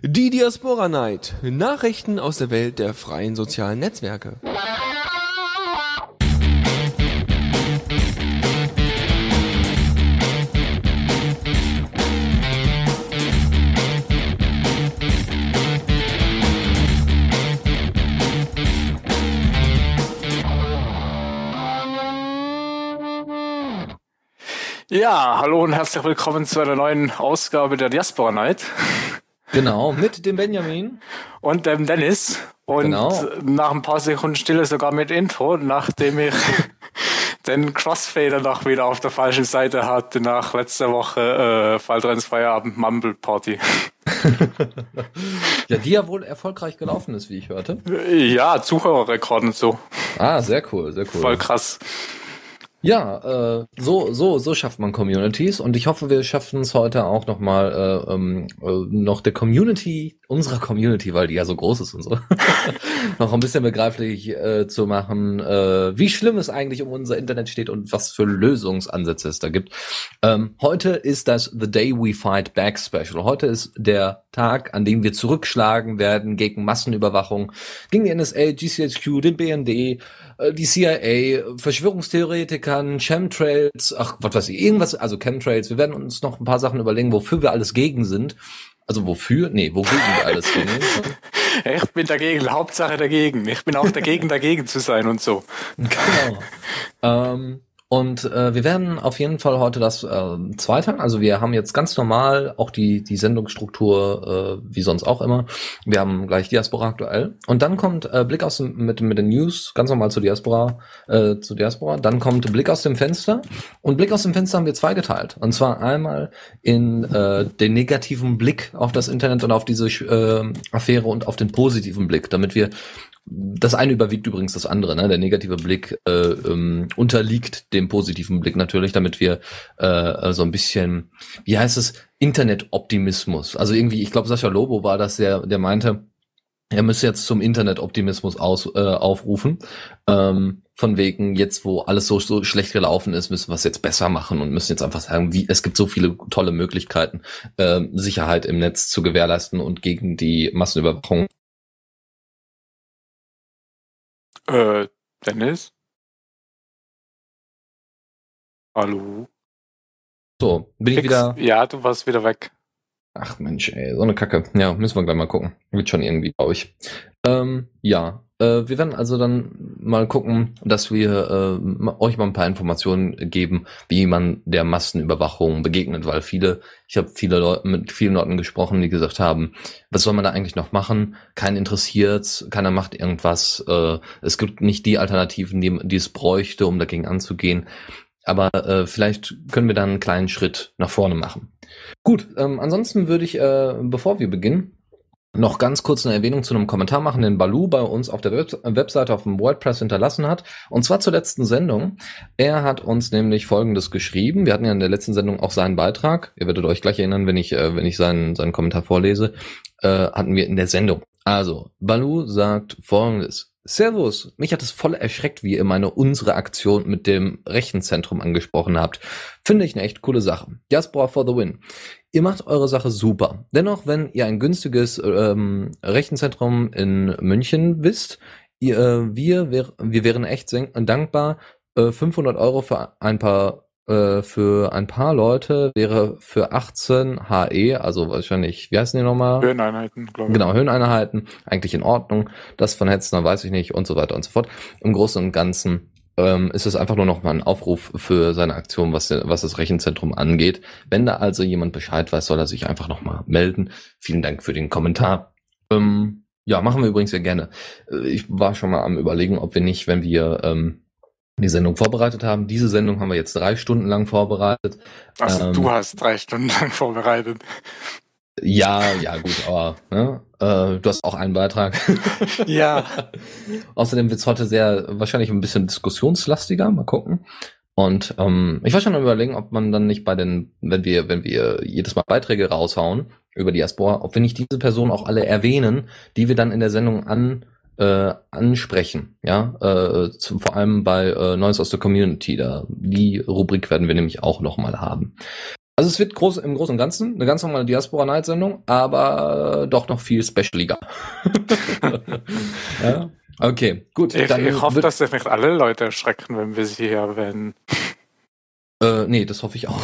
Die Diaspora Night. Nachrichten aus der Welt der freien sozialen Netzwerke. Ja, hallo und herzlich willkommen zu einer neuen Ausgabe der Diaspora Night. Genau, mit dem Benjamin. Und dem Dennis. Und genau. nach ein paar Sekunden Stille sogar mit Intro, nachdem ich den Crossfader noch wieder auf der falschen Seite hatte nach letzter Woche äh, Falltrends Feierabend Mumble Party. ja, die ja wohl erfolgreich gelaufen ist, wie ich hörte. Ja, Zuhörerrekord und so. Ah, sehr cool, sehr cool. Voll krass. Ja, äh, so, so, so schafft man Communities und ich hoffe, wir schaffen es heute auch nochmal äh, ähm, äh, noch der Community, unserer Community, weil die ja so groß ist und so, noch ein bisschen begreiflich äh, zu machen, äh, wie schlimm es eigentlich um unser Internet steht und was für Lösungsansätze es da gibt. Ähm, heute ist das The Day We Fight Back Special. Heute ist der Tag, an dem wir zurückschlagen werden gegen Massenüberwachung, gegen die NSA, GCHQ, den BND, die CIA, Verschwörungstheoretikern, Chemtrails, ach, was weiß ich, irgendwas, also Chemtrails. Wir werden uns noch ein paar Sachen überlegen, wofür wir alles gegen sind. Also wofür? Nee, wogegen wir alles gegen sind. Ich bin dagegen, Hauptsache dagegen. Ich bin auch dagegen, dagegen zu sein und so. Genau. ähm, und äh, wir werden auf jeden Fall heute das äh, zweiteilen. Also wir haben jetzt ganz normal auch die, die Sendungsstruktur, äh, wie sonst auch immer. Wir haben gleich Diaspora aktuell. Und dann kommt äh, Blick aus dem, mit, mit den News, ganz normal zu Diaspora, äh, zu Diaspora. Dann kommt Blick aus dem Fenster. Und Blick aus dem Fenster haben wir zweigeteilt. Und zwar einmal in äh, den negativen Blick auf das Internet und auf diese äh, Affäre und auf den positiven Blick, damit wir das eine überwiegt übrigens das andere. Ne? Der negative Blick äh, ähm, unterliegt dem positiven Blick natürlich, damit wir äh, so ein bisschen, wie heißt es, Internet-Optimismus. Also irgendwie, ich glaube, Sascha Lobo war das, der, der meinte, er müsse jetzt zum Internet-Optimismus aus, äh, aufrufen. Ähm, von wegen, jetzt wo alles so, so schlecht gelaufen ist, müssen wir es jetzt besser machen und müssen jetzt einfach sagen, wie es gibt so viele tolle Möglichkeiten, äh, Sicherheit im Netz zu gewährleisten und gegen die Massenüberwachung Äh, Dennis? Hallo? So, bin Fix. ich wieder. Ja, du warst wieder weg. Ach Mensch, ey, so eine Kacke. Ja, müssen wir gleich mal gucken. Wird schon irgendwie, glaube ich. Ähm, ja, äh, wir werden also dann mal gucken, dass wir äh, euch mal ein paar Informationen geben, wie man der Massenüberwachung begegnet, weil viele, ich habe viele Leute mit vielen Leuten gesprochen, die gesagt haben, was soll man da eigentlich noch machen? Keinen interessiert's, keiner macht irgendwas. Äh, es gibt nicht die Alternativen, die, die es bräuchte, um dagegen anzugehen. Aber äh, vielleicht können wir dann einen kleinen Schritt nach vorne machen. Gut, ähm, ansonsten würde ich, äh, bevor wir beginnen, noch ganz kurz eine Erwähnung zu einem Kommentar machen, den Balu bei uns auf der Web Webseite auf dem WordPress hinterlassen hat. Und zwar zur letzten Sendung. Er hat uns nämlich Folgendes geschrieben. Wir hatten ja in der letzten Sendung auch seinen Beitrag. Ihr werdet euch gleich erinnern, wenn ich, äh, wenn ich seinen, seinen Kommentar vorlese. Äh, hatten wir in der Sendung. Also, Balu sagt Folgendes. Servus, mich hat es voll erschreckt, wie ihr meine unsere Aktion mit dem Rechenzentrum angesprochen habt. Finde ich eine echt coole Sache. Diaspora for the win. Ihr macht eure Sache super. Dennoch, wenn ihr ein günstiges ähm, Rechenzentrum in München wisst, ihr, äh, wir, wär, wir wären echt dankbar. Äh, 500 Euro für ein paar äh, für ein paar Leute wäre für 18 HE, also wahrscheinlich, wie heißen die nochmal? Höheneinheiten, glaube ich. Genau, Höheneinheiten, eigentlich in Ordnung. Das von Hetzner weiß ich nicht und so weiter und so fort. Im Großen und Ganzen ähm, ist es einfach nur noch mal ein Aufruf für seine Aktion, was, was das Rechenzentrum angeht. Wenn da also jemand Bescheid weiß, soll er sich einfach noch mal melden. Vielen Dank für den Kommentar. Ähm, ja, machen wir übrigens sehr gerne. Äh, ich war schon mal am überlegen, ob wir nicht, wenn wir ähm, die Sendung vorbereitet haben. Diese Sendung haben wir jetzt drei Stunden lang vorbereitet. Also ähm, du hast drei Stunden lang vorbereitet. Ja, ja, gut, aber ne, äh, du hast auch einen Beitrag. ja. Außerdem wird's heute sehr wahrscheinlich ein bisschen diskussionslastiger. Mal gucken. Und ähm, ich war schon am überlegen, ob man dann nicht bei den, wenn wir, wenn wir jedes Mal Beiträge raushauen über die Diaspora, ob wir nicht diese Personen auch alle erwähnen, die wir dann in der Sendung an äh, ansprechen, ja, äh, zum, vor allem bei äh, Neues aus der Community. Da die Rubrik werden wir nämlich auch noch mal haben. Also es wird groß, im Großen und Ganzen eine ganz normale Diaspora Night Sendung, aber doch noch viel specialiger. ja? Okay, gut. Ich, ich hoffe, dass das nicht alle Leute erschrecken, wenn wir sie hier erwähnen. Äh, nee, das hoffe ich auch.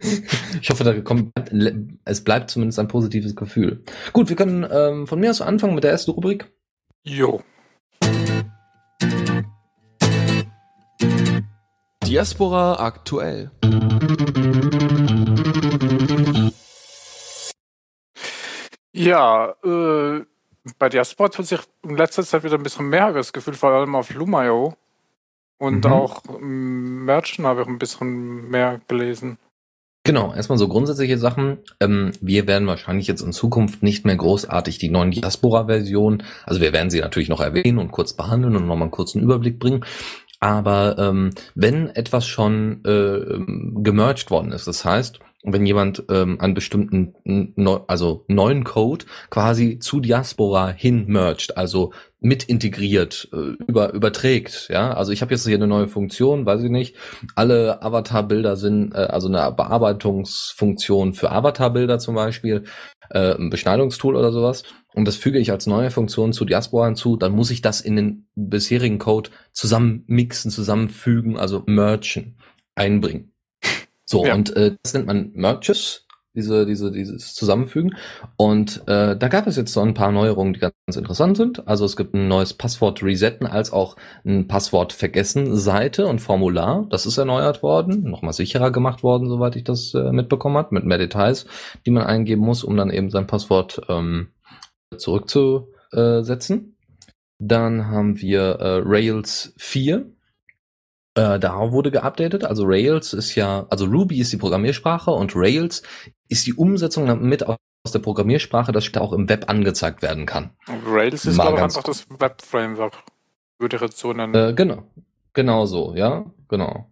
ich hoffe, da kommt, es bleibt zumindest ein positives Gefühl. Gut, wir können ähm, von mir aus anfangen mit der ersten Rubrik. Jo. Diaspora aktuell. Ja, äh, bei Diaspora hat sich in letzter Zeit wieder ein bisschen mehr das Gefühl, vor allem auf Lumayo. Und mhm. auch Merchen habe ich ein bisschen mehr gelesen. Genau, erstmal so grundsätzliche Sachen. Ähm, wir werden wahrscheinlich jetzt in Zukunft nicht mehr großartig die neuen Diaspora-Versionen, also wir werden sie natürlich noch erwähnen und kurz behandeln und nochmal einen kurzen Überblick bringen. Aber ähm, wenn etwas schon äh, gemerged worden ist, das heißt, wenn jemand ähm, einen bestimmten neu, also neuen Code quasi zu Diaspora hin merged, also mit integriert, äh, über, überträgt. Ja, also ich habe jetzt hier eine neue Funktion, weiß ich nicht. Alle Avatar-Bilder sind äh, also eine Bearbeitungsfunktion für Avatar-Bilder zum Beispiel, äh, ein Beschneidungstool oder sowas. Und das füge ich als neue Funktion zu Diaspora hinzu, dann muss ich das in den bisherigen Code zusammenmixen, zusammenfügen, also merchen, einbringen. So, ja. und äh, das nennt man Merges, diese, diese, dieses Zusammenfügen. Und äh, da gab es jetzt so ein paar Neuerungen, die ganz interessant sind. Also es gibt ein neues Passwort resetten als auch ein Passwort vergessen Seite und Formular. Das ist erneuert worden, nochmal sicherer gemacht worden, soweit ich das äh, mitbekommen habe, mit mehr Details, die man eingeben muss, um dann eben sein Passwort ähm, zurückzusetzen. Dann haben wir äh, Rails 4 äh, da wurde geupdatet. Also Rails ist ja, also Ruby ist die Programmiersprache und Rails ist die Umsetzung mit aus der Programmiersprache, das auch im Web angezeigt werden kann. Rails ist, glaube ich, einfach das Web-Framework, würde ich jetzt so nennen. Äh, genau. Genau so, ja, genau.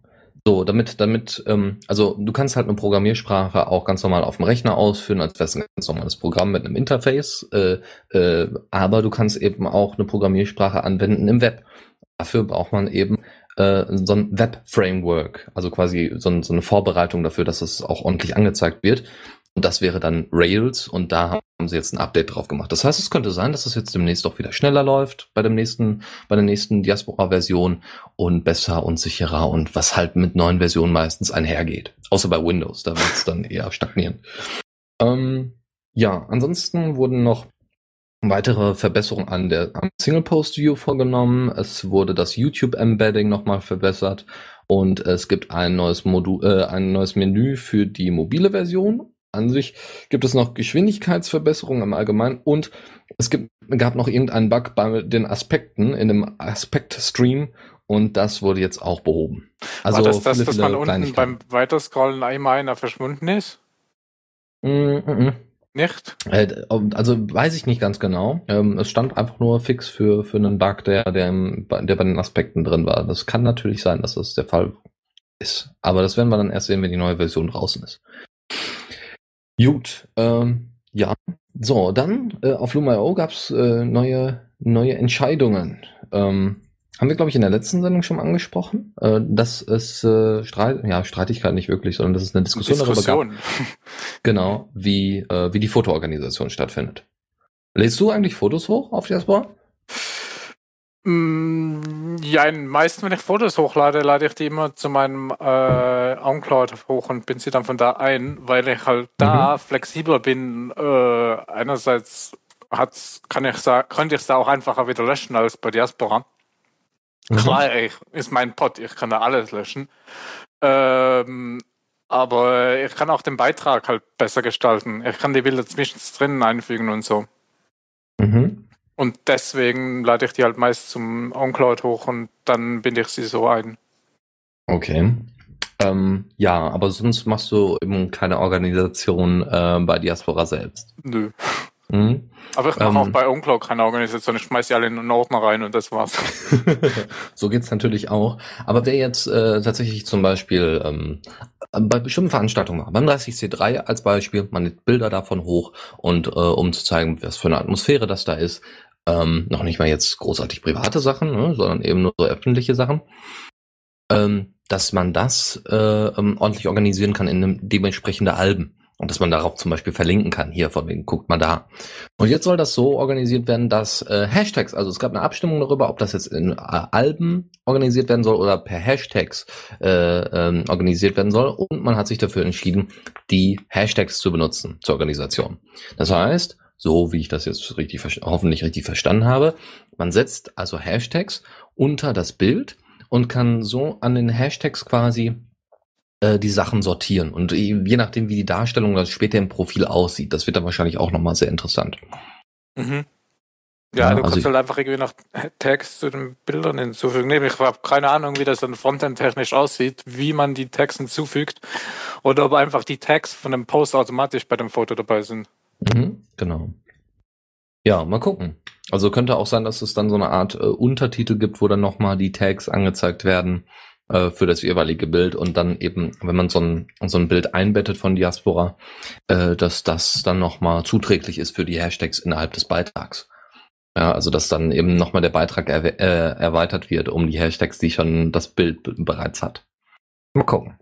So, damit, damit, ähm, also du kannst halt eine Programmiersprache auch ganz normal auf dem Rechner ausführen, als wäre es ein ganz normales Programm mit einem Interface, äh, äh, aber du kannst eben auch eine Programmiersprache anwenden im Web. Dafür braucht man eben äh, so ein Web-Framework, also quasi so, so, eine Vorbereitung dafür, dass es auch ordentlich angezeigt wird. Und das wäre dann Rails und da haben sie jetzt ein Update drauf gemacht. Das heißt, es könnte sein, dass es jetzt demnächst auch wieder schneller läuft bei dem nächsten, bei der nächsten Diaspora-Version und besser und sicherer und was halt mit neuen Versionen meistens einhergeht. Außer bei Windows, da wird es dann eher stagnieren. Ähm, ja, ansonsten wurden noch weitere Verbesserungen an der am Single Post View vorgenommen. Es wurde das YouTube Embedding nochmal verbessert und es gibt ein neues Modul, äh, ein neues Menü für die mobile Version. An sich gibt es noch Geschwindigkeitsverbesserungen im Allgemeinen und es gibt, gab noch irgendeinen Bug bei den Aspekten in dem Aspekt-Stream und das wurde jetzt auch behoben. Also War das das, dass man unten beim Weiterscrollen einmal einer verschwunden ist? Mm -mm. Nicht? Äh, also weiß ich nicht ganz genau. Ähm, es stand einfach nur fix für, für einen Bug, der, der, der bei den Aspekten drin war. Das kann natürlich sein, dass das der Fall ist. Aber das werden wir dann erst sehen, wenn die neue Version draußen ist. Gut, ähm, ja. So, dann äh, auf Lumio gab es äh, neue, neue Entscheidungen. Ähm, haben wir, glaube ich, in der letzten Sendung schon angesprochen, äh, dass es äh, Streit, ja, Streitigkeit nicht wirklich, sondern dass es eine Diskussion, Diskussion. darüber gab. Genau, wie, äh, wie die Fotoorganisation stattfindet. Lädst du eigentlich Fotos hoch auf Diaspora? Mm, ja, meistens, wenn ich Fotos hochlade, lade ich die immer zu meinem äh, OnCloud hoch und bin sie dann von da ein, weil ich halt da mhm. flexibler bin. Äh, einerseits hat's, kann ich, könnte ich es da auch einfacher wieder löschen als bei Diaspora. Mhm. Klar, ich, ist mein Pod, ich kann da alles löschen. Ähm, aber ich kann auch den Beitrag halt besser gestalten. Ich kann die Bilder zwischendrin einfügen und so. Mhm. Und deswegen lade ich die halt meist zum OnCloud hoch und dann binde ich sie so ein. Okay. Ähm, ja, aber sonst machst du eben keine Organisation äh, bei Diaspora selbst. Nö. Mhm. Aber ich mache ähm, auch bei Uncloud keine Organisation. Ich schmeiße sie alle in einen Ordner rein und das war's. so geht's natürlich auch. Aber wer jetzt äh, tatsächlich zum Beispiel ähm, bei bestimmten Veranstaltungen macht, beim 30C3 als Beispiel, man nimmt Bilder davon hoch und äh, um zu zeigen, was für eine Atmosphäre das da ist, ähm, noch nicht mal jetzt großartig private Sachen, ne, sondern eben nur so öffentliche Sachen. Ähm, dass man das äh, ähm, ordentlich organisieren kann in dementsprechende Alben. Und dass man darauf zum Beispiel verlinken kann. Hier, von wegen, guckt mal da. Und jetzt soll das so organisiert werden, dass äh, Hashtags, also es gab eine Abstimmung darüber, ob das jetzt in äh, Alben organisiert werden soll oder per Hashtags äh, ähm, organisiert werden soll. Und man hat sich dafür entschieden, die Hashtags zu benutzen zur Organisation. Das heißt, so wie ich das jetzt richtig hoffentlich richtig verstanden habe, man setzt also Hashtags unter das Bild und kann so an den Hashtags quasi äh, die Sachen sortieren. Und je nachdem, wie die Darstellung das später im Profil aussieht, das wird dann wahrscheinlich auch nochmal sehr interessant. Mhm. Ja, ja, du also kannst halt einfach irgendwie noch Tags zu den Bildern hinzufügen. Nee, ich habe keine Ahnung, wie das dann Frontend technisch aussieht, wie man die Tags hinzufügt oder ob einfach die Tags von dem Post automatisch bei dem Foto dabei sind. Mhm, genau. Ja, mal gucken. Also könnte auch sein, dass es dann so eine Art äh, Untertitel gibt, wo dann nochmal die Tags angezeigt werden äh, für das jeweilige Bild und dann eben, wenn man so ein, so ein Bild einbettet von Diaspora, äh, dass das dann nochmal zuträglich ist für die Hashtags innerhalb des Beitrags. Ja, also dass dann eben nochmal der Beitrag er, äh, erweitert wird um die Hashtags, die schon das Bild bereits hat. Mal gucken.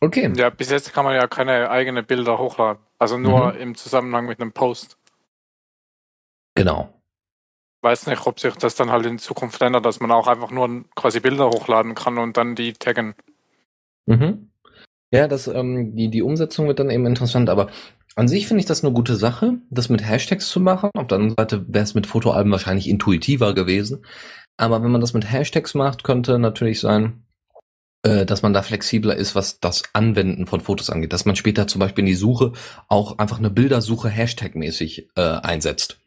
Okay. Ja, bis jetzt kann man ja keine eigenen Bilder hochladen. Also nur mhm. im Zusammenhang mit einem Post. Genau weiß nicht, ob sich das dann halt in Zukunft ändert, dass man auch einfach nur quasi Bilder hochladen kann und dann die taggen. Mhm. Ja, das, ähm, die, die Umsetzung wird dann eben interessant, aber an sich finde ich das eine gute Sache, das mit Hashtags zu machen. Auf der anderen Seite wäre es mit Fotoalben wahrscheinlich intuitiver gewesen. Aber wenn man das mit Hashtags macht, könnte natürlich sein, äh, dass man da flexibler ist, was das Anwenden von Fotos angeht. Dass man später zum Beispiel in die Suche auch einfach eine Bildersuche Hashtag-mäßig äh, einsetzt.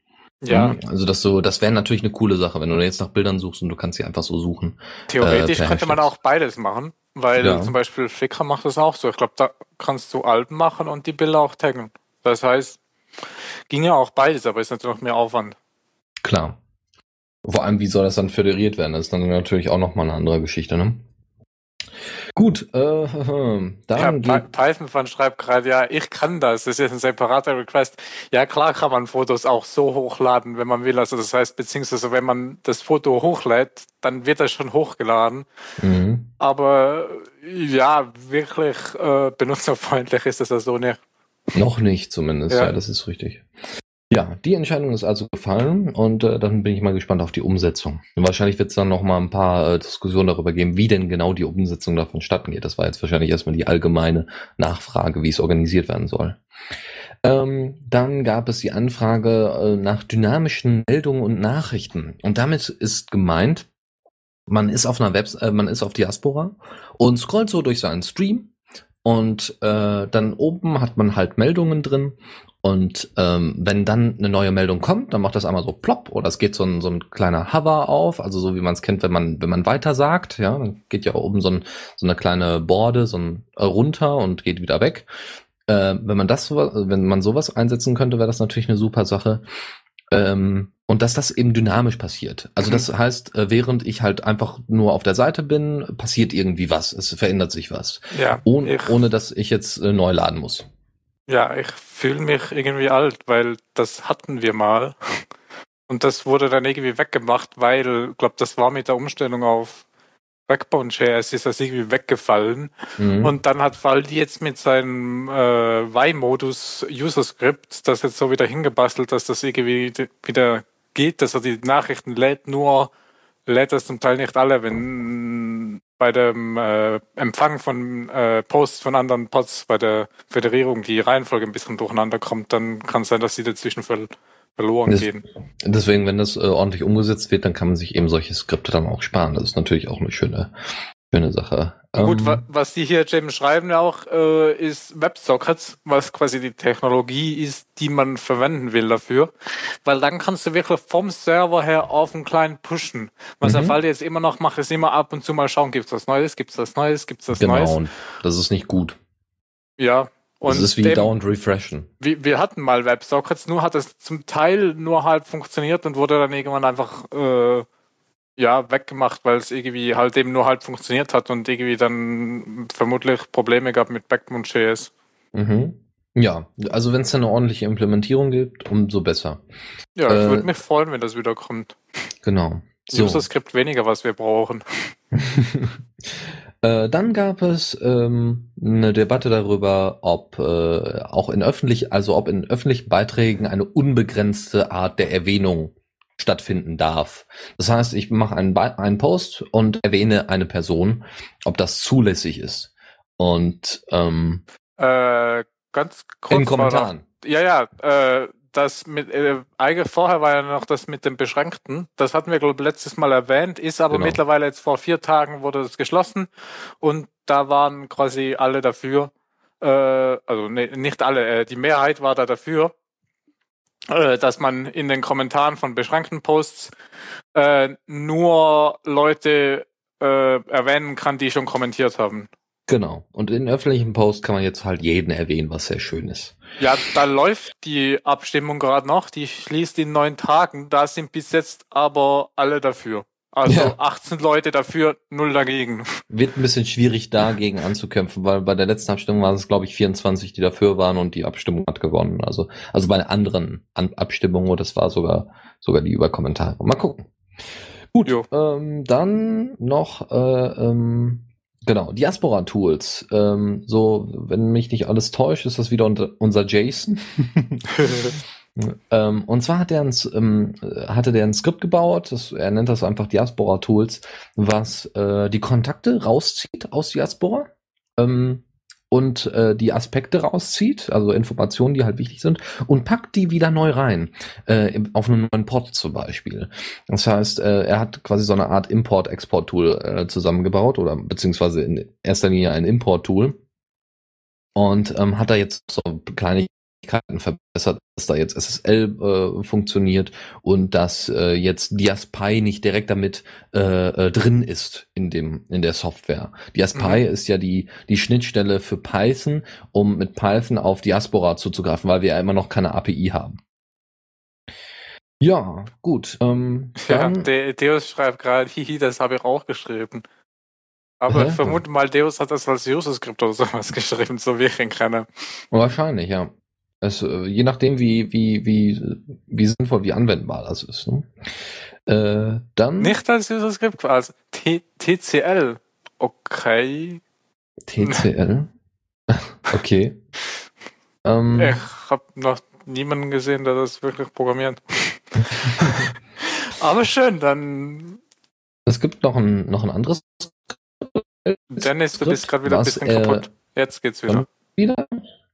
Ja. Also das so, das wäre natürlich eine coole Sache, wenn du jetzt nach Bildern suchst und du kannst sie einfach so suchen. Theoretisch äh, könnte man auch beides machen, weil ja. zum Beispiel Flickr macht das auch so. Ich glaube, da kannst du Alben machen und die Bilder auch taggen. Das heißt, ging ja auch beides, aber ist natürlich noch mehr Aufwand. Klar. Vor allem, wie soll das dann föderiert werden? Das ist dann natürlich auch nochmal eine andere Geschichte, ne? Gut, äh, dann ja, Python schreibt gerade, ja, ich kann das. Das ist jetzt ein separater Request. Ja, klar kann man Fotos auch so hochladen, wenn man will. Also das heißt, beziehungsweise wenn man das Foto hochlädt, dann wird das schon hochgeladen. Mhm. Aber ja, wirklich äh, benutzerfreundlich ist das also nicht. Noch nicht zumindest, ja, ja das ist richtig. Ja, die Entscheidung ist also gefallen und äh, dann bin ich mal gespannt auf die Umsetzung. Und wahrscheinlich wird es dann noch mal ein paar äh, Diskussionen darüber geben, wie denn genau die Umsetzung davon statten geht. Das war jetzt wahrscheinlich erstmal die allgemeine Nachfrage, wie es organisiert werden soll. Ähm, dann gab es die Anfrage äh, nach dynamischen Meldungen und Nachrichten. Und damit ist gemeint, man ist auf einer Webs äh, man ist auf Diaspora und scrollt so durch seinen Stream und äh, dann oben hat man halt Meldungen drin und ähm, wenn dann eine neue Meldung kommt, dann macht das einmal so plopp oder es geht so ein, so ein kleiner Hover auf, also so wie man es kennt, wenn man wenn man weiter sagt, ja, dann geht ja oben so, ein, so eine kleine Borde so ein äh, runter und geht wieder weg. Äh, wenn man das, wenn man sowas einsetzen könnte, wäre das natürlich eine super Sache. Ähm, und dass das eben dynamisch passiert. Also das mhm. heißt, äh, während ich halt einfach nur auf der Seite bin, passiert irgendwie was. Es verändert sich was. Ja, ohne, ohne dass ich jetzt äh, neu laden muss. Ja, ich fühle mich irgendwie alt, weil das hatten wir mal. Und das wurde dann irgendwie weggemacht, weil, ich glaube, das war mit der Umstellung auf Backbone.js ist das irgendwie weggefallen. Mhm. Und dann hat Valdi jetzt mit seinem äh, Y-Modus User Script das jetzt so wieder hingebastelt, dass das irgendwie wieder geht, dass er die Nachrichten lädt, nur lädt das zum Teil nicht alle, wenn bei dem äh, Empfang von äh, Posts von anderen Pods bei der Föderierung die Reihenfolge ein bisschen durcheinander kommt, dann kann es sein, dass sie dazwischen ver verloren das, gehen. Deswegen, wenn das äh, ordentlich umgesetzt wird, dann kann man sich eben solche Skripte dann auch sparen. Das ist natürlich auch eine schöne Schöne Sache. Gut, um, ähm, was die hier, James, schreiben ja auch, äh, ist WebSockets, was quasi die Technologie ist, die man verwenden will dafür. Weil dann kannst du wirklich vom Server her auf einen kleinen pushen. Was der mhm. Fall jetzt immer noch macht, ist immer ab und zu mal schauen, gibt's was Neues, gibt's was Neues, gibt's was genau, Neues. Genau, das ist nicht gut. Ja. Und das ist wie dem, dauernd refreshen. Wir, wir hatten mal WebSockets, nur hat es zum Teil nur halb funktioniert und wurde dann irgendwann einfach äh, ja, weggemacht, weil es irgendwie halt eben nur halb funktioniert hat und irgendwie dann vermutlich Probleme gab mit Backbone.js. Mhm. Ja, also wenn es eine ordentliche Implementierung gibt, umso besser. Ja, ich äh, würde mich freuen, wenn das wieder kommt. Genau. So. User-Skript weniger, was wir brauchen. Äh, dann gab es ähm, eine Debatte darüber, ob äh, auch in öffentlich, also ob in öffentlichen Beiträgen eine unbegrenzte Art der Erwähnung stattfinden darf. Das heißt, ich mache einen, einen Post und erwähne eine Person, ob das zulässig ist. Und ähm, äh, ganz kurz in Kommentaren. Noch, ja, ja, äh, das mit äh, eigentlich vorher war ja noch das mit dem Beschränkten. Das hatten wir glaube ich letztes Mal erwähnt, ist aber genau. mittlerweile jetzt vor vier Tagen wurde das geschlossen und da waren quasi alle dafür. Äh, also nee, nicht alle, äh, die Mehrheit war da dafür, äh, dass man in den Kommentaren von beschränkten Posts äh, nur Leute äh, erwähnen kann, die schon kommentiert haben. Genau. Und in öffentlichen Posts kann man jetzt halt jeden erwähnen, was sehr schön ist. Ja, da läuft die Abstimmung gerade noch. Die schließt in neun Tagen. Da sind bis jetzt aber alle dafür. Also ja. 18 Leute dafür, null dagegen. Wird ein bisschen schwierig dagegen anzukämpfen, weil bei der letzten Abstimmung waren es, glaube ich, 24, die dafür waren und die Abstimmung hat gewonnen. Also, also bei anderen An Abstimmungen, das war sogar, sogar die über Kommentare. Mal gucken. Gut, ähm, dann noch äh, ähm, Genau, Diaspora-Tools. Ähm, so, wenn mich nicht alles täuscht, ist das wieder unser Jason. ähm, und zwar hat er ein, ähm, hatte der ein Skript gebaut, das, er nennt das einfach Diaspora-Tools, was äh, die Kontakte rauszieht aus Diaspora. Ähm, und äh, die Aspekte rauszieht, also Informationen, die halt wichtig sind, und packt die wieder neu rein, äh, auf einen neuen Pod zum Beispiel. Das heißt, äh, er hat quasi so eine Art Import-Export-Tool äh, zusammengebaut oder beziehungsweise in erster Linie ein Import-Tool und ähm, hat da jetzt so kleine Möglichkeiten verbessert, dass da jetzt SSL äh, funktioniert und dass äh, jetzt DiaSpy nicht direkt damit äh, äh, drin ist in dem in der Software. DiaSpy mhm. ist ja die die Schnittstelle für Python, um mit Python auf Diaspora zuzugreifen, weil wir ja immer noch keine API haben. Ja, gut. Ähm, ja, De Deus schreibt gerade, hihi, das habe ich auch geschrieben. Aber Hä? ich vermute mal, Deus hat das als User-Skript oder sowas geschrieben, so wie ich ihn kenne. Wahrscheinlich, ja. Äh, je nachdem, wie, wie, wie, wie sinnvoll, wie anwendbar das ist. Ne? Äh, dann. Nicht als User-Skript, als T TCL. Okay. TCL? okay. Ähm, ich habe noch niemanden gesehen, der das wirklich programmiert. Aber schön, dann. Es gibt noch ein, noch ein anderes. Dennis, du bist gerade wieder ein bisschen äh, kaputt. Jetzt geht's wieder. Wieder?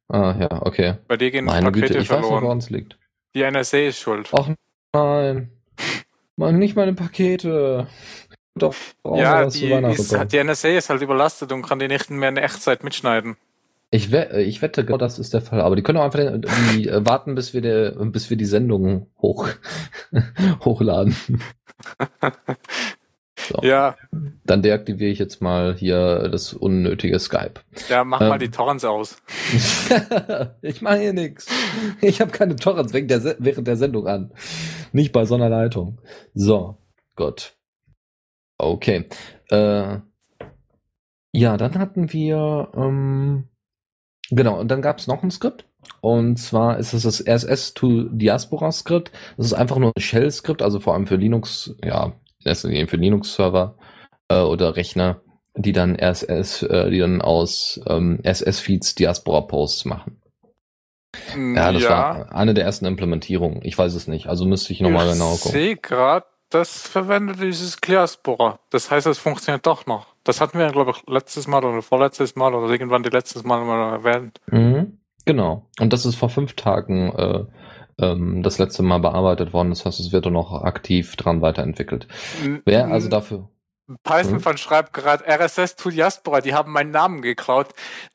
Ah, ja, okay. Bei dir gehen Meine Pakete Güte, ich verloren. weiß nicht, woran es liegt. Die NSA ist schuld. Ach nein. Mann, nicht meine Pakete. Doch, ja, die, ist, die NSA ist halt überlastet und kann die nicht mehr in Echtzeit mitschneiden. Ich, we ich wette, genau das ist der Fall. Aber die können auch einfach die, äh, warten, bis wir, der, bis wir die Sendung hoch, hochladen. So. Ja. Dann deaktiviere ich jetzt mal hier das unnötige Skype. Ja, mach ähm, mal die Torrents aus. ich mache hier nichts. Ich habe keine Torrents während der, während der Sendung an. Nicht bei so einer Leitung. So, Gott. Okay. Äh, ja, dann hatten wir ähm, genau, und dann gab es noch ein Skript. Und zwar ist es das RSS to Diaspora Skript. Das ist einfach nur ein Shell-Skript, also vor allem für Linux, ja, erster Linie für Linux-Server äh, oder Rechner, die dann RSS, äh, die dann aus ähm, RSS-Feeds Diaspora-Posts machen. Mm, ja, das ja. war eine der ersten Implementierungen. Ich weiß es nicht, also müsste ich nochmal genau gucken. Ich sehe gerade, das verwendet dieses Diaspora. Das heißt, es funktioniert doch noch. Das hatten wir, glaube ich, letztes Mal oder vorletztes Mal oder irgendwann die letztes Mal mal erwähnt. Mhm, genau. Und das ist vor fünf Tagen äh, ähm, das letzte Mal bearbeitet worden. Das heißt, es wird noch aktiv dran weiterentwickelt. Wer also dafür. Python von hm? schreibt gerade RSS Tool Diaspora, die haben meinen Namen geklaut.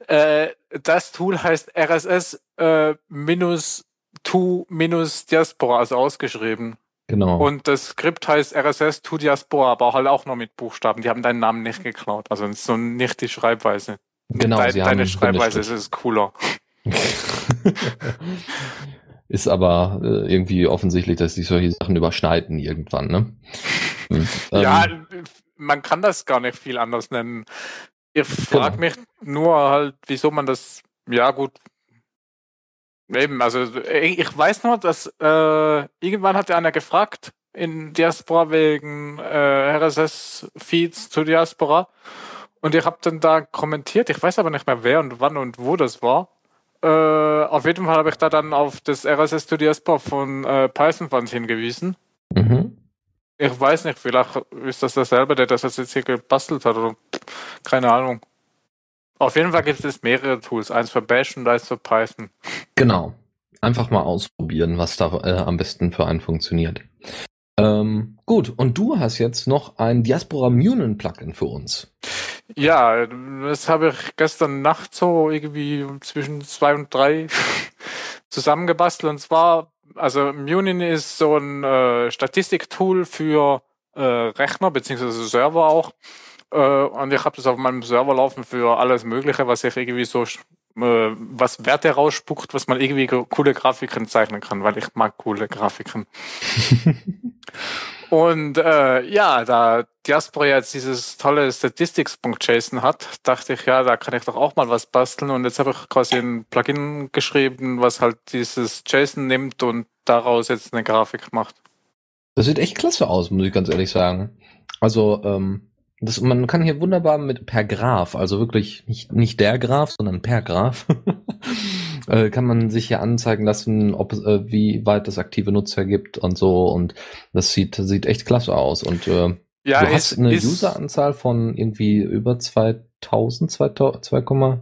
Äh, das Tool heißt RSS äh, minus to minus Diaspora, also ausgeschrieben. Genau. Und das Skript heißt RSS to Diaspora, aber halt auch nur mit Buchstaben. Die haben deinen Namen nicht geklaut. Also so nicht die Schreibweise. Genau. Deine, deine Schreibweise ist cooler. Ist aber äh, irgendwie offensichtlich, dass sich solche Sachen überschneiden irgendwann, ne? Und, ähm, ja, man kann das gar nicht viel anders nennen. Ich frage genau. mich nur halt, wieso man das, ja gut, eben, also ich weiß nur, dass äh, irgendwann hat einer gefragt in Diaspora wegen äh, RSS-Feeds zu Diaspora Und ich habe dann da kommentiert, ich weiß aber nicht mehr wer und wann und wo das war. Äh, auf jeden Fall habe ich da dann auf das RSS Studio Diaspora von äh, Python Fund hingewiesen. Mhm. Ich weiß nicht, vielleicht ist das derselbe, der das jetzt hier gebastelt hat oder keine Ahnung. Auf jeden Fall gibt es mehrere Tools, eins für Bash und eins für Python. Genau. Einfach mal ausprobieren, was da äh, am besten für einen funktioniert. Ähm, gut, und du hast jetzt noch ein Diaspora Munin Plugin für uns. Ja, das habe ich gestern Nacht so irgendwie zwischen zwei und drei zusammengebastelt. Und zwar, also Munin ist so ein äh, Statistiktool für äh, Rechner beziehungsweise Server auch. Äh, und ich habe das auf meinem Server laufen für alles Mögliche, was ich irgendwie so, äh, was Werte rausspuckt, was man irgendwie coole Grafiken zeichnen kann, weil ich mag coole Grafiken. Und äh, ja, da Diaspora jetzt dieses tolle Statistics.json hat, dachte ich, ja, da kann ich doch auch mal was basteln. Und jetzt habe ich quasi ein Plugin geschrieben, was halt dieses JSON nimmt und daraus jetzt eine Grafik macht. Das sieht echt klasse aus, muss ich ganz ehrlich sagen. Also, ähm, das, man kann hier wunderbar mit per Graph, also wirklich nicht, nicht der Graph, sondern per Graph, äh, kann man sich hier anzeigen lassen, ob äh, wie weit es aktive Nutzer gibt und so. Und das sieht, sieht echt klasse aus. Und äh, ja, du hast eine Useranzahl von irgendwie über 2000, 2, 2,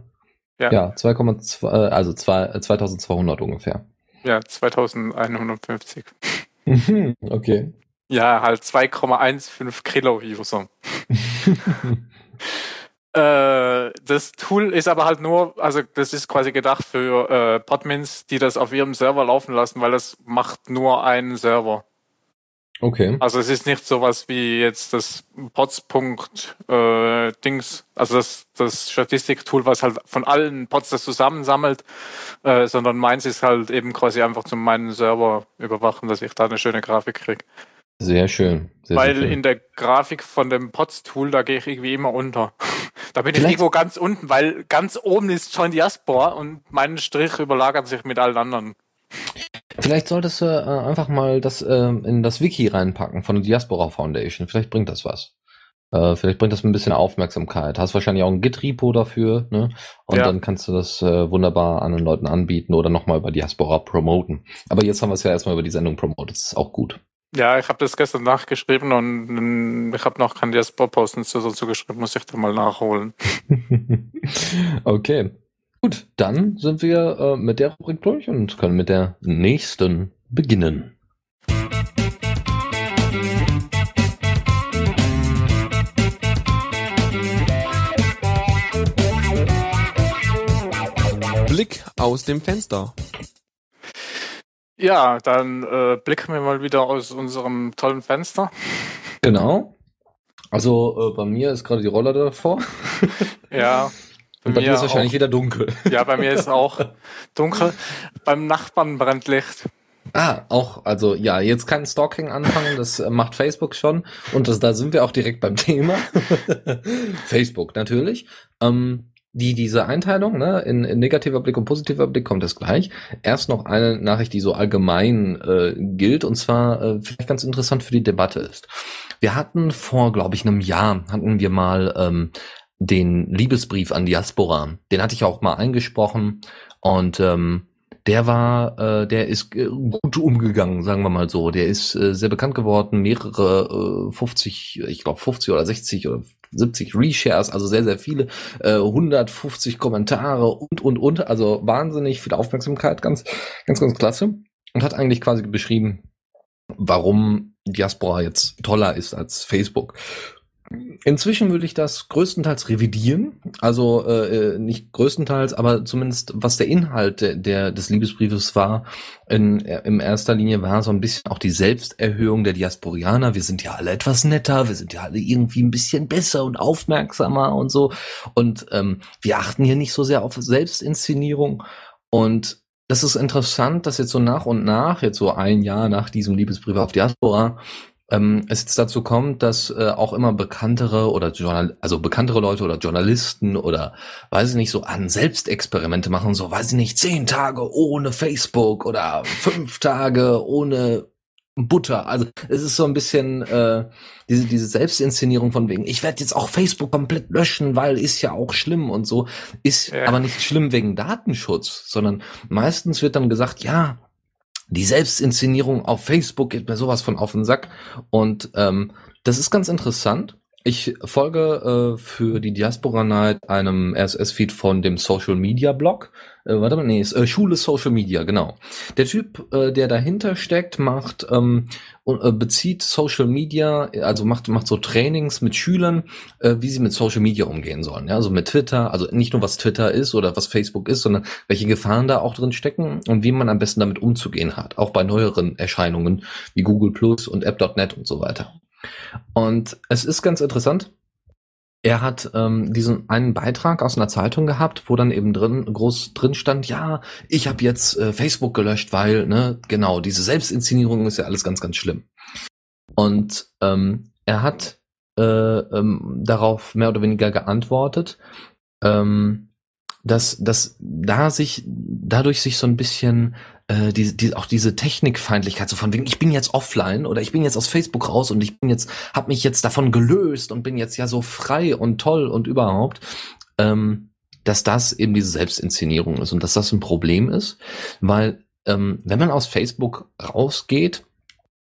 ja, ja 2,2, äh, also 2, 2200 ungefähr. Ja, 2150. okay. Ja, halt 2,15 Kilo User. äh, das Tool ist aber halt nur, also das ist quasi gedacht für äh, Podmins, die das auf ihrem Server laufen lassen, weil das macht nur einen Server. Okay. Also es ist nicht sowas wie jetzt das Pods.dings, äh, also das, das Statistiktool, was halt von allen Pods das zusammensammelt, äh, sondern meins ist halt eben quasi einfach zu meinen Server überwachen, dass ich da eine schöne Grafik kriege. Sehr schön. Sehr, Weil sehr schön. in der Grafik von dem Pots-Tool, da gehe ich irgendwie immer unter. da bin Vielleicht ich irgendwo ganz unten, weil ganz oben ist schon Diaspora und mein Strich überlagert sich mit allen anderen. Vielleicht solltest du äh, einfach mal das äh, in das Wiki reinpacken von der Diaspora Foundation. Vielleicht bringt das was. Äh, vielleicht bringt das ein bisschen Aufmerksamkeit. Hast wahrscheinlich auch ein Git-Repo dafür, ne? Und ja. dann kannst du das äh, wunderbar anderen Leuten anbieten oder nochmal über Diaspora promoten. Aber jetzt haben wir es ja erstmal über die Sendung promotet. Das ist auch gut. Ja, ich habe das gestern nachgeschrieben und ich habe noch kein Diaspora-Post dazu geschrieben, muss ich da mal nachholen. okay. Gut, dann sind wir äh, mit der Rubrik durch und können mit der nächsten beginnen. Blick aus dem Fenster. Ja, dann äh, blicken wir mal wieder aus unserem tollen Fenster. Genau. Also äh, bei mir ist gerade die Roller davor. ja. Und bei dir ist wahrscheinlich auch, wieder dunkel. Ja, bei mir ist auch dunkel. Beim Nachbarn brennt Licht. Ah, auch, also ja, jetzt kein Stalking anfangen, das macht Facebook schon. Und das, da sind wir auch direkt beim Thema. Facebook natürlich. Ähm, die, diese Einteilung, ne, in, in negativer Blick und positiver Blick kommt es gleich. Erst noch eine Nachricht, die so allgemein äh, gilt, und zwar äh, vielleicht ganz interessant für die Debatte ist. Wir hatten vor, glaube ich, einem Jahr, hatten wir mal ähm, den Liebesbrief an Diaspora. Den hatte ich auch mal eingesprochen und ähm, der war, äh, der ist äh, gut umgegangen, sagen wir mal so. Der ist äh, sehr bekannt geworden, mehrere äh, 50, ich glaube 50 oder 60 oder 70 Reshares, also sehr, sehr viele, äh, 150 Kommentare und, und, und, also wahnsinnig viel Aufmerksamkeit, ganz, ganz, ganz klasse. Und hat eigentlich quasi beschrieben, warum Diaspora jetzt toller ist als Facebook. Inzwischen würde ich das größtenteils revidieren, also äh, äh, nicht größtenteils, aber zumindest was der Inhalt der, der des Liebesbriefes war, in, in erster Linie war so ein bisschen auch die Selbsterhöhung der Diasporianer. Wir sind ja alle etwas netter, wir sind ja alle irgendwie ein bisschen besser und aufmerksamer und so. Und ähm, wir achten hier nicht so sehr auf Selbstinszenierung. Und das ist interessant, dass jetzt so nach und nach, jetzt so ein Jahr nach diesem Liebesbrief auf Diaspora, ähm, es jetzt dazu kommt, dass äh, auch immer bekanntere oder Journal also bekanntere Leute oder Journalisten oder weiß ich nicht so an Selbstexperimente machen, so weiß ich nicht zehn Tage ohne Facebook oder fünf Tage ohne Butter. Also es ist so ein bisschen äh, diese, diese Selbstinszenierung von wegen, ich werde jetzt auch Facebook komplett löschen, weil ist ja auch schlimm und so. Ist ja. aber nicht schlimm wegen Datenschutz, sondern meistens wird dann gesagt, ja, die Selbstinszenierung auf Facebook geht mir sowas von auf den Sack. Und ähm, das ist ganz interessant. Ich folge äh, für die Diaspora Night einem RSS-Feed von dem Social Media Blog. Äh, warte mal, nee, ist, äh, Schule Social Media, genau. Der Typ, äh, der dahinter steckt, macht ähm, äh, bezieht Social Media, also macht macht so Trainings mit Schülern, äh, wie sie mit Social Media umgehen sollen. Ja, also mit Twitter, also nicht nur was Twitter ist oder was Facebook ist, sondern welche Gefahren da auch drin stecken und wie man am besten damit umzugehen hat, auch bei neueren Erscheinungen wie Google Plus und App.net und so weiter. Und es ist ganz interessant. Er hat ähm, diesen einen Beitrag aus einer Zeitung gehabt, wo dann eben drin groß drin stand, ja, ich habe jetzt äh, Facebook gelöscht, weil ne genau diese Selbstinszenierung ist ja alles ganz ganz schlimm. Und ähm, er hat äh, ähm, darauf mehr oder weniger geantwortet, ähm, dass dass da sich dadurch sich so ein bisschen äh, die, die, auch diese Technikfeindlichkeit, so von wegen, ich bin jetzt offline oder ich bin jetzt aus Facebook raus und ich bin jetzt, hab mich jetzt davon gelöst und bin jetzt ja so frei und toll und überhaupt, ähm, dass das eben diese Selbstinszenierung ist und dass das ein Problem ist, weil ähm, wenn man aus Facebook rausgeht,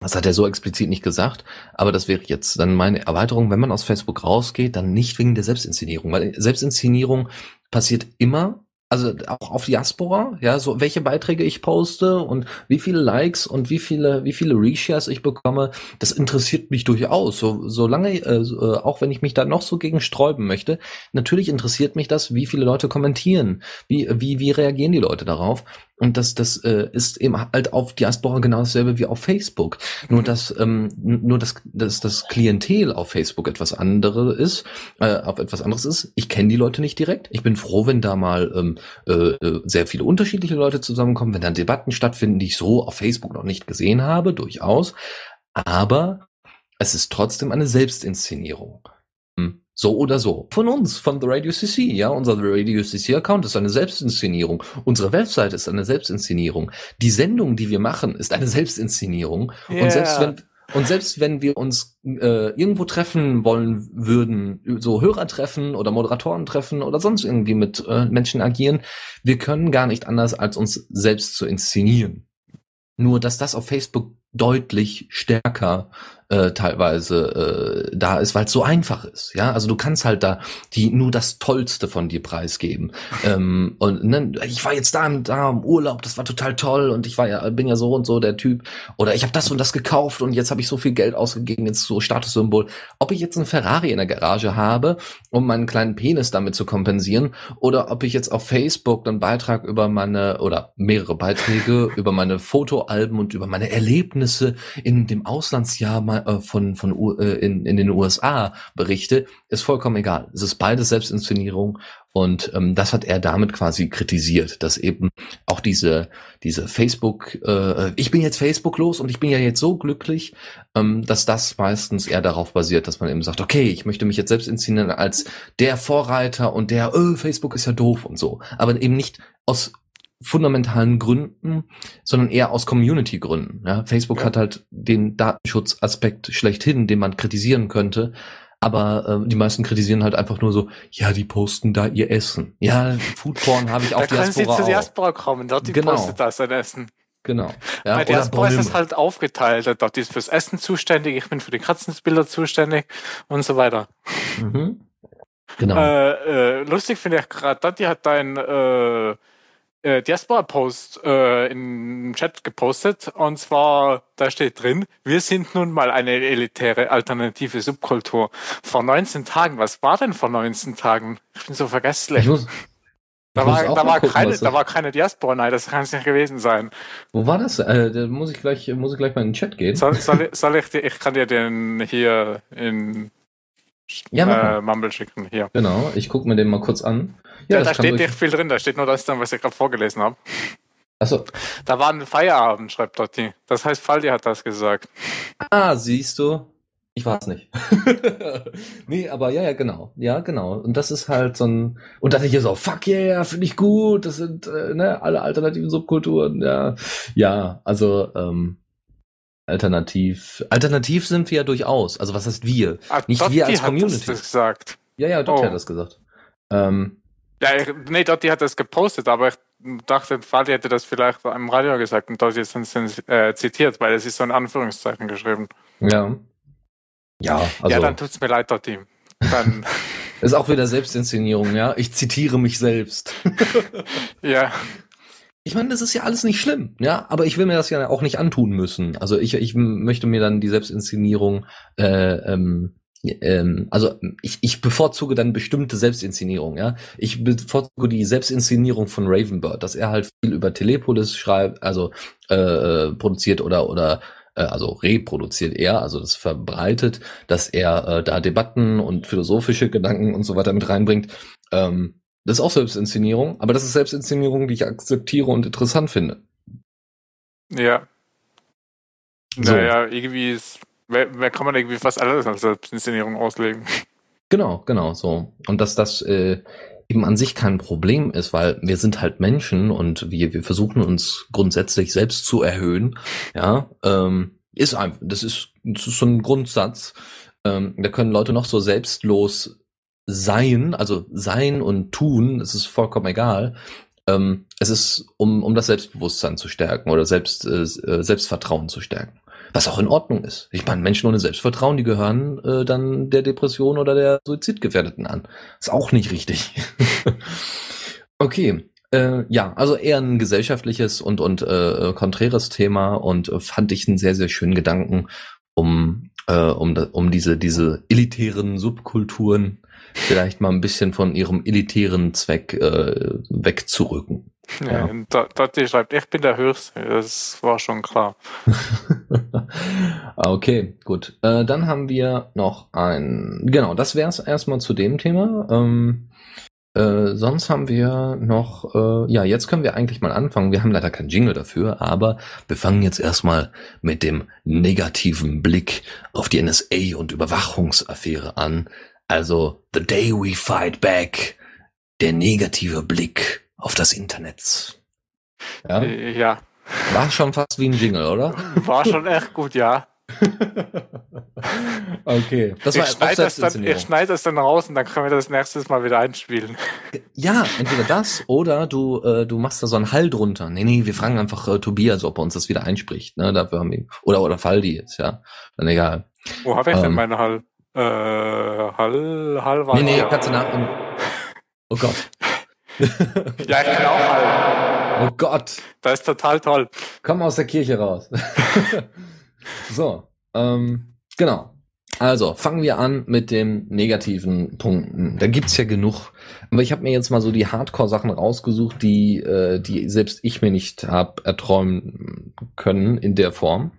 das hat er so explizit nicht gesagt, aber das wäre jetzt dann meine Erweiterung, wenn man aus Facebook rausgeht, dann nicht wegen der Selbstinszenierung, weil Selbstinszenierung passiert immer also auch auf Diaspora, ja, so welche Beiträge ich poste und wie viele Likes und wie viele, wie viele Reshares ich bekomme, das interessiert mich durchaus. So, solange, äh, äh, auch wenn ich mich da noch so gegen sträuben möchte, natürlich interessiert mich das, wie viele Leute kommentieren, wie, wie, wie reagieren die Leute darauf. Und das, das äh, ist eben halt auf Diaspora genau dasselbe wie auf Facebook. Nur mhm. dass, ähm, nur dass, dass das Klientel auf Facebook etwas andere ist, äh, auf etwas anderes ist. Ich kenne die Leute nicht direkt. Ich bin froh, wenn da mal ähm, äh, sehr viele unterschiedliche Leute zusammenkommen, wenn dann Debatten stattfinden, die ich so auf Facebook noch nicht gesehen habe, durchaus. Aber es ist trotzdem eine Selbstinszenierung. So oder so. Von uns, von The Radio CC, ja. Unser The Radio CC Account ist eine Selbstinszenierung. Unsere Website ist eine Selbstinszenierung. Die Sendung, die wir machen, ist eine Selbstinszenierung. Yeah. Und selbst wenn, und selbst wenn wir uns äh, irgendwo treffen wollen würden, so Hörer treffen oder Moderatoren treffen oder sonst irgendwie mit äh, Menschen agieren, wir können gar nicht anders, als uns selbst zu inszenieren. Nur, dass das auf Facebook deutlich stärker äh, teilweise äh, da ist, weil es so einfach ist. Ja, also du kannst halt da die nur das Tollste von dir preisgeben. ähm, und ne, ich war jetzt da, da im Urlaub, das war total toll und ich war ja bin ja so und so der Typ oder ich habe das und das gekauft und jetzt habe ich so viel Geld ausgegeben, jetzt so Statussymbol. Ob ich jetzt einen Ferrari in der Garage habe, um meinen kleinen Penis damit zu kompensieren, oder ob ich jetzt auf Facebook einen Beitrag über meine oder mehrere Beiträge über meine Fotoalben und über meine Erlebnisse in dem Auslandsjahr äh, von, von äh, in, in den USA berichte, ist vollkommen egal. Es ist beides Selbstinszenierung und ähm, das hat er damit quasi kritisiert, dass eben auch diese diese Facebook, äh, ich bin jetzt Facebook los und ich bin ja jetzt so glücklich, ähm, dass das meistens eher darauf basiert, dass man eben sagt, okay, ich möchte mich jetzt selbst inszenieren als der Vorreiter und der, oh, Facebook ist ja doof und so, aber eben nicht aus fundamentalen Gründen, sondern eher aus Community-Gründen. Ja, Facebook ja. hat halt den Datenschutzaspekt schlechthin, den man kritisieren könnte. Aber äh, die meisten kritisieren halt einfach nur so, ja, die posten da ihr Essen. Ja, Foodporn habe ich auch da Diaspora können sie zu Diaspora kommen, dort die genau. postet da sein Essen. Genau. Ja, Bei Diaspora ist es halt aufgeteilt. Dort ist fürs Essen zuständig, ich bin für die Katzensbilder zuständig und so weiter. Mhm. Genau. Äh, äh, lustig finde ich gerade, Dati hat dein äh, äh, Diaspora-Post äh, im Chat gepostet. Und zwar, da steht drin, wir sind nun mal eine elitäre alternative Subkultur. Vor 19 Tagen, was war denn vor 19 Tagen? Ich bin so vergesslich. Muss, da, war, da, war gucken, keine, da war keine Diaspora, nein, das kann es nicht gewesen sein. Wo war das? Äh, da muss ich gleich, muss ich gleich mal in den Chat gehen. Soll, soll, ich, soll ich dir, ich kann dir den hier in ja, äh, Mumble schicken. Hier. Genau, ich gucke mir den mal kurz an. Ja, ja da steht nicht viel drin, da steht nur das dann, was ich gerade vorgelesen habe. Achso. Da war ein Feierabend, schreibt Dotti. Das heißt, Faldi hat das gesagt. Ah, siehst du. Ich weiß nicht. nee, aber ja, ja, genau. Ja, genau. Und das ist halt so ein, und dann hier so, fuck yeah, finde ich gut, das sind, äh, ne, alle alternativen Subkulturen, ja. Ja, also, ähm, Alternativ. Alternativ sind wir ja durchaus. Also was heißt wir? Ah, Nicht Dotti wir als Community. Hat das gesagt. Ja, ja, Dotti oh. hat das gesagt. Ähm, ja, ich, nee, Dotti hat das gepostet, aber ich dachte, Fadi hätte das vielleicht im Radio gesagt und Dotti ist dann äh, zitiert, weil es ist so in Anführungszeichen geschrieben. Ja. Ja, also. Ja, dann tut's mir leid, Dotti. Dann. ist auch wieder Selbstinszenierung, ja. Ich zitiere mich selbst. ja. Ich meine, das ist ja alles nicht schlimm, ja, aber ich will mir das ja auch nicht antun müssen. Also ich, ich möchte mir dann die Selbstinszenierung, äh, ähm, ähm, also ich, ich bevorzuge dann bestimmte Selbstinszenierung, ja. Ich bevorzuge die Selbstinszenierung von Ravenbird, dass er halt viel über Telepolis schreibt, also äh, äh produziert oder oder äh, also reproduziert er, also das verbreitet, dass er äh, da Debatten und philosophische Gedanken und so weiter mit reinbringt. Ähm, das ist auch Selbstinszenierung, aber das ist Selbstinszenierung, die ich akzeptiere und interessant finde. Ja. So. Naja, irgendwie ist, wer, kann man irgendwie fast alles als Selbstinszenierung auslegen. Genau, genau, so. Und dass das äh, eben an sich kein Problem ist, weil wir sind halt Menschen und wir, wir versuchen uns grundsätzlich selbst zu erhöhen, ja, ähm, ist einfach, das ist, das ist so ein Grundsatz. Ähm, da können Leute noch so selbstlos sein, also sein und tun, es ist vollkommen egal. Ähm, es ist, um, um das Selbstbewusstsein zu stärken oder Selbst, äh, äh, Selbstvertrauen zu stärken. Was auch in Ordnung ist. Ich meine, Menschen ohne Selbstvertrauen, die gehören äh, dann der Depression oder der Suizidgefährdeten an. Ist auch nicht richtig. okay. Äh, ja, also eher ein gesellschaftliches und, und äh, konträres Thema und äh, fand ich einen sehr, sehr schönen Gedanken, um, äh, um, um diese, diese elitären Subkulturen vielleicht mal ein bisschen von ihrem elitären Zweck äh, wegzurücken. Ja, ja. Dotti schreibt, ich bin der Höchste. Das war schon klar. okay, gut. Äh, dann haben wir noch ein. Genau, das wäre es erstmal zu dem Thema. Ähm, äh, sonst haben wir noch, äh, ja, jetzt können wir eigentlich mal anfangen. Wir haben leider keinen Jingle dafür, aber wir fangen jetzt erstmal mit dem negativen Blick auf die NSA und Überwachungsaffäre an. Also The Day We Fight Back, der negative Blick auf das Internet. Ja? Äh, ja. War schon fast wie ein Jingle, oder? War schon echt gut, ja. okay. Das war ich schneide das, dann, ich schneide das dann raus und dann können wir das nächstes Mal wieder einspielen. Ja, entweder das oder du, äh, du machst da so einen Hall drunter. Nee, nee, wir fragen einfach äh, Tobias, ob er uns das wieder einspricht. Ne? Dafür haben wir, oder, oder Faldi jetzt, ja. Dann egal. Wo habe ich ähm, denn meine Hall? Äh, Hall, Hall war. Nee, nee, kannst du nach. Oh Gott. Ja, ich kann auch Hall. Oh Gott. Das ist total toll. Komm aus der Kirche raus. so, ähm, genau. Also, fangen wir an mit den negativen Punkten. Da gibt's ja genug. Aber ich habe mir jetzt mal so die Hardcore-Sachen rausgesucht, die, äh, die selbst ich mir nicht hab erträumen können in der Form.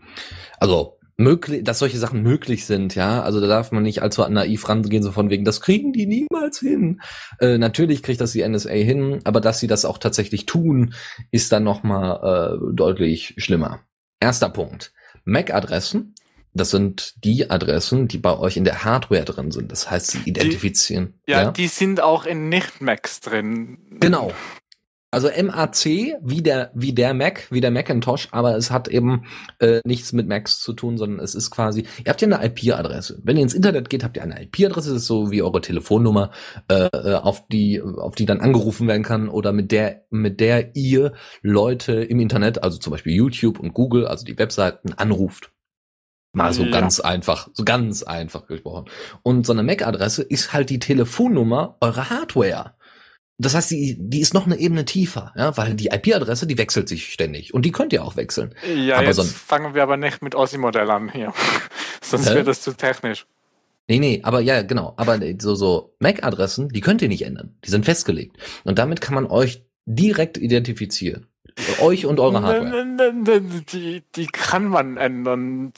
Also möglich, dass solche Sachen möglich sind, ja. Also da darf man nicht allzu naiv rangehen, so von wegen, das kriegen die niemals hin. Äh, natürlich kriegt das die NSA hin, aber dass sie das auch tatsächlich tun, ist dann nochmal äh, deutlich schlimmer. Erster Punkt. MAC-Adressen. Das sind die Adressen, die bei euch in der Hardware drin sind. Das heißt, sie identifizieren. Die, ja, ja, die sind auch in Nicht-Macs drin. Genau. Also MAC wie der wie der Mac, wie der Macintosh, aber es hat eben äh, nichts mit Macs zu tun, sondern es ist quasi, ihr habt ja eine IP-Adresse. Wenn ihr ins Internet geht, habt ihr eine IP-Adresse, das ist so wie eure Telefonnummer, äh, äh, auf die auf die dann angerufen werden kann oder mit der mit der ihr Leute im Internet, also zum Beispiel YouTube und Google, also die Webseiten anruft. Mal so ja. ganz einfach, so ganz einfach gesprochen. Und so eine MAC-Adresse ist halt die Telefonnummer eurer Hardware. Das heißt, die, die ist noch eine Ebene tiefer, ja, weil die IP-Adresse, die wechselt sich ständig und die könnt ihr auch wechseln. Ja, aber jetzt so fangen wir aber nicht mit Ossi-Modell an hier. Sonst äh? wird das zu technisch. Nee, nee, aber ja, genau. Aber so, so MAC-Adressen, die könnt ihr nicht ändern. Die sind festgelegt. Und damit kann man euch direkt identifizieren. Euch und eure Hardware. Die, die kann man ändern.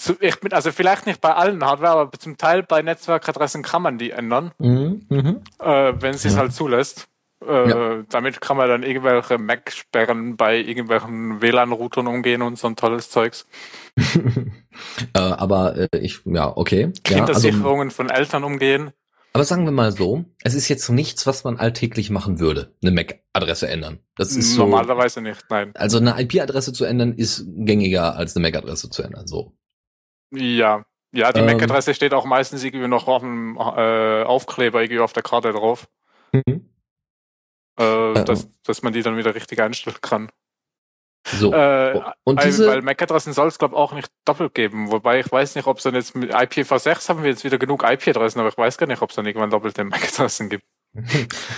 Also vielleicht nicht bei allen Hardware, aber zum Teil bei Netzwerkadressen kann man die ändern. Mhm, mh. äh, wenn es ja. halt zulässt. Äh, ja. Damit kann man dann irgendwelche Mac-Sperren bei irgendwelchen WLAN-Routern umgehen und so ein tolles Zeugs. äh, aber äh, ich, ja, okay. Kindersicherungen ja, also, von Eltern umgehen. Aber sagen wir mal so, es ist jetzt nichts, was man alltäglich machen würde, eine MAC-Adresse ändern. Das ist so, Normalerweise nicht, nein. Also eine IP-Adresse zu ändern ist gängiger als eine MAC-Adresse zu ändern, so. Ja, ja, die ähm, MAC-Adresse steht auch meistens irgendwie noch auf dem äh, Aufkleber irgendwie auf der Karte drauf. Mhm. Äh, äh, dass, dass man die dann wieder richtig einstellen kann. So. Äh, und diese... Weil MAC-Adressen soll es, glaube ich, auch nicht doppelt geben. Wobei ich weiß nicht, ob es dann jetzt mit IPv6 haben wir jetzt wieder genug IP-Adressen, aber ich weiß gar nicht, ob es dann irgendwann doppelte MAC-Adressen gibt.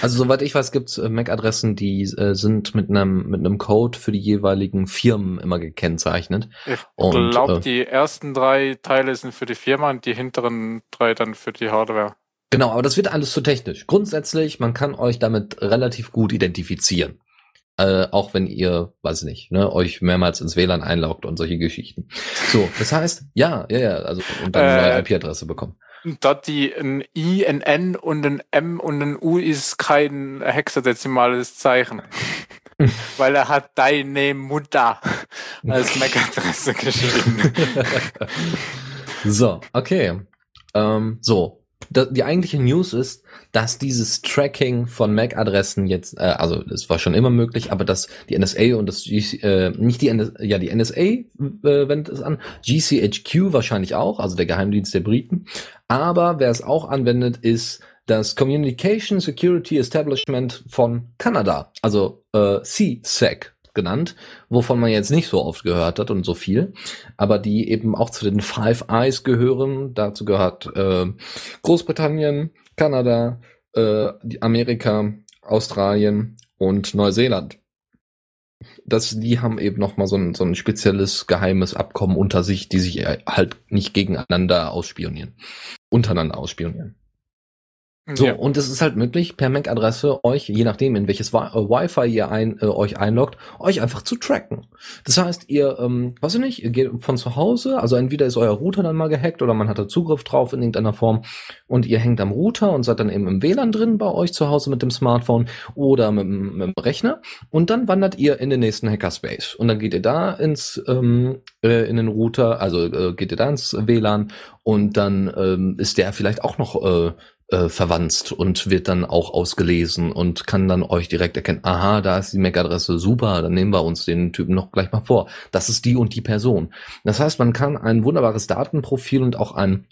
Also soweit ich weiß, gibt es äh, MAC-Adressen, die äh, sind mit einem mit einem Code für die jeweiligen Firmen immer gekennzeichnet. Ich glaube, äh, die ersten drei Teile sind für die Firma und die hinteren drei dann für die Hardware. Genau, aber das wird alles zu technisch. Grundsätzlich, man kann euch damit relativ gut identifizieren. Äh, auch wenn ihr, weiß ich nicht, ne, euch mehrmals ins WLAN einloggt und solche Geschichten. So, das heißt, ja, ja, ja, also und dann eine neue äh, IP-Adresse bekommen. Da die ein I, ein N und ein M und ein U ist kein hexadezimales Zeichen. Weil er hat deine Mutter als MAC-Adresse geschrieben. so, okay. Ähm, so, die eigentliche News ist, dass dieses Tracking von MAC-Adressen jetzt, äh, also es war schon immer möglich, aber dass die NSA und das GC, äh, nicht die NSA, ja die NSA äh, wendet es an, GCHQ wahrscheinlich auch, also der Geheimdienst der Briten. Aber wer es auch anwendet, ist das Communication Security Establishment von Kanada, also äh, CSEC genannt, wovon man jetzt nicht so oft gehört hat und so viel, aber die eben auch zu den Five Eyes gehören. Dazu gehört äh, Großbritannien, Kanada, äh, Amerika, Australien und Neuseeland. Das, die haben eben noch mal so ein, so ein spezielles geheimes Abkommen unter sich, die sich halt nicht gegeneinander ausspionieren, untereinander ausspionieren. So, ja. und es ist halt möglich, per MAC-Adresse euch, je nachdem, in welches Wi äh, Wi-Fi ihr ein, äh, euch einloggt, euch einfach zu tracken. Das heißt, ihr, ähm, weiß ich nicht, ihr geht von zu Hause, also entweder ist euer Router dann mal gehackt oder man hat da Zugriff drauf in irgendeiner Form und ihr hängt am Router und seid dann eben im WLAN drin bei euch zu Hause mit dem Smartphone oder mit, mit dem Rechner und dann wandert ihr in den nächsten Hackerspace und dann geht ihr da ins, ähm, äh, in den Router, also äh, geht ihr da ins WLAN und dann ähm, ist der vielleicht auch noch äh, äh, verwandt und wird dann auch ausgelesen und kann dann euch direkt erkennen, aha, da ist die MAC-Adresse, super, dann nehmen wir uns den Typen noch gleich mal vor. Das ist die und die Person. Das heißt, man kann ein wunderbares Datenprofil und auch ein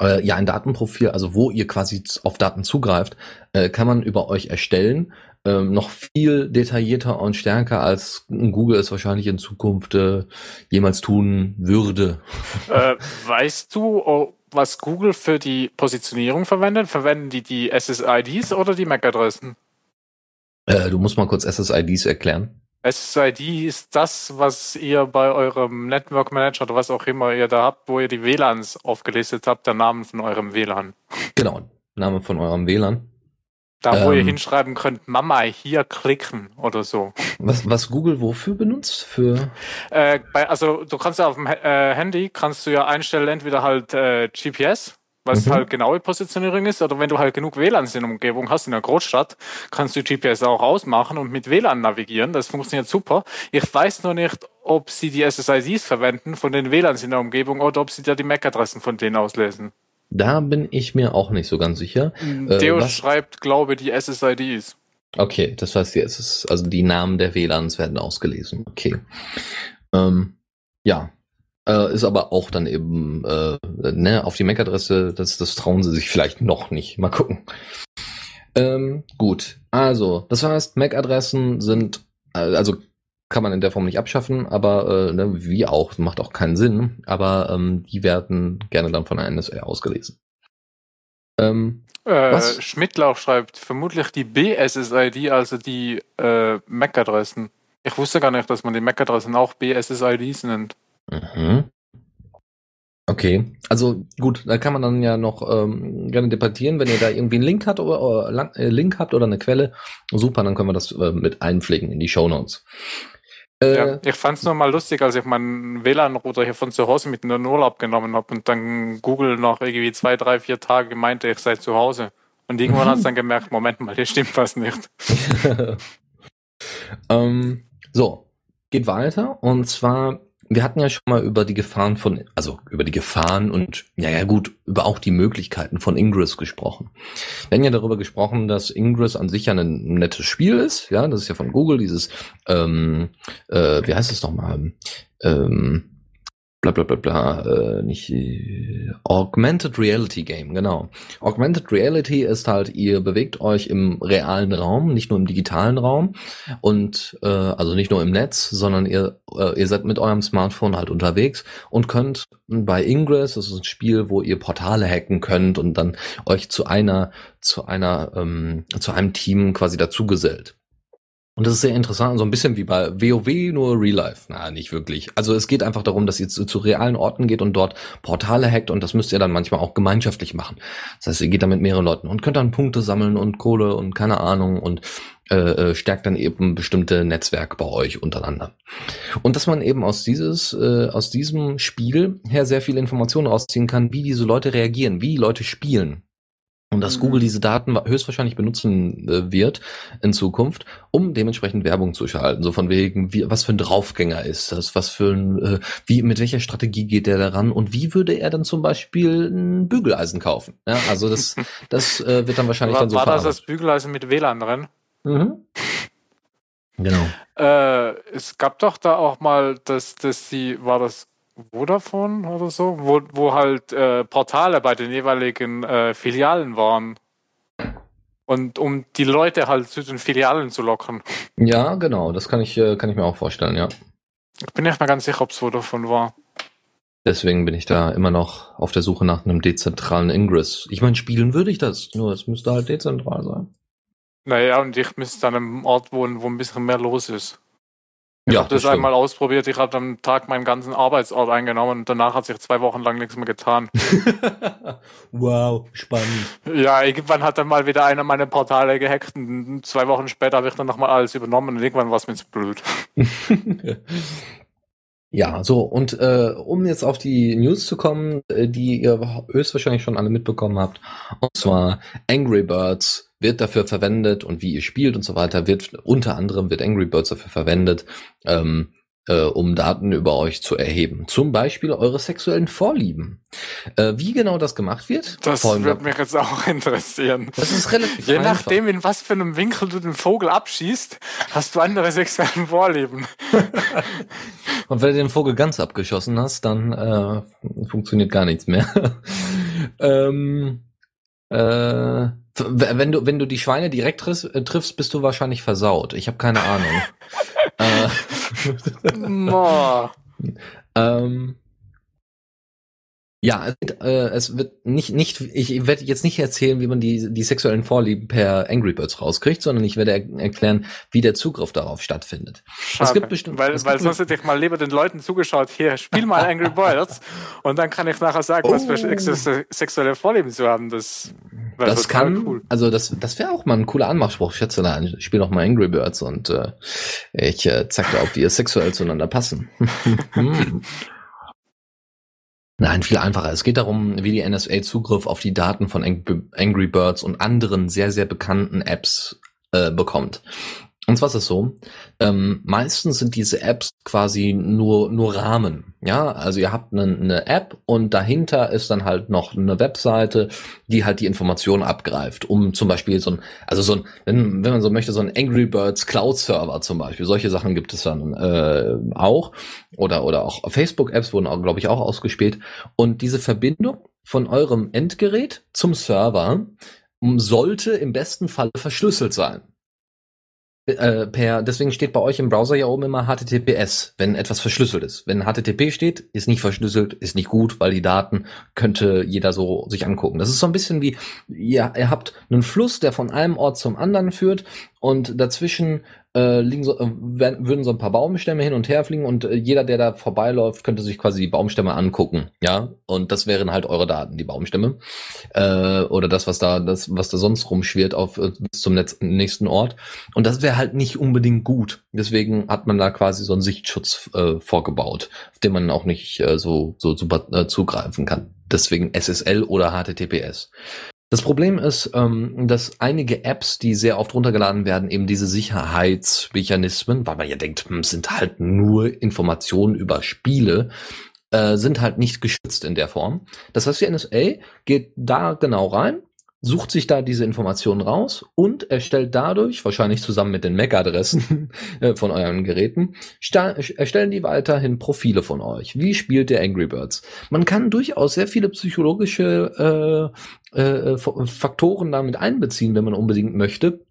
äh, ja, ein Datenprofil, also wo ihr quasi auf Daten zugreift, äh, kann man über euch erstellen. Ähm, noch viel detaillierter und stärker als Google es wahrscheinlich in Zukunft äh, jemals tun würde. Äh, weißt du, oh, was Google für die Positionierung verwendet? Verwenden die die SSIDs oder die MAC-Adressen? Äh, du musst mal kurz SSIDs erklären. SSID ist das, was ihr bei eurem Network Manager oder was auch immer ihr da habt, wo ihr die WLANs aufgelistet habt, der Name von eurem WLAN. Genau, Name von eurem WLAN. Da, wo ähm, ihr hinschreiben könnt, Mama, hier klicken oder so. Was, was Google wofür benutzt? Für? Äh, bei, also du kannst ja auf dem äh, Handy, kannst du ja einstellen, entweder halt äh, GPS, was mhm. halt genaue Positionierung ist, oder wenn du halt genug WLANs in der Umgebung hast, in der Großstadt, kannst du GPS auch ausmachen und mit WLAN navigieren. Das funktioniert super. Ich weiß nur nicht, ob sie die SSIDs verwenden von den WLANs in der Umgebung oder ob sie da die MAC-Adressen von denen auslesen. Da bin ich mir auch nicht so ganz sicher. Theo äh, schreibt, glaube die SSIDs. Okay, das heißt, die SS, also die Namen der WLANs werden ausgelesen. Okay. Ähm, ja. Äh, ist aber auch dann eben, äh, ne, auf die MAC-Adresse, das, das trauen sie sich vielleicht noch nicht. Mal gucken. Ähm, gut, also, das heißt, MAC-Adressen sind, äh, also kann man in der Form nicht abschaffen, aber äh, ne, wie auch, macht auch keinen Sinn. Aber ähm, die werden gerne dann von der NSA ausgelesen. Ähm, äh, Schmidtlauch schreibt vermutlich die BSSID, also die äh, MAC-Adressen. Ich wusste gar nicht, dass man die MAC-Adressen auch BSSIDs nennt. Mhm. Okay, also gut, da kann man dann ja noch ähm, gerne debattieren, wenn ihr da irgendwie einen Link habt oder, oder äh, Link habt oder eine Quelle. Super, dann können wir das äh, mit einpflegen in die Show Notes. Äh, ja, ich fand es nur mal lustig, als ich meinen WLAN-Router hier von zu Hause mit in den Urlaub genommen habe und dann Google noch irgendwie zwei, drei, vier Tage meinte, ich sei zu Hause. Und irgendwann hat es dann gemerkt, Moment mal, hier stimmt was nicht. ähm, so, geht weiter. Und zwar wir hatten ja schon mal über die Gefahren von, also über die Gefahren und, ja, ja gut, über auch die Möglichkeiten von Ingress gesprochen. Wir haben ja darüber gesprochen, dass Ingress an sich ja ein nettes Spiel ist, ja, das ist ja von Google, dieses, ähm, äh, wie heißt es nochmal, ähm, bla bla bla bla, äh, nicht äh, Augmented Reality Game, genau. Augmented Reality ist halt, ihr bewegt euch im realen Raum, nicht nur im digitalen Raum und äh, also nicht nur im Netz, sondern ihr, äh, ihr seid mit eurem Smartphone halt unterwegs und könnt bei Ingress, das ist ein Spiel, wo ihr Portale hacken könnt und dann euch zu einer, zu einer, ähm, zu einem Team quasi dazugesellt. Und das ist sehr interessant, so ein bisschen wie bei WoW, nur Real Life. Na, nicht wirklich. Also es geht einfach darum, dass ihr zu, zu, realen Orten geht und dort Portale hackt und das müsst ihr dann manchmal auch gemeinschaftlich machen. Das heißt, ihr geht da mit mehreren Leuten und könnt dann Punkte sammeln und Kohle und keine Ahnung und äh, äh, stärkt dann eben bestimmte Netzwerke bei euch untereinander. Und dass man eben aus dieses, äh, aus diesem Spiel her sehr viele Informationen rausziehen kann, wie diese Leute reagieren, wie die Leute spielen. Und dass mhm. Google diese Daten höchstwahrscheinlich benutzen äh, wird in Zukunft, um dementsprechend Werbung zu schalten. So von wegen, wie, was für ein Draufgänger ist das, was für ein, äh, wie, mit welcher Strategie geht der daran und wie würde er dann zum Beispiel ein Bügeleisen kaufen? Ja, also das, das äh, wird dann wahrscheinlich war, dann so War das das Bügeleisen mit WLAN drin? Mhm. Genau. Äh, es gab doch da auch mal, dass, dass die, war das Vodafone oder so, wo, wo halt äh, Portale bei den jeweiligen äh, Filialen waren. Und um die Leute halt zu den Filialen zu locken. Ja, genau, das kann ich, äh, kann ich mir auch vorstellen, ja. Ich bin nicht mal ganz sicher, ob es Vodafone war. Deswegen bin ich da immer noch auf der Suche nach einem dezentralen Ingress. Ich meine, spielen würde ich das, nur es müsste halt dezentral sein. Naja, und ich müsste an einem Ort wohnen, wo ein bisschen mehr los ist. Ich ja, habe das, das einmal ausprobiert. Ich habe am Tag meinen ganzen Arbeitsort eingenommen und danach hat sich zwei Wochen lang nichts mehr getan. wow, spannend. Ja, irgendwann hat dann mal wieder einer meine Portale gehackt und zwei Wochen später habe ich dann nochmal alles übernommen und irgendwann war es mir zu blöd. ja, so, und äh, um jetzt auf die News zu kommen, äh, die ihr höchstwahrscheinlich schon alle mitbekommen habt, und zwar Angry Birds wird dafür verwendet und wie ihr spielt und so weiter, wird unter anderem wird Angry Birds dafür verwendet, ähm, äh, um Daten über euch zu erheben. Zum Beispiel eure sexuellen Vorlieben. Äh, wie genau das gemacht wird? Das würde mich jetzt auch interessieren. Das ist relativ Je einfach. nachdem, in was für einem Winkel du den Vogel abschießt, hast du andere sexuellen Vorlieben. und wenn du den Vogel ganz abgeschossen hast, dann äh, funktioniert gar nichts mehr. ähm, äh, wenn du, wenn du die Schweine direkt triffst, äh, triffst bist du wahrscheinlich versaut. Ich habe keine Ahnung. äh, ähm, ja, es wird, äh, es wird nicht, nicht, ich werde jetzt nicht erzählen, wie man die, die sexuellen Vorlieben per Angry Birds rauskriegt, sondern ich werde er erklären, wie der Zugriff darauf stattfindet. Schade, es gibt bestimmt, weil, es weil sonst hätte ich mal lieber den Leuten zugeschaut, hier, spiel mal Angry Birds und dann kann ich nachher sagen, oh. was für oh. sexuelle Vorlieben zu haben. Das, das kann, cool. also das, das wäre auch mal ein cooler Anmachspruch. Schätze, ich spiele auch mal Angry Birds und äh, ich äh, zeig dir, ob wir sexuell zueinander passen. Nein, viel einfacher. Es geht darum, wie die NSA Zugriff auf die Daten von Angry Birds und anderen sehr, sehr bekannten Apps äh, bekommt. Und zwar ist es so, ähm, meistens sind diese Apps quasi nur, nur Rahmen. Ja, also ihr habt eine, eine App und dahinter ist dann halt noch eine Webseite, die halt die Informationen abgreift, um zum Beispiel so ein, also so ein, wenn, wenn man so möchte, so ein Angry Birds Cloud Server zum Beispiel. Solche Sachen gibt es dann äh, auch. Oder, oder auch Facebook-Apps wurden auch, glaube ich, auch ausgespielt. Und diese Verbindung von eurem Endgerät zum Server sollte im besten Fall verschlüsselt sein. Äh, per, deswegen steht bei euch im Browser ja oben immer HTTPS, wenn etwas verschlüsselt ist. Wenn HTTP steht, ist nicht verschlüsselt, ist nicht gut, weil die Daten könnte jeder so sich angucken. Das ist so ein bisschen wie, ja, ihr habt einen Fluss, der von einem Ort zum anderen führt und dazwischen äh, liegen so, äh, würden so ein paar Baumstämme hin und her fliegen und äh, jeder, der da vorbeiläuft, könnte sich quasi die Baumstämme angucken, ja. Und das wären halt eure Daten, die Baumstämme äh, oder das, was da, das, was da sonst rumschwirrt auf äh, bis zum nächsten Ort. Und das wäre halt nicht unbedingt gut. Deswegen hat man da quasi so einen Sichtschutz äh, vorgebaut, auf den man auch nicht äh, so so super äh, zugreifen kann. Deswegen SSL oder HTTPS. Das Problem ist, ähm, dass einige Apps, die sehr oft runtergeladen werden, eben diese Sicherheitsmechanismen, weil man ja denkt, hm, sind halt nur Informationen über Spiele, äh, sind halt nicht geschützt in der Form. Das heißt, die NSA geht da genau rein sucht sich da diese Informationen raus und erstellt dadurch, wahrscheinlich zusammen mit den MAC-Adressen äh, von euren Geräten, erstellen die weiterhin Profile von euch. Wie spielt der Angry Birds? Man kann durchaus sehr viele psychologische äh, äh, Faktoren damit einbeziehen, wenn man unbedingt möchte.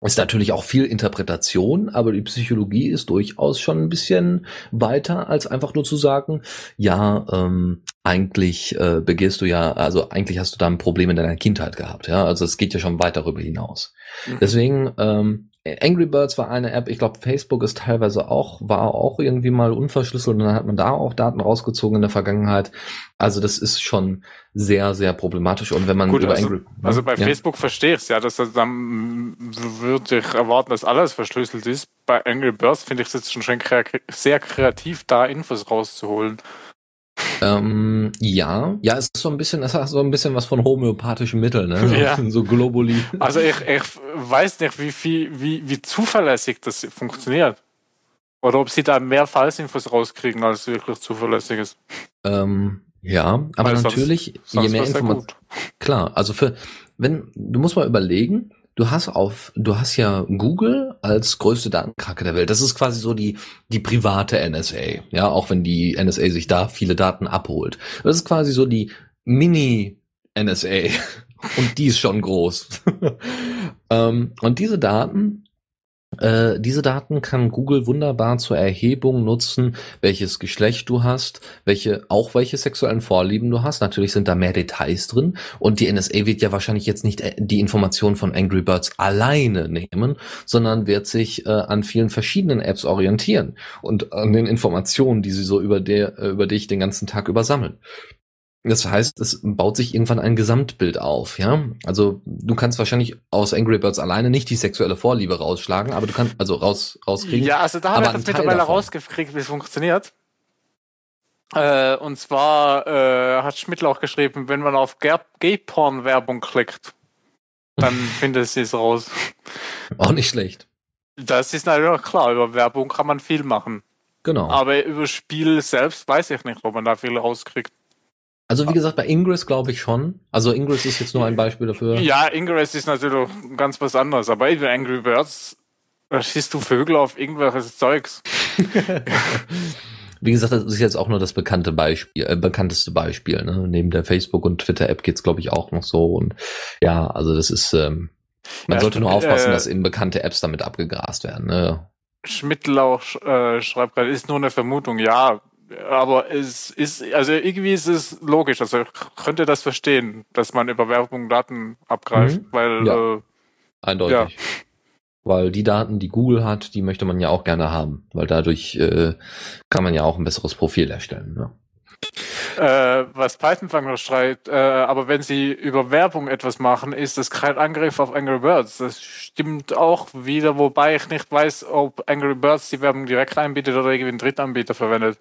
Ist natürlich auch viel Interpretation, aber die Psychologie ist durchaus schon ein bisschen weiter, als einfach nur zu sagen, ja, ähm, eigentlich äh, begehst du ja, also eigentlich hast du da ein Problem in deiner Kindheit gehabt, ja. Also es geht ja schon weit darüber hinaus. Mhm. Deswegen, ähm, Angry Birds war eine App, ich glaube, Facebook ist teilweise auch, war auch irgendwie mal unverschlüsselt und dann hat man da auch Daten rausgezogen in der Vergangenheit. Also das ist schon sehr, sehr problematisch. Und wenn man Gut, über also, Angry, also bei ja. Facebook verstehe ich es ja, dass das dann würde ich erwarten, dass alles verschlüsselt ist. Bei Angry Birds finde ich es jetzt schon sehr kreativ, da Infos rauszuholen. Ähm, ja, ja, es ist so ein bisschen, es hat so ein bisschen was von homöopathischen Mitteln, ne? Ja. so Globuli. Also ich, ich weiß nicht, wie viel, wie, wie zuverlässig das funktioniert. Oder ob sie da mehr Falsinfos rauskriegen, als wirklich zuverlässig ist. Ähm, ja, aber Weil natürlich, sonst, je mehr Informationen. Klar, also für, wenn, du musst mal überlegen, du hast auf, du hast ja Google als größte Datenkrake der Welt. Das ist quasi so die, die private NSA. Ja, auch wenn die NSA sich da viele Daten abholt. Das ist quasi so die Mini NSA. Und die ist schon groß. ähm, und diese Daten äh, diese Daten kann Google wunderbar zur Erhebung nutzen, welches Geschlecht du hast, welche, auch welche sexuellen Vorlieben du hast. Natürlich sind da mehr Details drin und die NSA wird ja wahrscheinlich jetzt nicht äh, die Informationen von Angry Birds alleine nehmen, sondern wird sich äh, an vielen verschiedenen Apps orientieren und an den Informationen, die sie so über, der, äh, über dich den ganzen Tag übersammeln. Das heißt, es baut sich irgendwann ein Gesamtbild auf, ja. Also du kannst wahrscheinlich aus Angry Birds alleine nicht die sexuelle Vorliebe rausschlagen, aber du kannst also raus rauskriegen. Ja, also da haben wir das mittlerweile rausgekriegt, wie es funktioniert. Äh, und zwar äh, hat Schmidt auch geschrieben, wenn man auf Gay-Porn-Werbung klickt, dann findet sie es raus. Auch nicht schlecht. Das ist natürlich klar, über Werbung kann man viel machen. Genau. Aber über Spiel selbst weiß ich nicht, ob man da viel rauskriegt. Also wie gesagt, bei Ingress glaube ich schon. Also Ingress ist jetzt nur ein Beispiel dafür. Ja, Ingress ist natürlich ganz was anderes, aber in Angry Birds da schießt du Vögel auf irgendwelches Zeugs. wie gesagt, das ist jetzt auch nur das bekannte Beispiel, äh, bekannteste Beispiel. Ne? Neben der Facebook- und Twitter-App geht's glaube ich, auch noch so. Und ja, also das ist, ähm, man ja, sollte nur aufpassen, äh, dass eben bekannte Apps damit abgegrast werden. Ne? Schmidtlauch äh, schreibt gerade, ist nur eine Vermutung. Ja, aber es ist, also irgendwie ist es logisch. Also ich könnte das verstehen, dass man über Werbung Daten abgreift, mhm. weil ja. äh, eindeutig. Ja. Weil die Daten, die Google hat, die möchte man ja auch gerne haben, weil dadurch äh, kann man ja auch ein besseres Profil erstellen. Ne? Äh, was Python noch schreibt, äh, aber wenn sie über Werbung etwas machen, ist das kein Angriff auf Angry Birds. Das stimmt auch wieder, wobei ich nicht weiß, ob Angry Birds die Werbung direkt einbietet oder irgendwie einen Drittanbieter verwendet.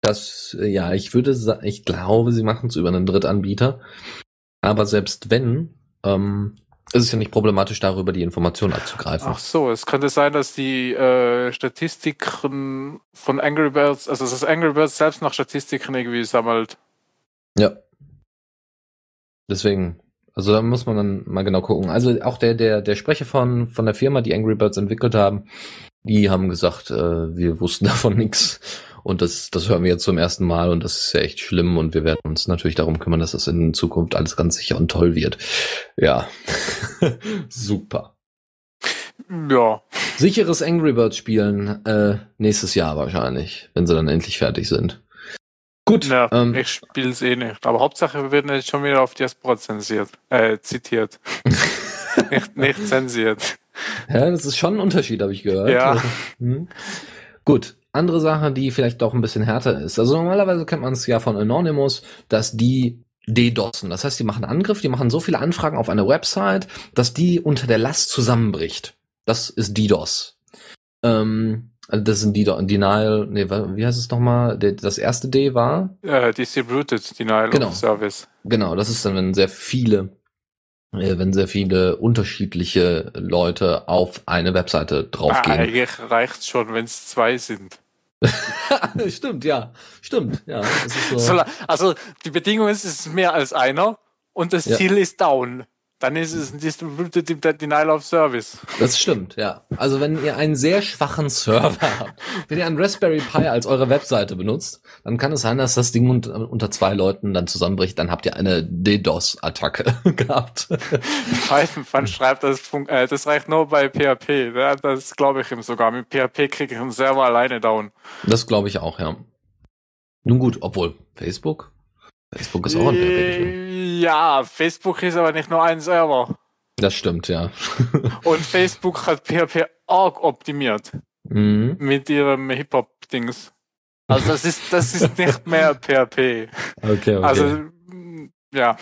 Das, äh, ja, ich würde sagen, ich glaube, sie machen es über einen Drittanbieter. Aber selbst wenn, ähm, ist es ja nicht problematisch, darüber die Informationen abzugreifen. Ach so, es könnte sein, dass die äh, Statistiken von Angry Birds, also dass Angry Birds selbst noch Statistiken irgendwie sammelt. Ja. Deswegen, also da muss man dann mal genau gucken. Also auch der, der, der Sprecher von, von der Firma, die Angry Birds entwickelt haben, die haben gesagt, äh, wir wussten davon nichts. Und das, das hören wir jetzt zum ersten Mal und das ist ja echt schlimm und wir werden uns natürlich darum kümmern, dass das in Zukunft alles ganz sicher und toll wird. Ja, super. Ja. Sicheres Angry Birds spielen äh, nächstes Jahr wahrscheinlich, wenn sie dann endlich fertig sind. Gut. Ja, ähm, ich spiele es eh nicht. Aber Hauptsache, wir werden jetzt schon wieder auf Diaspora zensiert, äh, zitiert. nicht, nicht zensiert. Ja, das ist schon ein Unterschied, habe ich gehört. Ja. Hm. Gut, andere Sache, die vielleicht doch ein bisschen härter ist. Also normalerweise kennt man es ja von Anonymous, dass die DDoSen. Das heißt, die machen Angriff, die machen so viele Anfragen auf eine Website, dass die unter der Last zusammenbricht. Das ist DDoS. Ähm, also das sind Denial, nee, wie heißt es nochmal? Das erste D war? Uh, Distributed Denial genau. of Service. Genau, das ist dann, wenn sehr viele äh, wenn sehr viele unterschiedliche Leute auf eine Webseite draufgehen. Ah, eigentlich reicht schon, wenn es zwei sind. stimmt, ja. Stimmt, ja. So. also die Bedingung ist, es ist mehr als einer und das ja. Ziel ist down. Dann ist es ein Distributed Denial of Service. Das stimmt, ja. Also wenn ihr einen sehr schwachen Server habt, wenn ihr einen Raspberry Pi als eure Webseite benutzt, dann kann es sein, dass das Ding unter, zwei Leuten dann zusammenbricht. Dann habt ihr eine DDoS-Attacke gehabt. Python schreibt, das, äh, das reicht nur bei PHP. Das glaube ich ihm sogar. Mit PHP kriege ich einen Server alleine down. Das glaube ich auch, ja. Nun gut, obwohl Facebook Facebook ist auch ein PHP. Ja, Facebook ist aber nicht nur ein Server. Das stimmt, ja. Und Facebook hat PHP arg optimiert. Mhm. Mit ihrem Hip-Hop-Dings. Also das ist, das ist nicht mehr PHP. Okay, okay. Also, ja.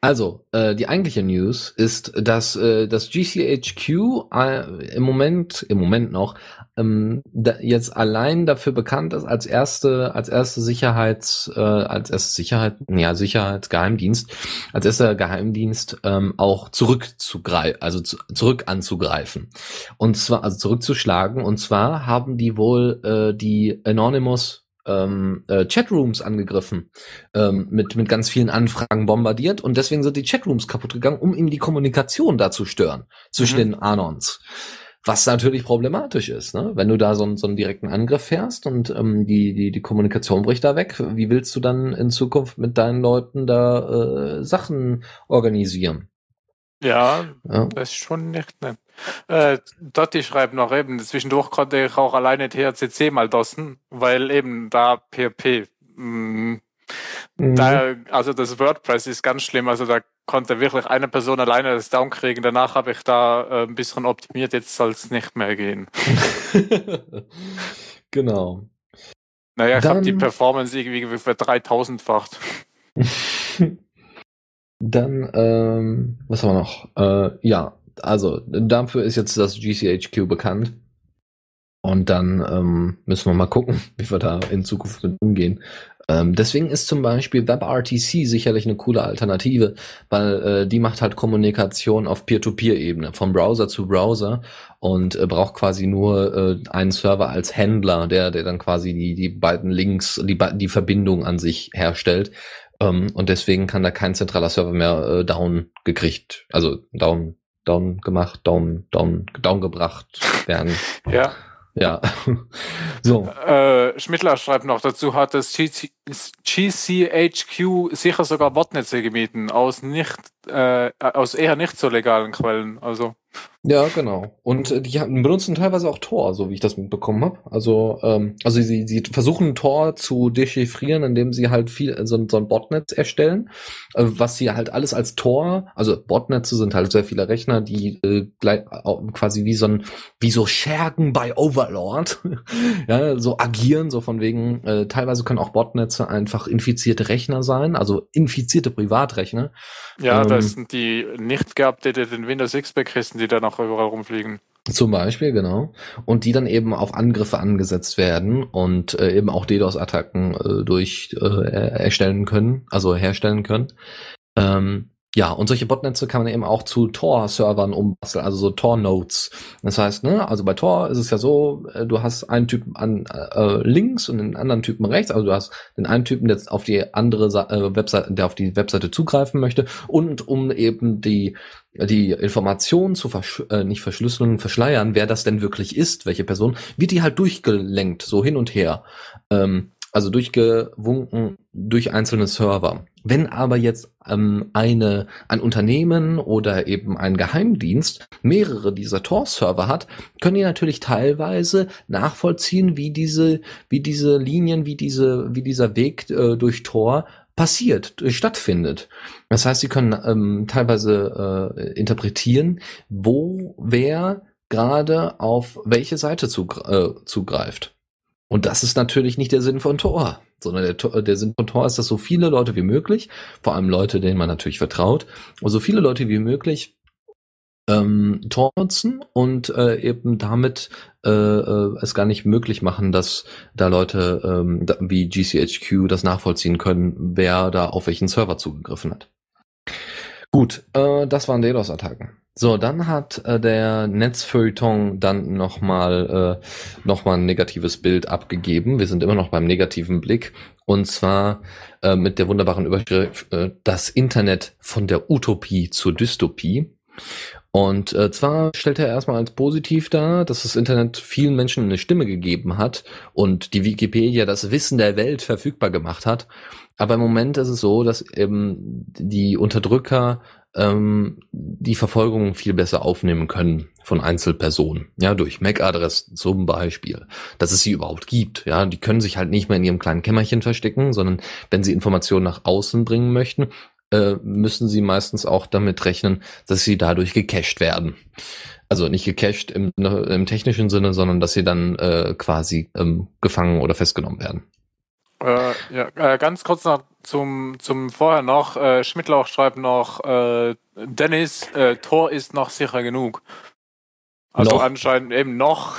Also, äh, die eigentliche News ist, dass äh, das GCHQ äh, im Moment, im Moment noch, ähm, da jetzt allein dafür bekannt ist, als erste, als erste Sicherheits, äh, als erste Sicherheit, ja, Sicherheitsgeheimdienst, als erster Geheimdienst ähm, auch zurückzugreifen, also zu, zurück anzugreifen. Und zwar, also zurückzuschlagen. Und zwar haben die wohl äh, die Anonymous ähm, äh, Chatrooms angegriffen, ähm, mit, mit ganz vielen Anfragen bombardiert und deswegen sind die Chatrooms kaputt gegangen, um ihm die Kommunikation da zu stören zwischen mhm. den Anons. Was natürlich problematisch ist, ne? Wenn du da so, so einen direkten Angriff fährst und ähm, die, die, die Kommunikation bricht da weg, wie willst du dann in Zukunft mit deinen Leuten da äh, Sachen organisieren? Ja, ja, das ist schon nicht nett. Äh, Dotti schreibt noch eben, zwischendurch konnte ich auch alleine THCC mal dossen, weil eben da PHP, mh, mhm. da, also das WordPress ist ganz schlimm, also da konnte wirklich eine Person alleine das down kriegen. Danach habe ich da äh, ein bisschen optimiert, jetzt soll es nicht mehr gehen. genau. Naja, ich habe die Performance irgendwie für 3000-facht. Dann, ähm, was haben wir noch? Äh, ja, also dafür ist jetzt das GCHQ bekannt. Und dann ähm, müssen wir mal gucken, wie wir da in Zukunft mit umgehen. Ähm, deswegen ist zum Beispiel WebRTC sicherlich eine coole Alternative, weil äh, die macht halt Kommunikation auf Peer-to-Peer-Ebene, vom Browser zu Browser und äh, braucht quasi nur äh, einen Server als Händler, der, der dann quasi die, die beiden Links, die, die Verbindung an sich herstellt. Ähm, und deswegen kann da kein zentraler Server mehr äh, down gekriegt, also down, down gemacht, down, down, down gebracht werden. ja. Ja. so. Äh, Schmidtler schreibt noch, dazu hat das GCHQ sicher sogar Botnetze gemieden aus nicht, äh, aus eher nicht so legalen Quellen. Also. Ja, genau. Und äh, die benutzen teilweise auch Tor, so wie ich das mitbekommen habe. Also, ähm, also sie, sie versuchen Tor zu dechiffrieren, indem sie halt viel so, so ein Botnetz erstellen, äh, was sie halt alles als Tor, also Botnetze sind halt sehr viele Rechner, die äh, gleich, quasi wie so ein, wie so Schergen bei Overlord, ja, so agieren, so von wegen, äh, teilweise können auch Botnetze einfach infizierte Rechner sein, also infizierte Privatrechner. Ja, ähm, das sind die nicht geupdateten Windows XP-Kisten, die da noch überall rumfliegen. Zum Beispiel, genau. Und die dann eben auf Angriffe angesetzt werden und äh, eben auch DDoS-Attacken äh, durch äh, erstellen können, also herstellen können. Ähm, ja, und solche Botnetze kann man eben auch zu Tor-Servern umbasteln, also so Tor-Nodes. Das heißt, ne, also bei Tor ist es ja so, äh, du hast einen Typen an äh, links und den anderen Typen rechts, also du hast den einen Typen, der auf die andere äh, Webseite, der auf die Webseite zugreifen möchte und um eben die die Informationen zu versch äh, nicht verschlüsseln, verschleiern, wer das denn wirklich ist, welche Person, wird die halt durchgelenkt, so hin und her. Ähm, also durchgewunken durch einzelne Server. Wenn aber jetzt ähm, eine, ein Unternehmen oder eben ein Geheimdienst mehrere dieser Tor-Server hat, können die natürlich teilweise nachvollziehen, wie diese, wie diese Linien, wie diese, wie dieser Weg äh, durch Tor passiert, äh, stattfindet. Das heißt, sie können ähm, teilweise äh, interpretieren, wo wer gerade auf welche Seite äh, zugreift. Und das ist natürlich nicht der Sinn von Tor, sondern der, der, Sinn von Tor ist, dass so viele Leute wie möglich, vor allem Leute, denen man natürlich vertraut, so viele Leute wie möglich ähm, Tor nutzen und äh, eben damit äh, äh, es gar nicht möglich machen, dass da Leute ähm, da, wie GCHQ das nachvollziehen können, wer da auf welchen Server zugegriffen hat. Gut, äh, das waren DDoS-Attacken. So, dann hat äh, der Netzfeuilleton dann nochmal äh, noch ein negatives Bild abgegeben. Wir sind immer noch beim negativen Blick. Und zwar äh, mit der wunderbaren Überschrift äh, Das Internet von der Utopie zur Dystopie. Und äh, zwar stellt er erstmal als positiv dar, dass das Internet vielen Menschen eine Stimme gegeben hat und die Wikipedia das Wissen der Welt verfügbar gemacht hat. Aber im Moment ist es so, dass eben die Unterdrücker ähm, die Verfolgung viel besser aufnehmen können von Einzelpersonen. Ja, durch MAC-Adressen zum Beispiel. Dass es sie überhaupt gibt. Ja, die können sich halt nicht mehr in ihrem kleinen Kämmerchen verstecken, sondern wenn sie Informationen nach außen bringen möchten, äh, müssen sie meistens auch damit rechnen, dass sie dadurch gecached werden. Also nicht gecached im, im technischen Sinne, sondern dass sie dann äh, quasi ähm, gefangen oder festgenommen werden. Äh, ja, äh, ganz kurz noch zum, zum vorher noch. Äh, Schmidtlauch schreibt noch, äh, Dennis, äh, Tor ist noch sicher genug. Also noch. anscheinend eben noch.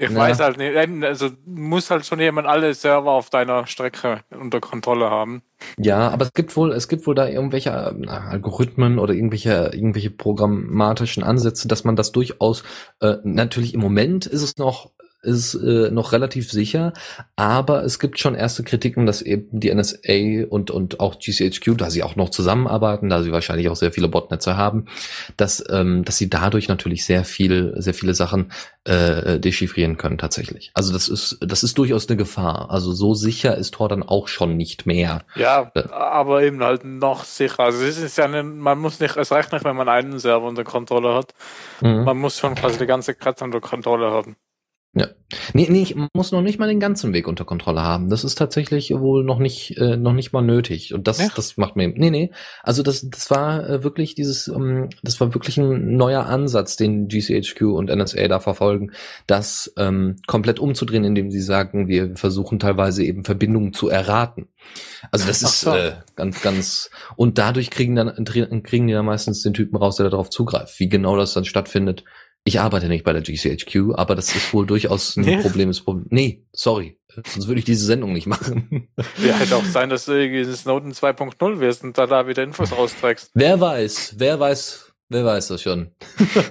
Ich ja. weiß halt nicht, also muss halt schon jemand alle Server auf deiner Strecke unter Kontrolle haben. Ja, aber es gibt wohl, es gibt wohl da irgendwelche Algorithmen oder irgendwelche, irgendwelche programmatischen Ansätze, dass man das durchaus, äh, natürlich im Moment ist es noch ist äh, noch relativ sicher, aber es gibt schon erste Kritiken, dass eben die NSA und, und auch GCHQ, da sie auch noch zusammenarbeiten, da sie wahrscheinlich auch sehr viele Botnetze haben, dass, ähm, dass sie dadurch natürlich sehr viel, sehr viele Sachen äh, dechiffrieren können tatsächlich. Also das ist, das ist durchaus eine Gefahr. Also so sicher ist Tor dann auch schon nicht mehr. Ja, äh, aber eben halt noch sicher. Also es ist ja, eine, man muss nicht, es reicht nicht, wenn man einen Server unter Kontrolle hat. Mhm. Man muss schon quasi die ganze Kette unter Kontrolle haben. Ja. Nee, nee, ich muss noch nicht mal den ganzen Weg unter Kontrolle haben. Das ist tatsächlich wohl noch nicht, äh, noch nicht mal nötig. Und das, ja. das macht mir, nee, nee. Also das, das war äh, wirklich dieses, ähm, das war wirklich ein neuer Ansatz, den GCHQ und NSA da verfolgen, das ähm, komplett umzudrehen, indem sie sagen, wir versuchen teilweise eben Verbindungen zu erraten. Also das ist äh, ganz, ganz, und dadurch kriegen dann, kriegen die dann meistens den Typen raus, der darauf zugreift. Wie genau das dann stattfindet, ich arbeite nicht bei der GCHQ, aber das ist wohl durchaus ein nee. Problem. Nee, sorry. Sonst würde ich diese Sendung nicht machen. Ja, hätte auch sein, dass du irgendwie Snowden 2.0 wirst und da, da wieder Infos rausträgst. Wer weiß, wer weiß, wer weiß das schon.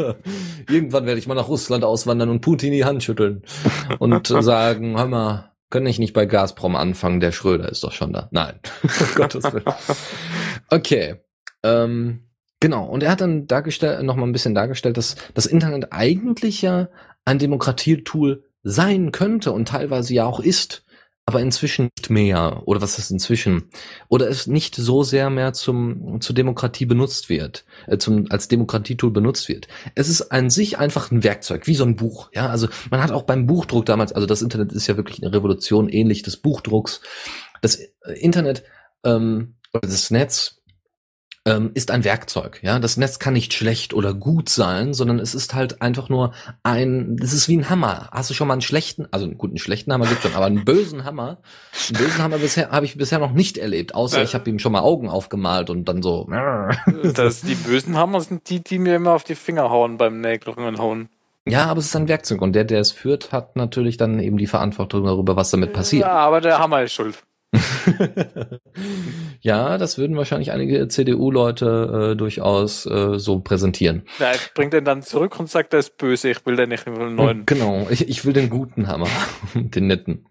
Irgendwann werde ich mal nach Russland auswandern und Putin die Hand schütteln und sagen, hör mal, kann ich nicht bei Gazprom anfangen, der Schröder ist doch schon da. Nein. Gottes Willen. Okay. Ähm, Genau, und er hat dann dargestellt, noch mal ein bisschen dargestellt, dass das Internet eigentlich ja ein Demokratietool sein könnte und teilweise ja auch ist, aber inzwischen nicht mehr, oder was ist inzwischen, oder es nicht so sehr mehr zum, zur Demokratie benutzt wird, äh, zum, als Demokratietool benutzt wird. Es ist an sich einfach ein Werkzeug, wie so ein Buch, ja, also man hat auch beim Buchdruck damals, also das Internet ist ja wirklich eine Revolution ähnlich des Buchdrucks. Das Internet, ähm, oder das Netz ähm, ist ein Werkzeug. Ja, das Netz kann nicht schlecht oder gut sein, sondern es ist halt einfach nur ein. Das ist wie ein Hammer. Hast du schon mal einen schlechten, also einen guten schlechten Hammer gibt schon, aber einen bösen Hammer, einen bösen Hammer bisher habe ich bisher noch nicht erlebt, außer ich habe ihm schon mal Augen aufgemalt und dann so. Das die bösen Hammer sind die, die mir immer auf die Finger hauen beim Nägeln hauen. Ja, aber es ist ein Werkzeug und der, der es führt, hat natürlich dann eben die Verantwortung darüber, was damit passiert. Ja, aber der Hammer ist schuld. ja, das würden wahrscheinlich einige CDU-Leute äh, durchaus äh, so präsentieren. Ja, bringt den dann zurück und sagt, er ist böse, ich will den nicht, ich will einen neuen. Genau, ich, ich will den guten Hammer, den netten.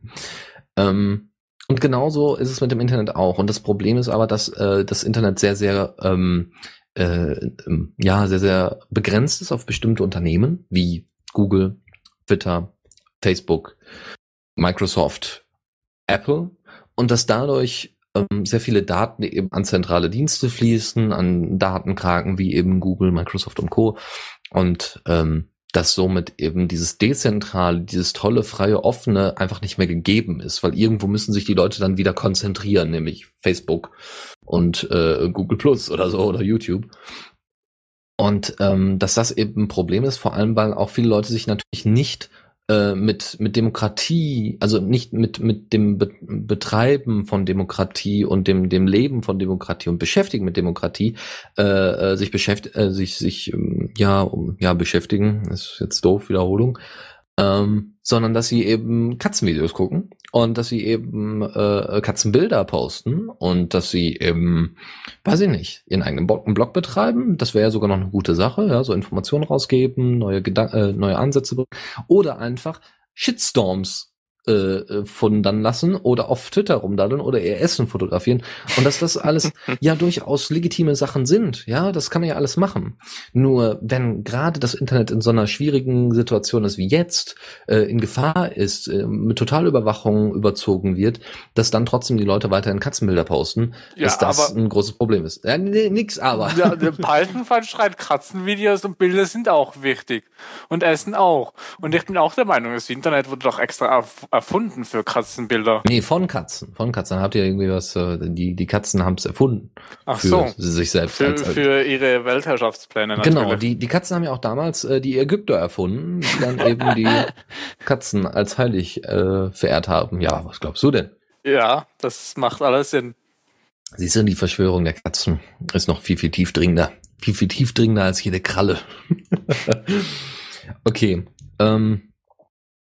Ähm, und genauso ist es mit dem Internet auch. Und das Problem ist aber, dass äh, das Internet sehr, sehr, ähm, äh, ähm, ja, sehr, sehr begrenzt ist auf bestimmte Unternehmen wie Google, Twitter, Facebook, Microsoft, Apple und dass dadurch ähm, sehr viele Daten eben an zentrale Dienste fließen, an Datenkraken wie eben Google, Microsoft und Co. Und ähm, dass somit eben dieses dezentrale, dieses tolle, freie, offene einfach nicht mehr gegeben ist, weil irgendwo müssen sich die Leute dann wieder konzentrieren, nämlich Facebook und äh, Google Plus oder so oder YouTube. Und ähm, dass das eben ein Problem ist, vor allem weil auch viele Leute sich natürlich nicht äh, mit, mit Demokratie, also nicht mit, mit dem Be Betreiben von Demokratie und dem, dem Leben von Demokratie und Beschäftigen mit Demokratie, äh, äh, sich beschäftigt, äh, sich, sich, ähm, ja, um, ja, beschäftigen, ist jetzt doof, Wiederholung, ähm, sondern dass sie eben Katzenvideos gucken und dass sie eben äh, Katzenbilder posten und dass sie eben, weiß ich nicht, ihren eigenen Blog betreiben. Das wäre ja sogar noch eine gute Sache, ja, so Informationen rausgeben, neue Gedan äh, neue Ansätze oder einfach Shitstorms äh, äh, von dann lassen oder auf Twitter rumdaddeln oder ihr Essen fotografieren und dass das alles ja durchaus legitime Sachen sind, ja, das kann man ja alles machen. Nur wenn gerade das Internet in so einer schwierigen Situation ist wie jetzt, äh, in Gefahr ist, äh, mit Totalüberwachung überzogen wird, dass dann trotzdem die Leute weiterhin Katzenbilder posten, ja, dass das ein großes Problem ist. Ja, nee, nix aber. Ja, der Paltenfall schreit, Katzenvideos und Bilder sind auch wichtig und Essen auch. Und ich bin auch der Meinung, das Internet wurde doch extra auf erfunden für Katzenbilder. Nee, von Katzen. Von Katzen. Habt ihr irgendwie was, äh, die, die Katzen haben es erfunden. Ach für so. sich selbst. Für, als, für ihre Weltherrschaftspläne natürlich. Genau, die, die Katzen haben ja auch damals äh, die Ägypter erfunden, die dann eben die Katzen als heilig äh, verehrt haben. Ja, was glaubst du denn? Ja, das macht alles Sinn. Siehst du, die Verschwörung der Katzen ist noch viel, viel tiefdringender. Viel, viel tiefdringender als jede Kralle. okay. Ähm,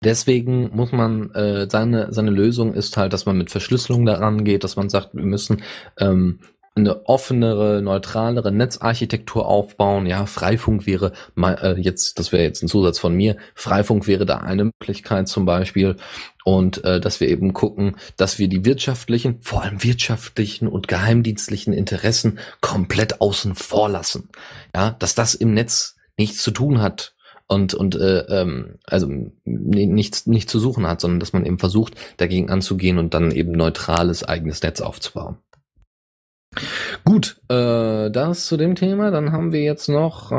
Deswegen muss man äh, seine seine Lösung ist halt, dass man mit Verschlüsselung daran geht, dass man sagt, wir müssen ähm, eine offenere, neutralere Netzarchitektur aufbauen. Ja, Freifunk wäre äh, jetzt, das wäre jetzt ein Zusatz von mir. Freifunk wäre da eine Möglichkeit zum Beispiel und äh, dass wir eben gucken, dass wir die wirtschaftlichen, vor allem wirtschaftlichen und geheimdienstlichen Interessen komplett außen vor lassen. Ja, dass das im Netz nichts zu tun hat und und äh, ähm, also nichts nicht zu suchen hat, sondern dass man eben versucht dagegen anzugehen und dann eben neutrales eigenes Netz aufzubauen. Gut, äh, das zu dem Thema. Dann haben wir jetzt noch äh,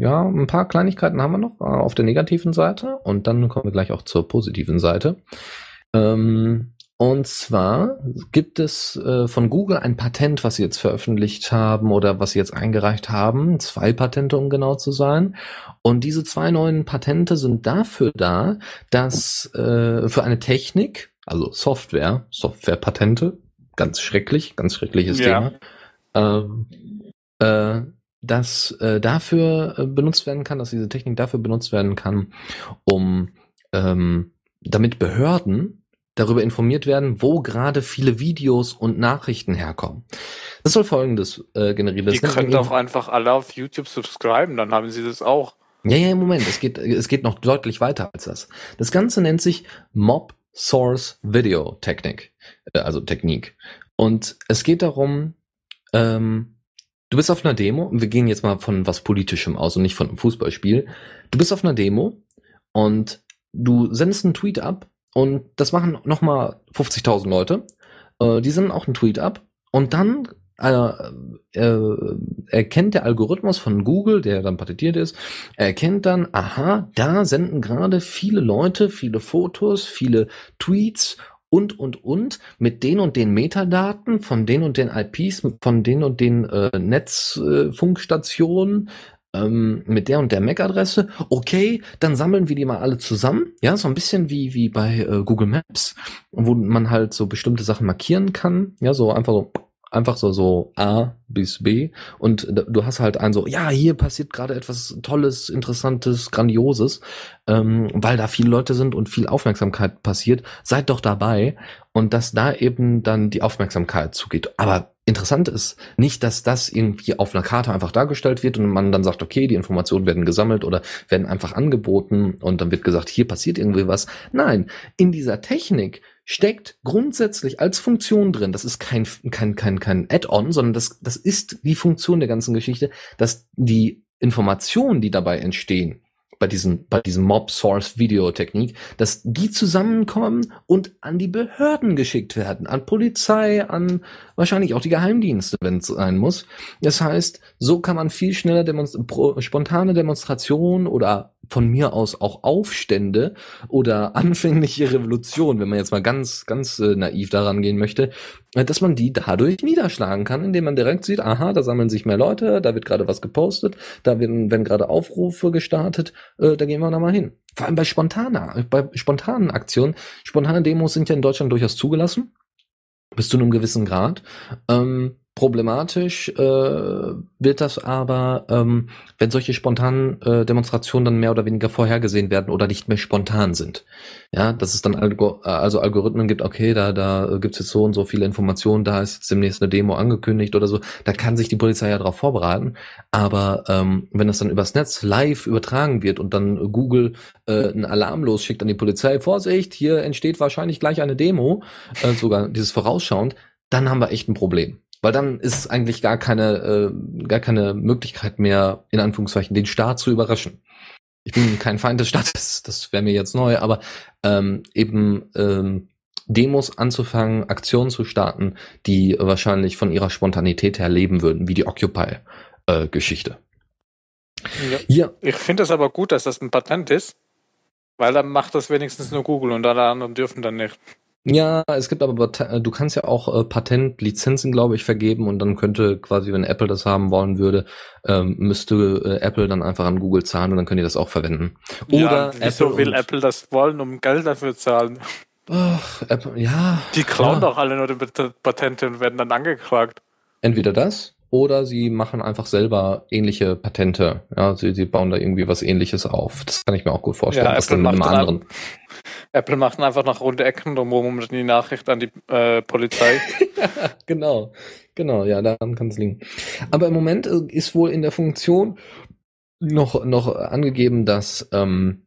ja ein paar Kleinigkeiten haben wir noch äh, auf der negativen Seite und dann kommen wir gleich auch zur positiven Seite. Ähm, und zwar gibt es äh, von Google ein Patent, was sie jetzt veröffentlicht haben oder was sie jetzt eingereicht haben. Zwei Patente, um genau zu sein. Und diese zwei neuen Patente sind dafür da, dass äh, für eine Technik, also Software, Softwarepatente, ganz schrecklich, ganz schreckliches ja. Thema, äh, äh, dass äh, dafür äh, benutzt werden kann, dass diese Technik dafür benutzt werden kann, um ähm, damit Behörden darüber informiert werden, wo gerade viele Videos und Nachrichten herkommen. Das soll folgendes äh, generieren. Das Die können doch einfach alle auf YouTube subscriben, dann haben sie das auch. Ja, ja, Moment, es geht, es geht noch deutlich weiter als das. Das Ganze nennt sich Mob Source Video Technik, äh, also Technik. Und es geht darum, ähm, du bist auf einer Demo, wir gehen jetzt mal von was Politischem aus und nicht von einem Fußballspiel. Du bist auf einer Demo und du sendest einen Tweet ab und das machen nochmal 50.000 Leute. Äh, die senden auch einen Tweet ab. Und dann äh, äh, erkennt der Algorithmus von Google, der dann patentiert ist, erkennt dann, aha, da senden gerade viele Leute, viele Fotos, viele Tweets und, und, und mit den und den Metadaten von den und den IPs, von den und den äh, Netzfunkstationen, ähm, mit der und der MAC-Adresse. Okay, dann sammeln wir die mal alle zusammen. Ja, so ein bisschen wie, wie bei äh, Google Maps, wo man halt so bestimmte Sachen markieren kann. Ja, so einfach so einfach so so A bis B und du hast halt ein so ja hier passiert gerade etwas Tolles, Interessantes, Grandioses, ähm, weil da viele Leute sind und viel Aufmerksamkeit passiert. Seid doch dabei und dass da eben dann die Aufmerksamkeit zugeht. Aber interessant ist nicht, dass das irgendwie auf einer Karte einfach dargestellt wird und man dann sagt, okay, die Informationen werden gesammelt oder werden einfach angeboten und dann wird gesagt, hier passiert irgendwie was. Nein, in dieser Technik steckt grundsätzlich als Funktion drin, das ist kein, kein, kein, kein Add-on, sondern das, das ist die Funktion der ganzen Geschichte, dass die Informationen, die dabei entstehen, bei diesem, bei diesem Mob Source Video Technik, dass die zusammenkommen und an die Behörden geschickt werden, an Polizei, an wahrscheinlich auch die Geheimdienste, wenn es sein muss. Das heißt, so kann man viel schneller demonst pro, spontane Demonstrationen oder von mir aus auch Aufstände oder anfängliche Revolution, wenn man jetzt mal ganz, ganz äh, naiv daran gehen möchte, äh, dass man die dadurch niederschlagen kann, indem man direkt sieht, aha, da sammeln sich mehr Leute, da wird gerade was gepostet, da werden, werden gerade Aufrufe gestartet, äh, da gehen wir da mal hin. Vor allem bei spontaner, bei spontanen Aktionen. Spontane Demos sind ja in Deutschland durchaus zugelassen, bis zu einem gewissen Grad. Ähm, Problematisch äh, wird das aber, ähm, wenn solche spontanen äh, Demonstrationen dann mehr oder weniger vorhergesehen werden oder nicht mehr spontan sind. Ja, dass es dann Algo also Algorithmen gibt, okay, da, da gibt's jetzt so und so viele Informationen, da ist jetzt demnächst eine Demo angekündigt oder so, da kann sich die Polizei ja darauf vorbereiten. Aber ähm, wenn das dann übers Netz live übertragen wird und dann Google äh, einen Alarm losschickt an die Polizei, Vorsicht, hier entsteht wahrscheinlich gleich eine Demo, äh, sogar dieses vorausschauend, dann haben wir echt ein Problem. Weil dann ist eigentlich gar keine, äh, gar keine Möglichkeit mehr, in Anführungszeichen, den Staat zu überraschen. Ich bin kein Feind des Staates, das wäre mir jetzt neu, aber ähm, eben ähm, Demos anzufangen, Aktionen zu starten, die wahrscheinlich von ihrer Spontanität her leben würden, wie die Occupy-Geschichte. Äh, ja. ja. Ich finde es aber gut, dass das ein Patent ist, weil dann macht das wenigstens nur Google und alle anderen dürfen dann nicht. Ja, es gibt aber, äh, du kannst ja auch äh, Patentlizenzen, glaube ich, vergeben und dann könnte quasi, wenn Apple das haben wollen würde, ähm, müsste äh, Apple dann einfach an Google zahlen und dann können die das auch verwenden. Oder ja, wieso Apple will Apple das wollen, um Geld dafür zahlen? Ach, Apple, ja. Die klauen ja. doch alle nur die Patente und werden dann angeklagt. Entweder das oder sie machen einfach selber ähnliche Patente. Ja, sie, sie bauen da irgendwie was ähnliches auf. Das kann ich mir auch gut vorstellen. Ja, Apple einem anderen. Apple macht einfach nach runde Ecken drumherum die Nachricht an die äh, Polizei. genau, genau, ja, daran kann es liegen. Aber im Moment äh, ist wohl in der Funktion noch, noch angegeben, dass, ähm,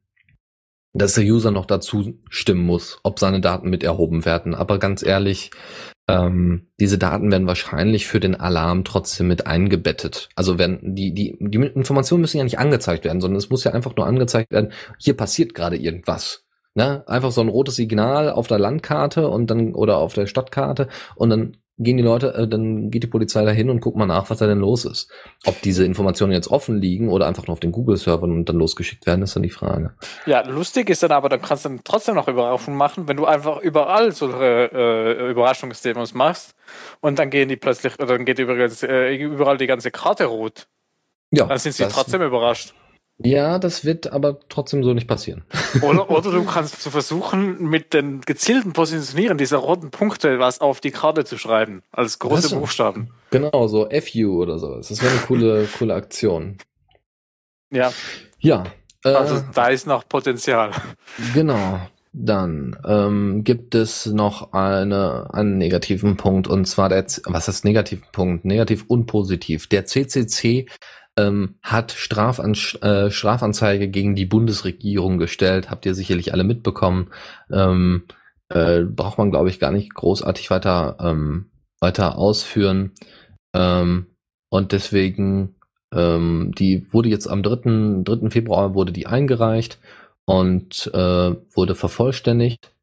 dass der User noch dazu stimmen muss, ob seine Daten mit erhoben werden. Aber ganz ehrlich, ähm, diese Daten werden wahrscheinlich für den Alarm trotzdem mit eingebettet. Also werden die, die, die Informationen müssen ja nicht angezeigt werden, sondern es muss ja einfach nur angezeigt werden, hier passiert gerade irgendwas. Ne? Einfach so ein rotes Signal auf der Landkarte und dann oder auf der Stadtkarte und dann gehen die Leute, äh, dann geht die Polizei dahin und guckt mal nach, was da denn los ist. Ob diese Informationen jetzt offen liegen oder einfach nur auf den Google-Servern und dann losgeschickt werden, ist dann die Frage. Ja, lustig ist dann aber, dann kannst du dann trotzdem noch Überraschungen machen, wenn du einfach überall solche äh, Überraschungsdemos machst und dann gehen die plötzlich, oder dann geht übrigens äh, überall die ganze Karte rot. Ja. Dann sind sie trotzdem überrascht. Ja, das wird aber trotzdem so nicht passieren. Oder, oder du kannst versuchen, mit den gezielten Positionieren dieser roten Punkte was auf die Karte zu schreiben, als große das, Buchstaben. Genau, so FU oder sowas. Das wäre eine coole, coole Aktion. Ja. Ja. Äh, also da ist noch Potenzial. Genau. Dann ähm, gibt es noch eine, einen negativen Punkt und zwar der, was ist negativen Punkt? Negativ und positiv. Der CCC ähm, hat Strafan äh, Strafanzeige gegen die Bundesregierung gestellt. Habt ihr sicherlich alle mitbekommen. Ähm, äh, braucht man, glaube ich, gar nicht großartig weiter, ähm, weiter ausführen. Ähm, und deswegen, ähm, die wurde jetzt am 3. 3. Februar wurde die eingereicht und äh, wurde vervollständigt.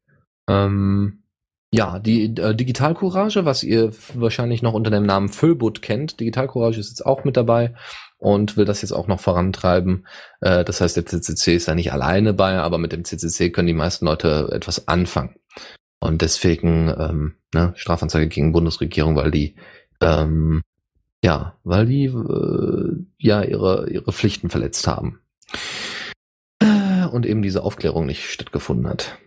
Ähm, ja, die äh, Digitalcourage, was ihr wahrscheinlich noch unter dem Namen Füllbutt kennt. Digitalcourage ist jetzt auch mit dabei und will das jetzt auch noch vorantreiben. Äh, das heißt, der CCC ist da nicht alleine bei, aber mit dem CCC können die meisten Leute etwas anfangen. Und deswegen ähm, ne, Strafanzeige gegen Bundesregierung, weil die ähm, ja, weil die äh, ja ihre ihre Pflichten verletzt haben äh, und eben diese Aufklärung nicht stattgefunden hat.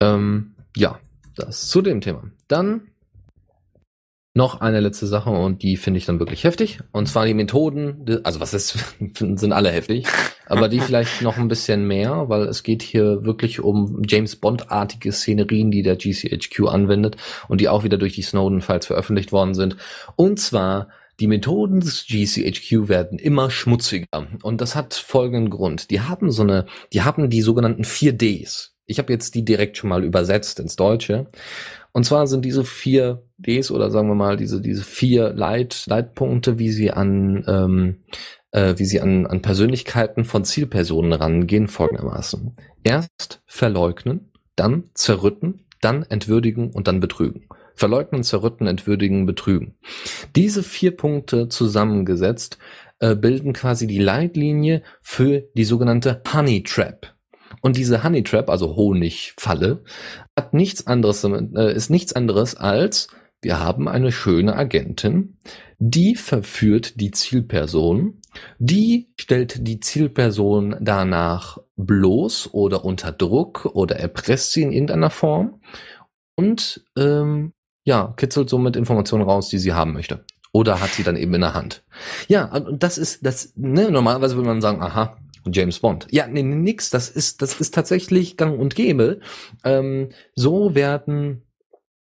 Ähm, ja, das zu dem Thema. Dann noch eine letzte Sache und die finde ich dann wirklich heftig. Und zwar die Methoden, also was ist, sind alle heftig, aber die vielleicht noch ein bisschen mehr, weil es geht hier wirklich um James Bond-artige Szenerien, die der GCHQ anwendet und die auch wieder durch die Snowden-Files veröffentlicht worden sind. Und zwar die Methoden des GCHQ werden immer schmutziger. Und das hat folgenden Grund. Die haben so eine, die haben die sogenannten 4Ds. Ich habe jetzt die direkt schon mal übersetzt ins Deutsche. Und zwar sind diese vier Ds oder sagen wir mal diese diese vier Leit, Leitpunkte, wie sie an ähm, äh, wie sie an, an Persönlichkeiten von Zielpersonen rangehen, folgendermaßen: Erst verleugnen, dann zerrütten, dann entwürdigen und dann betrügen. Verleugnen, zerrütten, entwürdigen, betrügen. Diese vier Punkte zusammengesetzt äh, bilden quasi die Leitlinie für die sogenannte Honey Trap. Und diese Honey Trap, also Honigfalle, hat nichts anderes, äh, ist nichts anderes als, wir haben eine schöne Agentin, die verführt die Zielperson, die stellt die Zielperson danach bloß oder unter Druck oder erpresst sie in irgendeiner Form und ähm, ja, kitzelt somit Informationen raus, die sie haben möchte. Oder hat sie dann eben in der Hand. Ja, das ist, das, ne, normalerweise würde man sagen, aha, James Bond. Ja, nee, nix, das ist, das ist tatsächlich gang und gäbe. Ähm, so werden,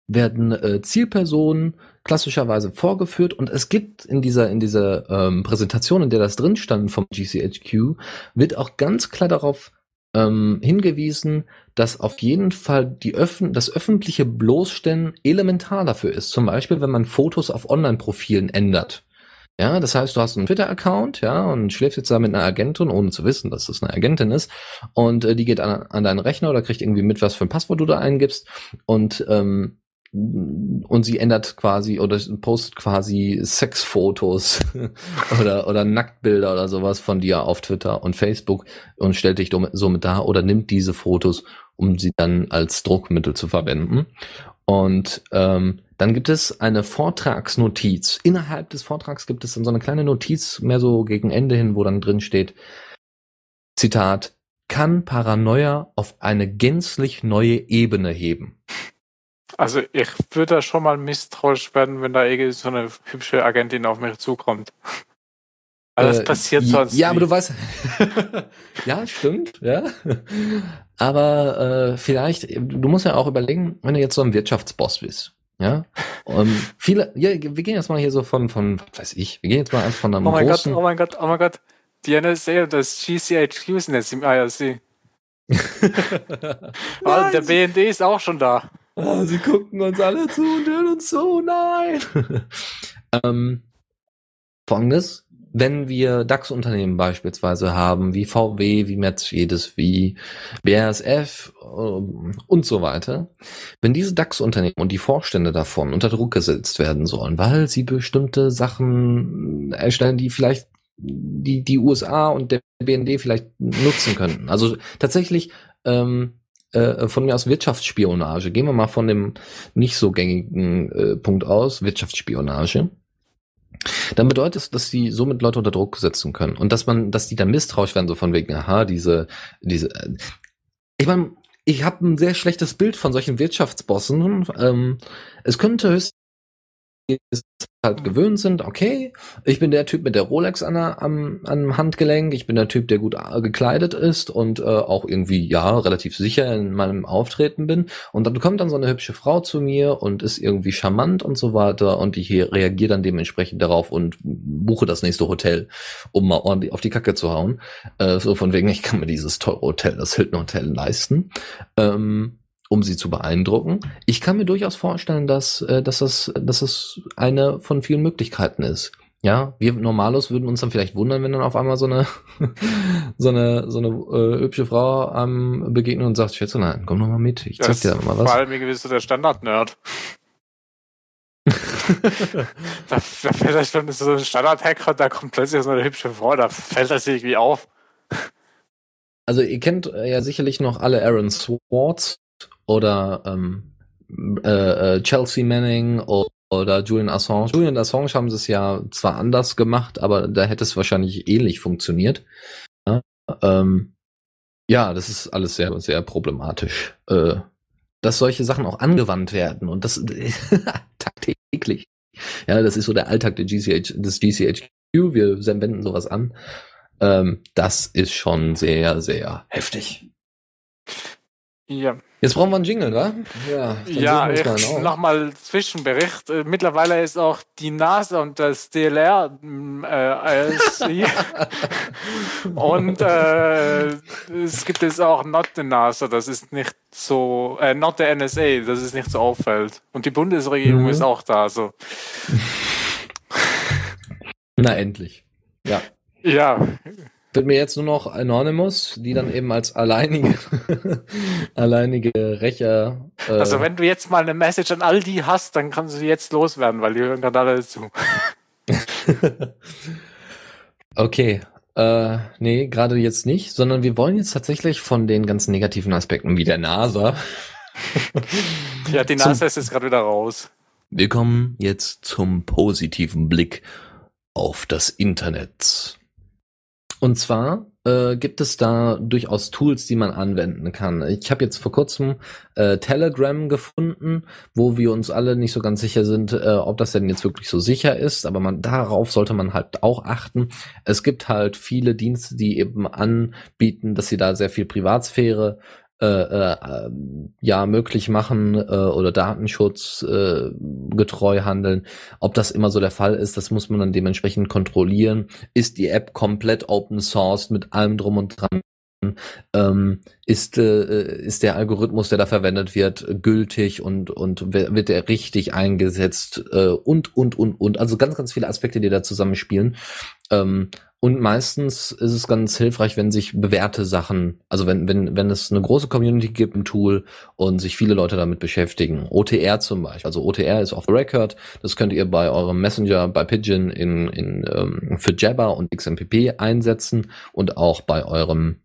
werden äh, Zielpersonen klassischerweise vorgeführt und es gibt in dieser, in dieser ähm, Präsentation, in der das drin stand vom GCHQ, wird auch ganz klar darauf ähm, hingewiesen, dass auf jeden Fall die Öffn das öffentliche Bloßstellen elementar dafür ist. Zum Beispiel, wenn man Fotos auf Online-Profilen ändert. Ja, das heißt, du hast einen Twitter-Account, ja, und schläfst jetzt da mit einer Agentin, ohne zu wissen, dass das eine Agentin ist, und äh, die geht an, an deinen Rechner oder kriegt irgendwie mit, was für ein Passwort du da eingibst, und ähm, und sie ändert quasi oder postet quasi Sexfotos oder, oder Nacktbilder oder sowas von dir auf Twitter und Facebook und stellt dich somit da oder nimmt diese Fotos, um sie dann als Druckmittel zu verwenden. Und ähm, dann gibt es eine Vortragsnotiz. Innerhalb des Vortrags gibt es dann so eine kleine Notiz, mehr so gegen Ende hin, wo dann drin steht, Zitat, kann Paranoia auf eine gänzlich neue Ebene heben. Also ich würde schon mal misstrauisch werden, wenn da irgendwie so eine hübsche Agentin auf mich zukommt. Also das äh, passiert sonst Ja, nie. aber du weißt, ja, stimmt, ja. Aber äh, vielleicht, du musst ja auch überlegen, wenn du jetzt so ein Wirtschaftsboss bist, ja. Um, viele, ja, wir gehen jetzt mal hier so von, von, was weiß ich, wir gehen jetzt mal einfach von einem Oh mein großen, Gott, oh mein Gott, oh mein Gott. Die NSA und das GCHQ sind jetzt im IRC. oh, der BND ist auch schon da. Oh, sie gucken uns alle zu und hören uns so, nein. ähm, Folgendes, wenn wir DAX-Unternehmen beispielsweise haben, wie VW, wie Mercedes, wie BASF äh, und so weiter, wenn diese DAX-Unternehmen und die Vorstände davon unter Druck gesetzt werden sollen, weil sie bestimmte Sachen erstellen, die vielleicht die, die USA und der BND vielleicht nutzen könnten. Also tatsächlich ähm, äh, von mir aus Wirtschaftsspionage. Gehen wir mal von dem nicht so gängigen äh, Punkt aus, Wirtschaftsspionage. Dann bedeutet es, dass die somit Leute unter Druck setzen können und dass man, dass die dann misstrauisch werden, so von wegen, aha, diese, diese. Äh, ich meine, ich habe ein sehr schlechtes Bild von solchen Wirtschaftsbossen. Ähm, es könnte höchstens halt gewöhnt sind, okay, ich bin der Typ mit der Rolex an der, am, am Handgelenk, ich bin der Typ, der gut äh, gekleidet ist und äh, auch irgendwie, ja, relativ sicher in meinem Auftreten bin. Und dann kommt dann so eine hübsche Frau zu mir und ist irgendwie charmant und so weiter und ich reagiere dann dementsprechend darauf und buche das nächste Hotel, um mal ordentlich auf die Kacke zu hauen. Äh, so von wegen, ich kann mir dieses teure Hotel, das Hilton Hotel leisten. Ähm, um sie zu beeindrucken. Ich kann mir durchaus vorstellen, dass, äh, dass, das, dass das eine von vielen Möglichkeiten ist. Ja, wir Normalos würden uns dann vielleicht wundern, wenn dann auf einmal so eine so eine so eine äh, hübsche Frau ähm, begegnet und sagt, Schätze, nein, komm doch mal mit, ich zeig dir mal was. Vor allem wie gewiss der Standard-Nerd. da, da fällt das schon so ein Standard-Hacker, da kommt plötzlich so eine hübsche Frau, da fällt das irgendwie auf. Also ihr kennt äh, ja sicherlich noch alle Aaron Swartz, oder ähm, äh, äh, Chelsea Manning oder Julian Assange. Julian Assange haben sie es ja zwar anders gemacht, aber da hätte es wahrscheinlich ähnlich funktioniert. Ja, ähm, ja das ist alles sehr, sehr problematisch. Äh, dass solche Sachen auch angewandt werden und das tagtäglich. Ja, das ist so der Alltag der GCH, des GCHQ. Wir wenden sowas an. Ähm, das ist schon sehr, sehr heftig. Ja. Jetzt brauchen wir einen Jingle, wa? Ja, ja ich, nochmal Zwischenbericht. Äh, mittlerweile ist auch die NASA und das DLR äh, ILC. und äh, es gibt jetzt auch Not the NASA, das ist nicht so, äh, Not the NSA, das ist nicht so auffällt. Und die Bundesregierung mhm. ist auch da, so. Na endlich. Ja. Ja, wird mir jetzt nur noch Anonymous, die dann eben als alleinige, alleinige Rächer. Äh also wenn du jetzt mal eine Message an all die hast, dann kannst du sie jetzt loswerden, weil die hören gerade alle zu. okay. Äh, nee, gerade jetzt nicht, sondern wir wollen jetzt tatsächlich von den ganzen negativen Aspekten wie der NASA. ja, die NASA ist jetzt gerade wieder raus. Wir kommen jetzt zum positiven Blick auf das Internet. Und zwar äh, gibt es da durchaus Tools, die man anwenden kann. Ich habe jetzt vor kurzem äh, Telegram gefunden, wo wir uns alle nicht so ganz sicher sind, äh, ob das denn jetzt wirklich so sicher ist, aber man darauf sollte man halt auch achten. Es gibt halt viele Dienste, die eben anbieten, dass sie da sehr viel Privatsphäre äh, äh, ja möglich machen äh, oder Datenschutz äh, getreu handeln. Ob das immer so der Fall ist, das muss man dann dementsprechend kontrollieren. Ist die App komplett Open Source mit allem drum und dran? Ähm, ist, äh, ist der Algorithmus, der da verwendet wird, gültig und, und wird er richtig eingesetzt äh, und, und, und, und. Also ganz, ganz viele Aspekte, die da zusammenspielen. Ähm, und meistens ist es ganz hilfreich, wenn sich bewährte Sachen, also wenn, wenn, wenn es eine große Community gibt, ein Tool und sich viele Leute damit beschäftigen. OTR zum Beispiel. Also OTR ist off the record. Das könnt ihr bei eurem Messenger, bei Pigeon in, in, ähm, für Jabber und XMPP einsetzen und auch bei eurem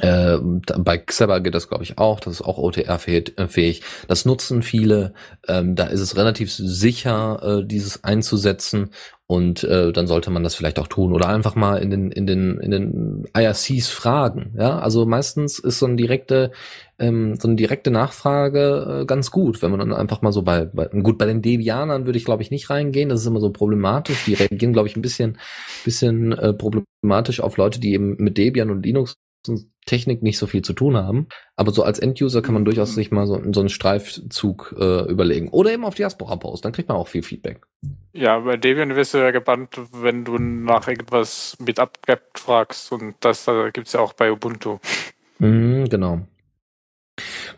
äh, bei Xeber geht das, glaube ich, auch. Das ist auch OTR-fähig. Das nutzen viele. Ähm, da ist es relativ sicher, äh, dieses einzusetzen. Und äh, dann sollte man das vielleicht auch tun. Oder einfach mal in den, in den, in den IRCs fragen. Ja, also meistens ist so eine direkte, ähm, so eine direkte Nachfrage äh, ganz gut, wenn man dann einfach mal so bei, bei gut, bei den Debianern würde ich, glaube ich, nicht reingehen. Das ist immer so problematisch. Die reagieren, glaube ich, ein bisschen, bisschen äh, problematisch auf Leute, die eben mit Debian und Linux Technik nicht so viel zu tun haben. Aber so als Enduser kann man durchaus sich mal so, so einen Streifzug äh, überlegen. Oder eben auf Diaspora post, dann kriegt man auch viel Feedback. Ja, bei Debian wirst du ja gebannt, wenn du nach irgendwas mit abgebt fragst. Und das äh, gibt es ja auch bei Ubuntu. Mhm, genau.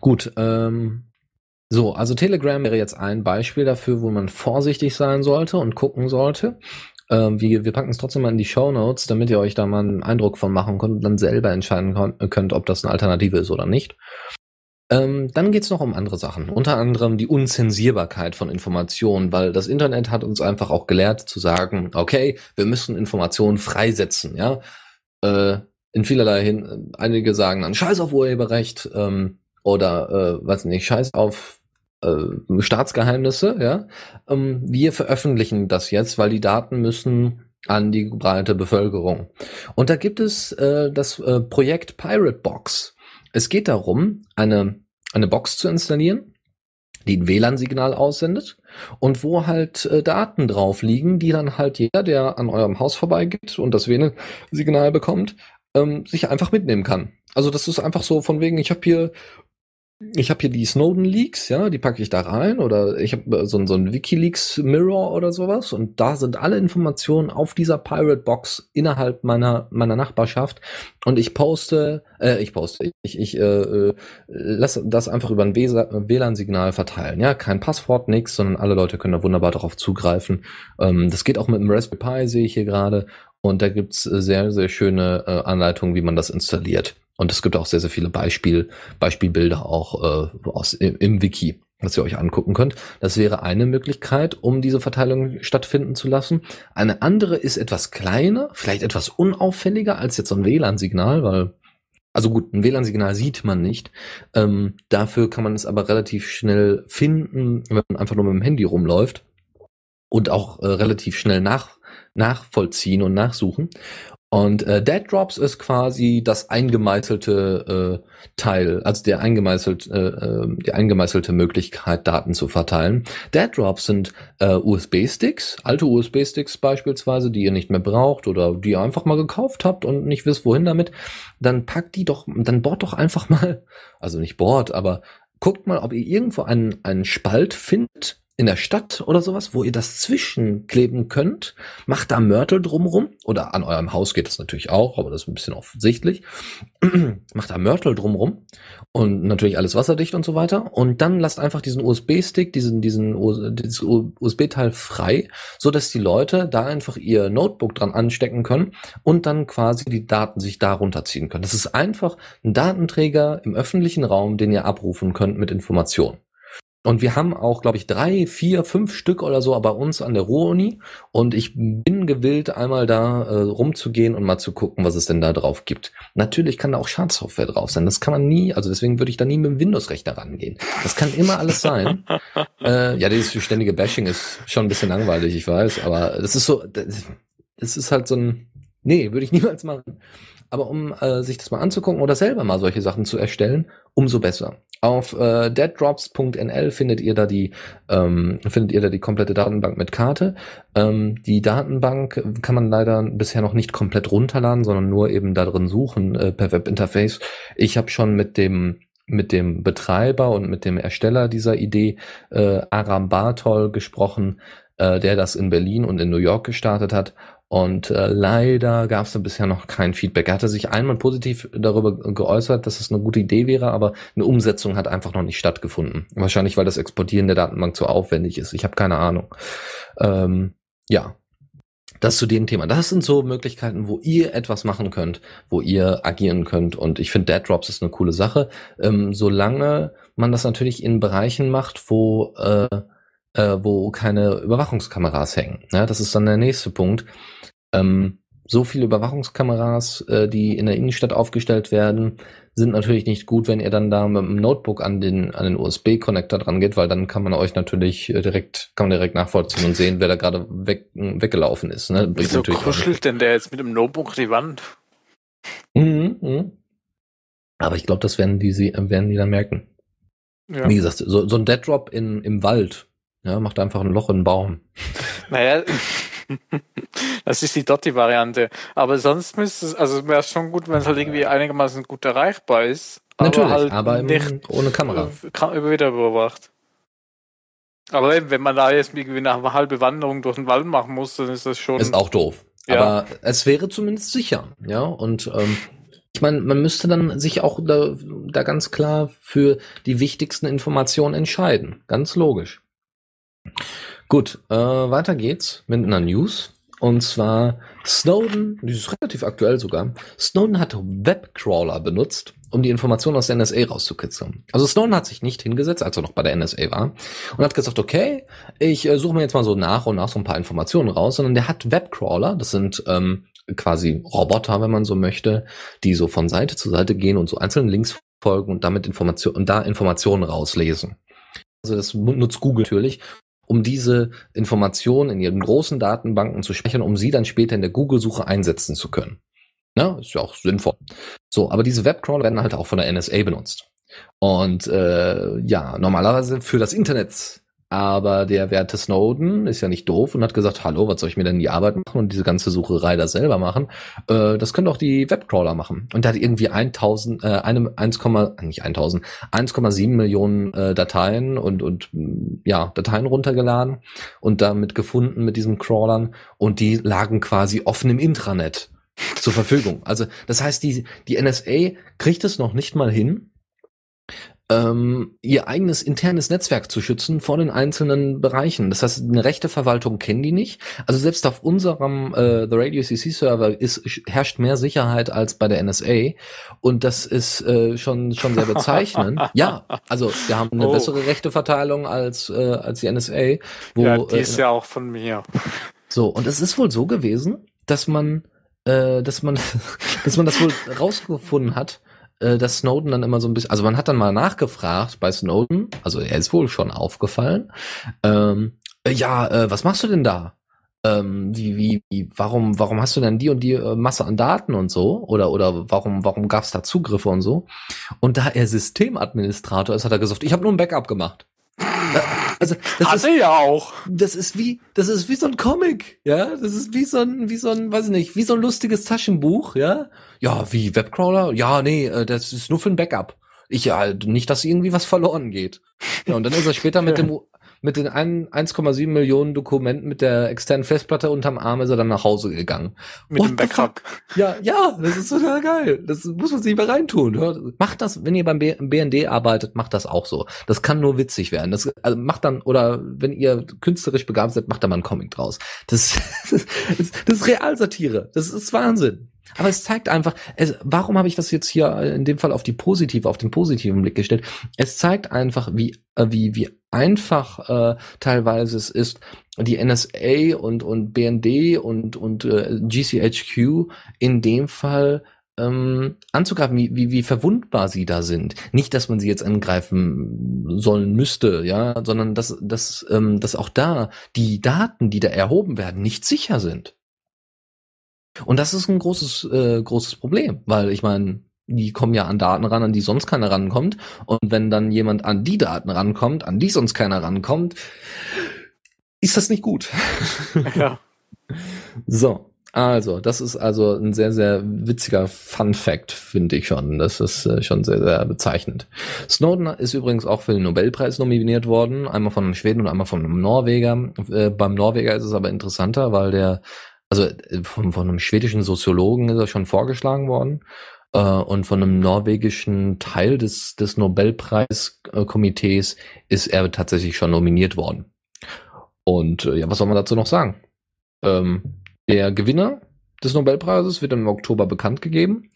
Gut, ähm, so, also Telegram wäre jetzt ein Beispiel dafür, wo man vorsichtig sein sollte und gucken sollte. Ähm, wir, wir packen es trotzdem mal in die Show Notes, damit ihr euch da mal einen Eindruck von machen könnt und dann selber entscheiden könnt, ob das eine Alternative ist oder nicht. Ähm, dann geht's noch um andere Sachen, unter anderem die Unzensierbarkeit von Informationen, weil das Internet hat uns einfach auch gelehrt zu sagen, okay, wir müssen Informationen freisetzen, ja. Äh, in vielerlei hin, einige sagen dann Scheiß auf Urheberrecht ähm, oder äh, weiß nicht, Scheiß auf äh, Staatsgeheimnisse, ja. Ähm, wir veröffentlichen das jetzt, weil die Daten müssen an die breite Bevölkerung. Und da gibt es äh, das äh, Projekt Pirate Box. Es geht darum, eine, eine Box zu installieren, die ein WLAN-Signal aussendet und wo halt äh, Daten drauf liegen, die dann halt jeder, der an eurem Haus vorbeigeht und das WLAN-Signal bekommt, ähm, sich einfach mitnehmen kann. Also das ist einfach so von wegen, ich habe hier ich habe hier die Snowden Leaks, ja, die packe ich da rein oder ich habe äh, so, so ein WikiLeaks Mirror oder sowas und da sind alle Informationen auf dieser Pirate Box innerhalb meiner meiner Nachbarschaft und ich poste, äh, ich poste, ich ich äh, äh lasse das einfach über ein WLAN-Signal verteilen, ja, kein Passwort, nix, sondern alle Leute können da wunderbar darauf zugreifen. Ähm, das geht auch mit dem Raspberry Pi, sehe ich hier gerade und da gibt's sehr sehr schöne äh, Anleitungen, wie man das installiert. Und es gibt auch sehr, sehr viele Beispiel, Beispielbilder auch äh, aus, im, im Wiki, was ihr euch angucken könnt. Das wäre eine Möglichkeit, um diese Verteilung stattfinden zu lassen. Eine andere ist etwas kleiner, vielleicht etwas unauffälliger als jetzt so ein WLAN-Signal, weil also gut, ein WLAN-Signal sieht man nicht. Ähm, dafür kann man es aber relativ schnell finden, wenn man einfach nur mit dem Handy rumläuft und auch äh, relativ schnell nach, nachvollziehen und nachsuchen. Und äh, Dead Drops ist quasi das eingemeißelte äh, Teil, also der eingemeißelt, äh, äh, die eingemeißelte Möglichkeit, Daten zu verteilen. Dead Drops sind äh, USB-Sticks, alte USB-Sticks beispielsweise, die ihr nicht mehr braucht oder die ihr einfach mal gekauft habt und nicht wisst, wohin damit. Dann packt die doch, dann bohrt doch einfach mal, also nicht bohrt, aber guckt mal, ob ihr irgendwo einen, einen Spalt findet, in der Stadt oder sowas, wo ihr das zwischenkleben könnt, macht da Mörtel drumrum oder an eurem Haus geht das natürlich auch, aber das ist ein bisschen offensichtlich. macht da Mörtel drumrum und natürlich alles wasserdicht und so weiter und dann lasst einfach diesen USB-Stick, diesen diesen dieses USB-Teil frei, so dass die Leute da einfach ihr Notebook dran anstecken können und dann quasi die Daten sich da runterziehen können. Das ist einfach ein Datenträger im öffentlichen Raum, den ihr abrufen könnt mit Informationen. Und wir haben auch, glaube ich, drei, vier, fünf Stück oder so bei uns an der Ruhr-Uni. Und ich bin gewillt, einmal da äh, rumzugehen und mal zu gucken, was es denn da drauf gibt. Natürlich kann da auch Schadsoftware drauf sein. Das kann man nie, also deswegen würde ich da nie mit dem Windows-Rechner rangehen. Das kann immer alles sein. äh, ja, dieses ständige Bashing ist schon ein bisschen langweilig, ich weiß. Aber das ist so, das ist halt so ein, Nee, würde ich niemals machen. Aber um äh, sich das mal anzugucken oder selber mal solche Sachen zu erstellen, umso besser. Auf äh, deaddrops.nl findet ihr da die ähm, findet ihr da die komplette Datenbank mit Karte. Ähm, die Datenbank kann man leider bisher noch nicht komplett runterladen, sondern nur eben da drin suchen äh, per Webinterface. Ich habe schon mit dem mit dem Betreiber und mit dem Ersteller dieser Idee äh, Aram Bartol gesprochen, äh, der das in Berlin und in New York gestartet hat und äh, leider gab es da bisher noch kein Feedback. Er hatte sich einmal positiv darüber geäußert, dass es eine gute Idee wäre, aber eine Umsetzung hat einfach noch nicht stattgefunden. Wahrscheinlich, weil das Exportieren der Datenbank zu aufwendig ist. Ich habe keine Ahnung. Ähm, ja, das zu dem Thema. Das sind so Möglichkeiten, wo ihr etwas machen könnt, wo ihr agieren könnt. Und ich finde, Dead Drops ist eine coole Sache. Ähm, solange man das natürlich in Bereichen macht, wo äh, äh, wo keine Überwachungskameras hängen. Ja, das ist dann der nächste Punkt. Ähm, so viele Überwachungskameras, äh, die in der Innenstadt aufgestellt werden, sind natürlich nicht gut, wenn ihr dann da mit dem Notebook an den, an den USB-Connector dran geht, weil dann kann man euch natürlich äh, direkt, kann man direkt nachvollziehen und sehen, wer da gerade weg, weggelaufen ist. Ne? Wieso kuschelt denn der jetzt mit dem Notebook die Wand? Mhm, mh. Aber ich glaube, das werden die, werden die dann merken. Ja. Wie gesagt, so, so ein Dead Drop in, im Wald, ja, macht einfach ein Loch in den Baum. Naja, das ist die Dotti-Variante. Aber sonst müsste es, also wäre es schon gut, wenn es halt irgendwie einigermaßen gut erreichbar ist. Natürlich, aber, halt aber nicht ohne Kamera. Immer wieder überwacht. Aber eben, wenn man da jetzt irgendwie nach einer halben Wanderung durch den Wald machen muss, dann ist das schon. Ist auch doof. Ja. Aber es wäre zumindest sicher, ja. Und ähm, ich meine, man müsste dann sich auch da, da ganz klar für die wichtigsten Informationen entscheiden. Ganz logisch. Gut, äh, weiter geht's mit einer News. Und zwar Snowden, die ist relativ aktuell sogar, Snowden hat Webcrawler benutzt, um die Informationen aus der NSA rauszukitzeln. Also Snowden hat sich nicht hingesetzt, als er noch bei der NSA war, und hat gesagt, okay, ich äh, suche mir jetzt mal so nach und nach so ein paar Informationen raus, sondern der hat Webcrawler, das sind ähm, quasi Roboter, wenn man so möchte, die so von Seite zu Seite gehen und so einzelnen Links folgen und damit Informationen und da Informationen rauslesen. Also das nutzt Google natürlich, um diese Informationen in ihren großen Datenbanken zu speichern, um sie dann später in der Google-Suche einsetzen zu können. Ja, ist ja auch sinnvoll. So, aber diese Webcrawler werden halt auch von der NSA benutzt. Und äh, ja, normalerweise für das Internet aber der werte Snowden ist ja nicht doof und hat gesagt, hallo, was soll ich mir denn die Arbeit machen und diese ganze Sucherei da selber machen? Äh, das können doch die Webcrawler machen. Und der hat irgendwie 1000, äh, einem 1, nicht 1000, 1,7 Millionen äh, Dateien und, und ja, Dateien runtergeladen und damit gefunden mit diesen Crawlern und die lagen quasi offen im Intranet zur Verfügung. Also das heißt, die, die NSA kriegt es noch nicht mal hin, ähm, ihr eigenes internes Netzwerk zu schützen vor den einzelnen Bereichen. Das heißt, eine rechte Verwaltung kennen die nicht. Also selbst auf unserem äh, The Radio CC Server ist, herrscht mehr Sicherheit als bei der NSA und das ist äh, schon schon sehr bezeichnend. ja, also wir haben eine oh. bessere rechte Verteilung als äh, als die NSA. Wo, ja, die ist äh, ja auch von mir. So und es ist wohl so gewesen, dass man äh, dass man dass man das wohl rausgefunden hat äh, dass Snowden dann immer so ein bisschen, also man hat dann mal nachgefragt bei Snowden, also er ist wohl schon aufgefallen, ähm, äh, ja, äh, was machst du denn da? Ähm, wie, wie, wie, warum, warum hast du denn die und die äh, Masse an Daten und so? Oder, oder warum, warum gab es da Zugriffe und so? Und da er Systemadministrator ist, hat er gesagt, ich habe nur ein Backup gemacht. Also das Hatte ist, ja auch. Das ist wie, das ist wie so ein Comic, ja. Das ist wie so ein, wie so ein, weiß ich nicht, wie so ein lustiges Taschenbuch, ja. Ja, wie Webcrawler? Ja, nee, äh, das ist nur für ein Backup. Ich ja, nicht, dass irgendwie was verloren geht. Ja, und dann ist er später mit dem mit den 1,7 Millionen Dokumenten mit der externen Festplatte unterm Arm ist er dann nach Hause gegangen. Mit What dem Backup. Ja, ja, das ist total geil. Das muss man sich mal reintun. Macht das, wenn ihr beim BND arbeitet, macht das auch so. Das kann nur witzig werden. Das also macht dann, oder wenn ihr künstlerisch begabt seid, macht da mal einen Comic draus. Das, das, das ist Realsatire. Das ist Wahnsinn. Aber es zeigt einfach, es, warum habe ich das jetzt hier in dem Fall auf die positive, auf den positiven Blick gestellt? Es zeigt einfach, wie, äh, wie, wie einfach äh, teilweise es ist, die NSA und, und BND und, und äh, GCHQ in dem Fall ähm, anzugreifen, wie, wie, wie verwundbar sie da sind. Nicht, dass man sie jetzt angreifen sollen müsste, ja, sondern dass, dass, ähm, dass auch da die Daten, die da erhoben werden, nicht sicher sind. Und das ist ein großes, äh, großes Problem, weil ich meine, die kommen ja an Daten ran, an die sonst keiner rankommt. Und wenn dann jemand an die Daten rankommt, an die sonst keiner rankommt, ist das nicht gut. Ja. so. Also, das ist also ein sehr, sehr witziger Fun Fact, finde ich schon. Das ist äh, schon sehr, sehr bezeichnend. Snowden ist übrigens auch für den Nobelpreis nominiert worden, einmal von einem Schweden und einmal von einem Norweger. Äh, beim Norweger ist es aber interessanter, weil der, also äh, von, von einem schwedischen Soziologen ist er schon vorgeschlagen worden äh, und von einem norwegischen Teil des, des Nobelpreiskomitees ist er tatsächlich schon nominiert worden. Und äh, ja, was soll man dazu noch sagen? Ähm, der Gewinner des Nobelpreises wird im Oktober bekannt gegeben.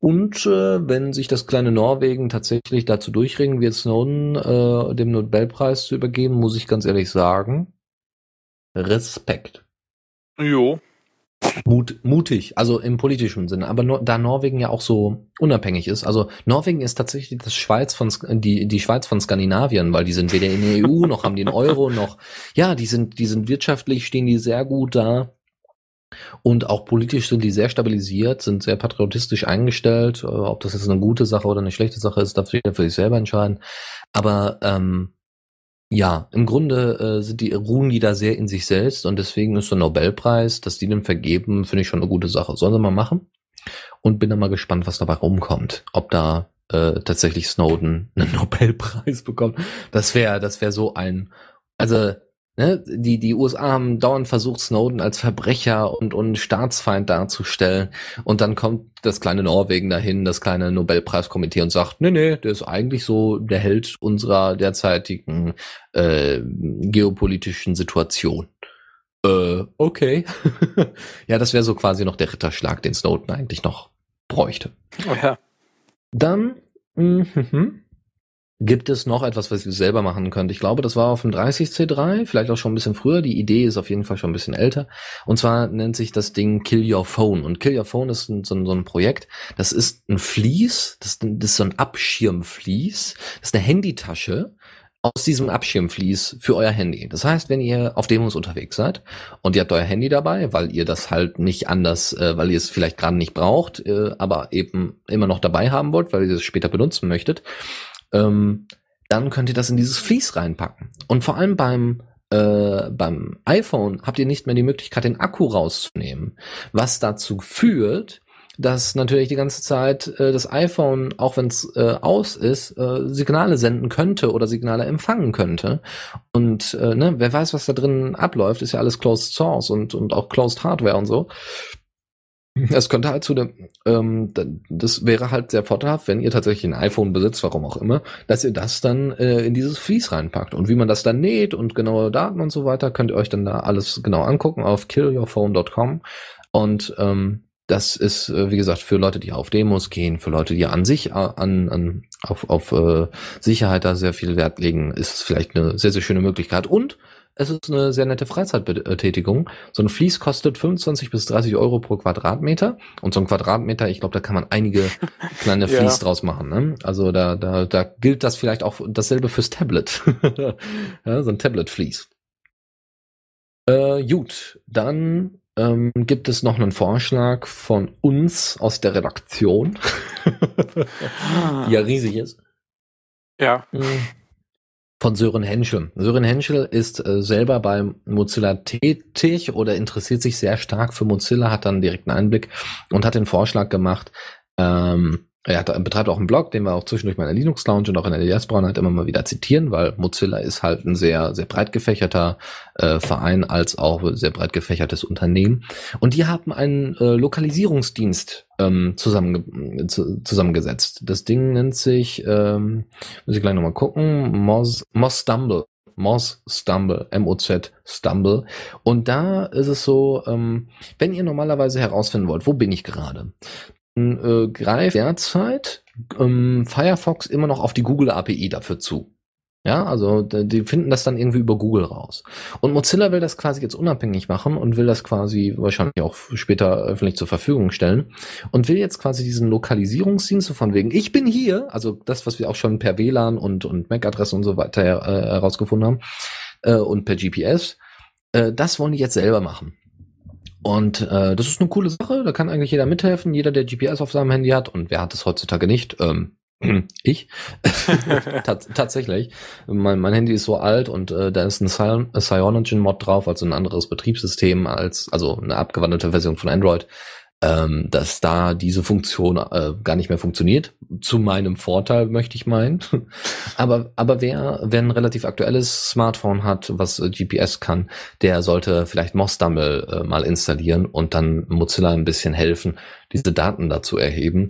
Und äh, wenn sich das kleine Norwegen tatsächlich dazu durchringen wird, Snowden äh, dem Nobelpreis zu übergeben, muss ich ganz ehrlich sagen, Respekt. Jo. Mut, mutig, also im politischen Sinne. Aber nur, da Norwegen ja auch so unabhängig ist, also Norwegen ist tatsächlich das Schweiz von die die Schweiz von Skandinavien, weil die sind weder in der EU noch haben den Euro noch. Ja, die sind die sind wirtschaftlich stehen die sehr gut da. Und auch politisch sind die sehr stabilisiert, sind sehr patriotistisch eingestellt. Äh, ob das jetzt eine gute Sache oder eine schlechte Sache ist, darf jeder für sich selber entscheiden. Aber ähm, ja, im Grunde äh, sind die, ruhen die da sehr in sich selbst und deswegen ist der Nobelpreis, dass die den vergeben, finde ich schon eine gute Sache. Sollen sie mal machen? Und bin dann mal gespannt, was dabei rumkommt. Ob da äh, tatsächlich Snowden einen Nobelpreis bekommt. Das wäre, das wäre so ein, also Ne, die, die USA haben dauernd versucht, Snowden als Verbrecher und, und Staatsfeind darzustellen. Und dann kommt das kleine Norwegen dahin, das kleine Nobelpreiskomitee und sagt, nee, nee, der ist eigentlich so der Held unserer derzeitigen äh, geopolitischen Situation. Äh, okay. ja, das wäre so quasi noch der Ritterschlag, den Snowden eigentlich noch bräuchte. Oh ja. Dann, mh, mh, Gibt es noch etwas, was ihr selber machen könnt? Ich glaube, das war auf dem 30C3, vielleicht auch schon ein bisschen früher. Die Idee ist auf jeden Fall schon ein bisschen älter. Und zwar nennt sich das Ding Kill Your Phone. Und Kill Your Phone ist ein, so, ein, so ein Projekt. Das ist ein Vlies, das, das ist so ein Abschirmvlies. Das ist eine Handytasche aus diesem Abschirmvlies für euer Handy. Das heißt, wenn ihr auf Demos unterwegs seid und ihr habt euer Handy dabei, weil ihr das halt nicht anders, äh, weil ihr es vielleicht gerade nicht braucht, äh, aber eben immer noch dabei haben wollt, weil ihr es später benutzen möchtet, ähm, dann könnt ihr das in dieses Vlies reinpacken. Und vor allem beim äh, beim iPhone habt ihr nicht mehr die Möglichkeit, den Akku rauszunehmen, was dazu führt, dass natürlich die ganze Zeit äh, das iPhone, auch wenn es äh, aus ist, äh, Signale senden könnte oder Signale empfangen könnte. Und äh, ne, wer weiß, was da drin abläuft, ist ja alles Closed Source und, und auch Closed Hardware und so. Es könnte halt zu dem, ähm, das wäre halt sehr vorteilhaft, wenn ihr tatsächlich ein iPhone besitzt, warum auch immer, dass ihr das dann äh, in dieses Vlies reinpackt. Und wie man das dann näht und genaue Daten und so weiter, könnt ihr euch dann da alles genau angucken auf killyourphone.com. Und ähm, das ist, äh, wie gesagt, für Leute, die auf Demos gehen, für Leute, die an sich, äh, an, an auf, auf äh, Sicherheit da sehr viel Wert legen, ist es vielleicht eine sehr, sehr schöne Möglichkeit. Und es ist eine sehr nette Freizeitbetätigung. So ein Fließ kostet 25 bis 30 Euro pro Quadratmeter. Und so ein Quadratmeter, ich glaube, da kann man einige kleine ja. Fließ draus machen. Ne? Also da, da, da gilt das vielleicht auch dasselbe fürs Tablet. ja, so ein Tablet-Fließ. Äh, gut, dann ähm, gibt es noch einen Vorschlag von uns aus der Redaktion, die ja riesig ist. Ja. Von Sören Henschel. Sören Henschel ist äh, selber bei Mozilla tätig oder interessiert sich sehr stark für Mozilla, hat dann direkten Einblick und hat den Vorschlag gemacht, ähm, er hat, betreibt auch einen Blog, den wir auch zwischendurch mal in der Linux Lounge und auch in der DS halt immer mal wieder zitieren, weil Mozilla ist halt ein sehr, sehr breit gefächerter äh, Verein als auch sehr breit gefächertes Unternehmen. Und die haben einen äh, Lokalisierungsdienst ähm, zusammenge zu, zusammengesetzt. Das Ding nennt sich, ähm, muss ich gleich nochmal gucken, Moz, Moz Stumble. Moz Stumble, M-O-Z Stumble. Und da ist es so, ähm, wenn ihr normalerweise herausfinden wollt, wo bin ich gerade, äh, greift derzeit ähm, Firefox immer noch auf die Google API dafür zu. Ja, also die finden das dann irgendwie über Google raus. Und Mozilla will das quasi jetzt unabhängig machen und will das quasi wahrscheinlich auch später öffentlich zur Verfügung stellen und will jetzt quasi diesen Lokalisierungsdienst von wegen, ich bin hier, also das, was wir auch schon per WLAN und, und MAC-Adresse und so weiter äh, herausgefunden haben äh, und per GPS, äh, das wollen die jetzt selber machen. Und äh, das ist eine coole Sache, da kann eigentlich jeder mithelfen, jeder, der GPS auf seinem Handy hat. Und wer hat es heutzutage nicht? Ähm, ich. Tats tatsächlich. Mein, mein Handy ist so alt und äh, da ist ein Cyanogen-Mod drauf, also ein anderes Betriebssystem als, also eine abgewandelte Version von Android ähm, dass da diese Funktion äh, gar nicht mehr funktioniert. Zu meinem Vorteil möchte ich meinen. aber aber wer wer ein relativ aktuelles Smartphone hat, was äh, GPS kann, der sollte vielleicht Mosdumble äh, mal installieren und dann Mozilla ein bisschen helfen, diese Daten dazu erheben,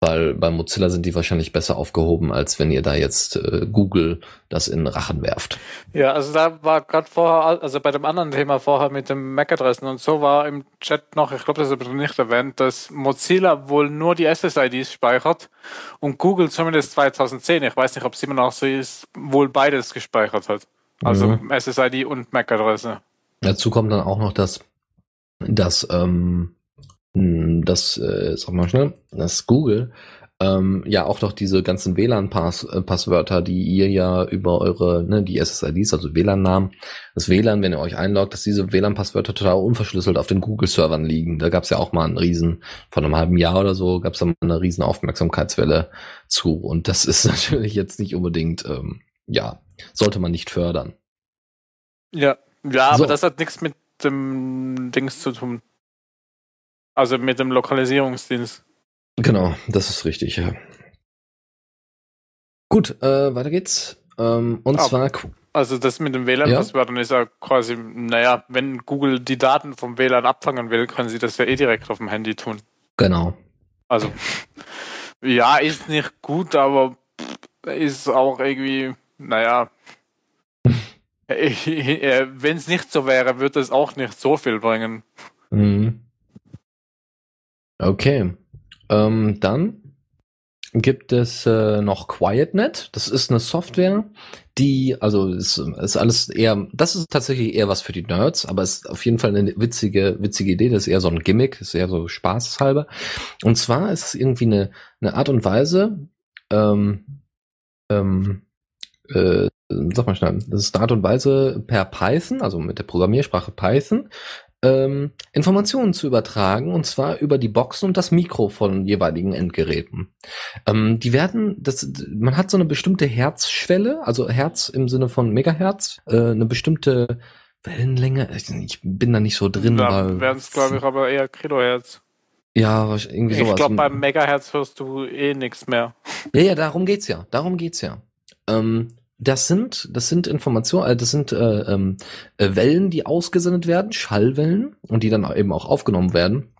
weil bei Mozilla sind die wahrscheinlich besser aufgehoben, als wenn ihr da jetzt äh, Google das in Rachen werft. Ja, also da war gerade vorher, also bei dem anderen Thema vorher mit dem MAC-Adressen und so war im Chat noch, ich glaube, das ist aber nicht erwähnt, dass Mozilla wohl nur die SSIDs speichert und Google zumindest 2010, ich weiß nicht, ob es immer noch so ist, wohl beides gespeichert hat. Also mhm. SSID und MAC-Adresse. Dazu kommt dann auch noch, dass, dass ähm, hm, das, äh, sag mal schnell, das Google ähm, ja auch doch diese ganzen WLAN-Passwörter, äh, die ihr ja über eure, ne, die SSIDs, also WLAN-Namen, das WLAN, wenn ihr euch einloggt, dass diese WLAN-Passwörter total unverschlüsselt auf den Google-Servern liegen. Da gab es ja auch mal einen riesen, von einem halben Jahr oder so, gab es da mal eine riesen Aufmerksamkeitswelle zu. Und das ist natürlich jetzt nicht unbedingt, ähm, ja, sollte man nicht fördern. Ja, ja, so. aber das hat nichts mit dem Dings zu tun. Also mit dem Lokalisierungsdienst. Genau, das ist richtig, ja. Gut, äh, weiter geht's. Ähm, und ah, zwar. Also das mit dem WLAN-Passwörtern ja? ist ja quasi, naja, wenn Google die Daten vom WLAN abfangen will, können sie das ja eh direkt auf dem Handy tun. Genau. Also, ja, ist nicht gut, aber ist auch irgendwie, naja. wenn es nicht so wäre, würde es auch nicht so viel bringen. Mhm. Okay. Ähm, dann gibt es äh, noch QuietNet. Das ist eine Software, die, also ist, ist alles eher, das ist tatsächlich eher was für die Nerds, aber ist auf jeden Fall eine witzige, witzige Idee. Das ist eher so ein Gimmick, ist eher so spaßhalber. Und zwar ist es irgendwie eine, eine Art und Weise, ähm, ähm, äh, sag mal schnell, das ist eine Art und Weise per Python, also mit der Programmiersprache Python, ähm, Informationen zu übertragen, und zwar über die Boxen und das Mikro von jeweiligen Endgeräten. Ähm, die werden, das, man hat so eine bestimmte Herzschwelle, also Herz im Sinne von Megahertz, äh, eine bestimmte Wellenlänge. Ich bin da nicht so drin. Da werden es, glaube ich, aber eher Kilohertz. Ja, irgendwie sowas. Ich glaube, beim Megahertz hörst du eh nichts mehr. Ja, ja, darum geht's ja. Darum geht's ja. Ähm, das sind, das sind Informationen, äh, das sind äh, ähm, äh, Wellen, die ausgesendet werden, Schallwellen, und die dann eben auch aufgenommen werden,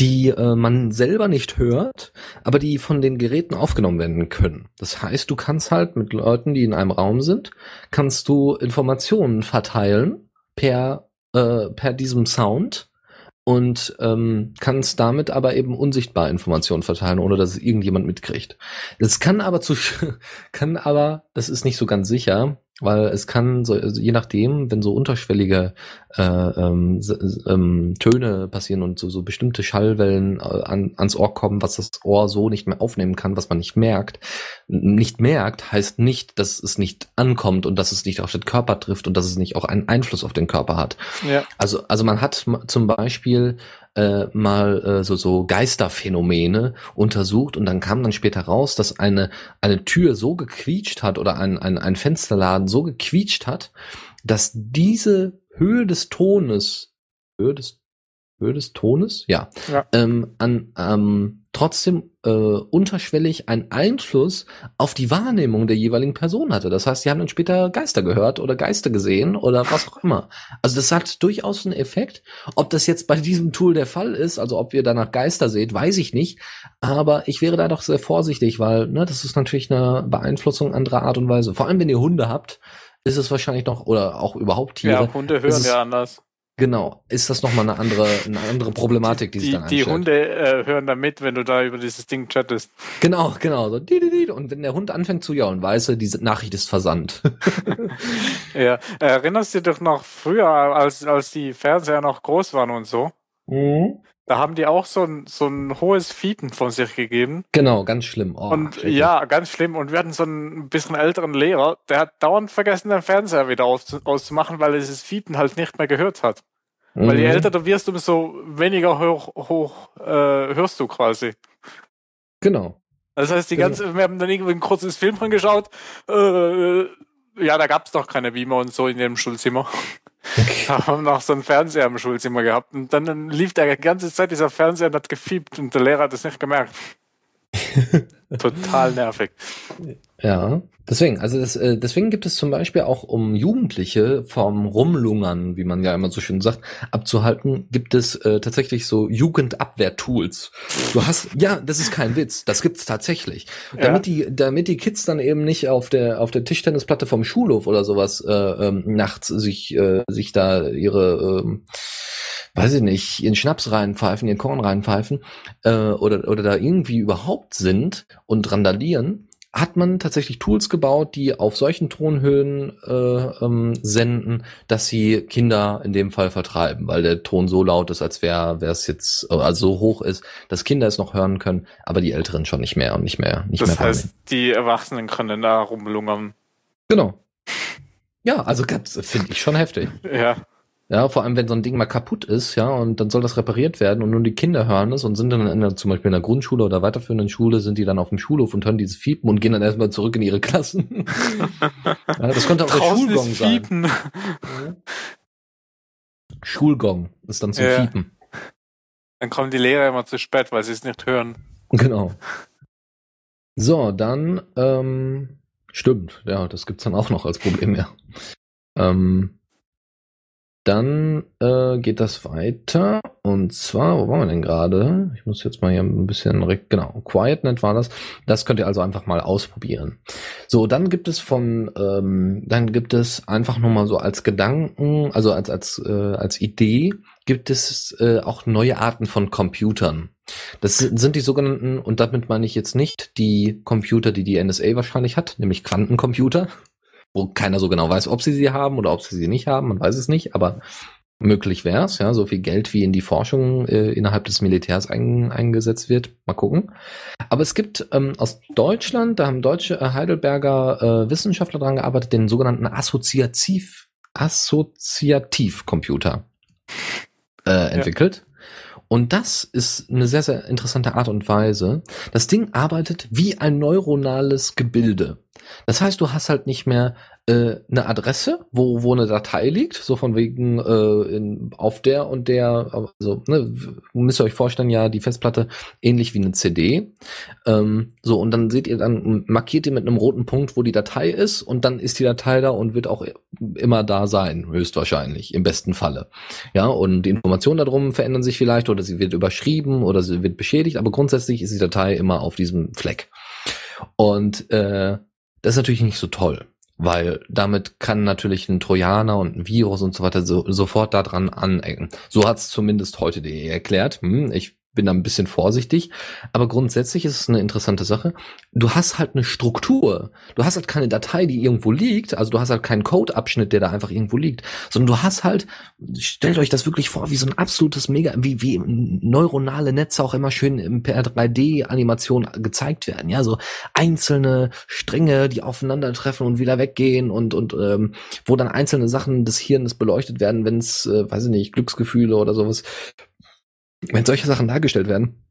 die äh, man selber nicht hört, aber die von den Geräten aufgenommen werden können. Das heißt, du kannst halt mit Leuten, die in einem Raum sind, kannst du Informationen verteilen per äh, per diesem Sound und ähm, kannst damit aber eben unsichtbar Informationen verteilen, ohne dass es irgendjemand mitkriegt. Das kann aber zu kann aber, das ist nicht so ganz sicher, weil es kann so, also je nachdem, wenn so unterschwellige äh, ähm, ähm, Töne passieren und so, so bestimmte Schallwellen äh, an, ans Ohr kommen, was das Ohr so nicht mehr aufnehmen kann, was man nicht merkt. Nicht merkt heißt nicht, dass es nicht ankommt und dass es nicht auf den Körper trifft und dass es nicht auch einen Einfluss auf den Körper hat. Ja. Also also man hat zum Beispiel äh, mal äh, so, so Geisterphänomene untersucht und dann kam dann später raus, dass eine, eine Tür so gequietscht hat oder ein, ein, ein Fensterladen so gequietscht hat, dass diese Höhe des Tones, Höhe des, Höhe des Tones, ja, ja. Ähm, an, ähm, trotzdem äh, unterschwellig einen Einfluss auf die Wahrnehmung der jeweiligen Person hatte. Das heißt, sie haben dann später Geister gehört oder Geister gesehen oder was auch immer. Also das hat durchaus einen Effekt. Ob das jetzt bei diesem Tool der Fall ist, also ob ihr danach Geister seht, weiß ich nicht. Aber ich wäre da doch sehr vorsichtig, weil ne, das ist natürlich eine Beeinflussung anderer Art und Weise. Vor allem, wenn ihr Hunde habt, ist es wahrscheinlich noch, oder auch überhaupt Tiere. Ja, Hunde hören ja anders. Genau, ist das nochmal eine andere, eine andere Problematik, die, die sich dann einstellt. Die Hunde äh, hören da mit, wenn du da über dieses Ding chattest. Genau, genau. So, und wenn der Hund anfängt zu jaulen, weißt du, diese Nachricht ist versandt. ja, erinnerst du dich doch noch früher, als, als die Fernseher noch groß waren und so? Mhm. Da haben die auch so ein, so ein hohes Fiepen von sich gegeben. Genau, ganz schlimm. Oh, und schrecklich. ja, ganz schlimm. Und wir hatten so einen bisschen älteren Lehrer, der hat dauernd vergessen, den Fernseher wieder auszumachen, weil er dieses Fiepen halt nicht mehr gehört hat. Mhm. Weil je mhm. älter du wirst, umso weniger hoch, hoch äh, hörst du quasi. Genau. Das heißt, die genau. ganze, wir haben dann irgendwie ein kurzes Film angeschaut. Äh, ja, da gab es doch keine Beamer und so in dem Schulzimmer. Okay. Haben noch so einen Fernseher im Schulzimmer gehabt. Und dann lief der ganze Zeit dieser Fernseher und hat gefiebt und der Lehrer hat es nicht gemerkt. Total nervig. Ja, deswegen, also das, äh, deswegen gibt es zum Beispiel auch, um Jugendliche vom Rumlungern, wie man ja immer so schön sagt, abzuhalten, gibt es äh, tatsächlich so Jugendabwehr-Tools. Du hast, ja, das ist kein Witz, das gibt's tatsächlich. Ja. Damit die, damit die Kids dann eben nicht auf der auf der Tischtennisplatte vom Schulhof oder sowas äh, ähm, nachts sich äh, sich da ihre ähm, weiß ich nicht, ihren Schnaps reinpfeifen, ihren Korn reinpfeifen äh, oder, oder da irgendwie überhaupt sind und randalieren, hat man tatsächlich Tools gebaut, die auf solchen Tonhöhen äh, ähm, senden, dass sie Kinder in dem Fall vertreiben, weil der Ton so laut ist, als wäre es jetzt äh, also so hoch ist, dass Kinder es noch hören können, aber die Älteren schon nicht mehr und nicht mehr nicht das mehr. Das heißt, die Erwachsenen können da rumlungern. Genau. Ja, also finde ich schon heftig. Ja. Ja, vor allem, wenn so ein Ding mal kaputt ist, ja, und dann soll das repariert werden und nur die Kinder hören es und sind dann in der, zum Beispiel in der Grundschule oder weiterführenden Schule, sind die dann auf dem Schulhof und hören dieses Fiepen und gehen dann erstmal zurück in ihre Klassen. ja, das könnte auch Draußen der Schulgong sein. Fiepen. Ja. Schulgong ist dann zum ja. Fiepen. Dann kommen die Lehrer immer zu spät, weil sie es nicht hören. Genau. So, dann, ähm, stimmt, ja, das gibt's dann auch noch als Problem, ja. Ähm, dann äh, geht das weiter. Und zwar, wo waren wir denn gerade? Ich muss jetzt mal hier ein bisschen, genau, QuietNet war das. Das könnt ihr also einfach mal ausprobieren. So, dann gibt es von, ähm, dann gibt es einfach nur mal so als Gedanken, also als, als, äh, als Idee, gibt es äh, auch neue Arten von Computern. Das sind die sogenannten, und damit meine ich jetzt nicht die Computer, die die NSA wahrscheinlich hat, nämlich Quantencomputer wo keiner so genau weiß, ob sie sie haben oder ob sie sie nicht haben, man weiß es nicht, aber möglich wäre es, ja, so viel Geld wie in die Forschung äh, innerhalb des Militärs ein, eingesetzt wird, mal gucken. Aber es gibt ähm, aus Deutschland, da haben deutsche äh, Heidelberger äh, Wissenschaftler dran gearbeitet, den sogenannten Assoziativ Assoziativcomputer äh, entwickelt. Ja. Und das ist eine sehr, sehr interessante Art und Weise. Das Ding arbeitet wie ein neuronales Gebilde. Das heißt, du hast halt nicht mehr äh, eine Adresse, wo, wo eine Datei liegt, so von wegen äh, in, auf der und der, also ne, müsst ihr euch vorstellen, ja, die Festplatte ähnlich wie eine CD. Ähm, so, und dann seht ihr, dann markiert ihr mit einem roten Punkt, wo die Datei ist, und dann ist die Datei da und wird auch immer da sein, höchstwahrscheinlich, im besten Falle. Ja, und die Informationen darum verändern sich vielleicht oder sie wird überschrieben oder sie wird beschädigt, aber grundsätzlich ist die Datei immer auf diesem Fleck. Und äh, das ist natürlich nicht so toll, weil damit kann natürlich ein Trojaner und ein Virus und so weiter so, sofort daran anecken. So hat es zumindest heute die erklärt. Hm, ich bin da ein bisschen vorsichtig, aber grundsätzlich ist es eine interessante Sache. Du hast halt eine Struktur. Du hast halt keine Datei, die irgendwo liegt, also du hast halt keinen Codeabschnitt, der da einfach irgendwo liegt, sondern du hast halt, stellt euch das wirklich vor, wie so ein absolutes Mega, wie, wie neuronale Netze auch immer schön per 3D-Animation gezeigt werden, ja, so einzelne Stränge, die aufeinandertreffen und wieder weggehen und, und ähm, wo dann einzelne Sachen des Hirnes beleuchtet werden, wenn es, äh, weiß ich nicht, Glücksgefühle oder sowas wenn solche Sachen dargestellt werden,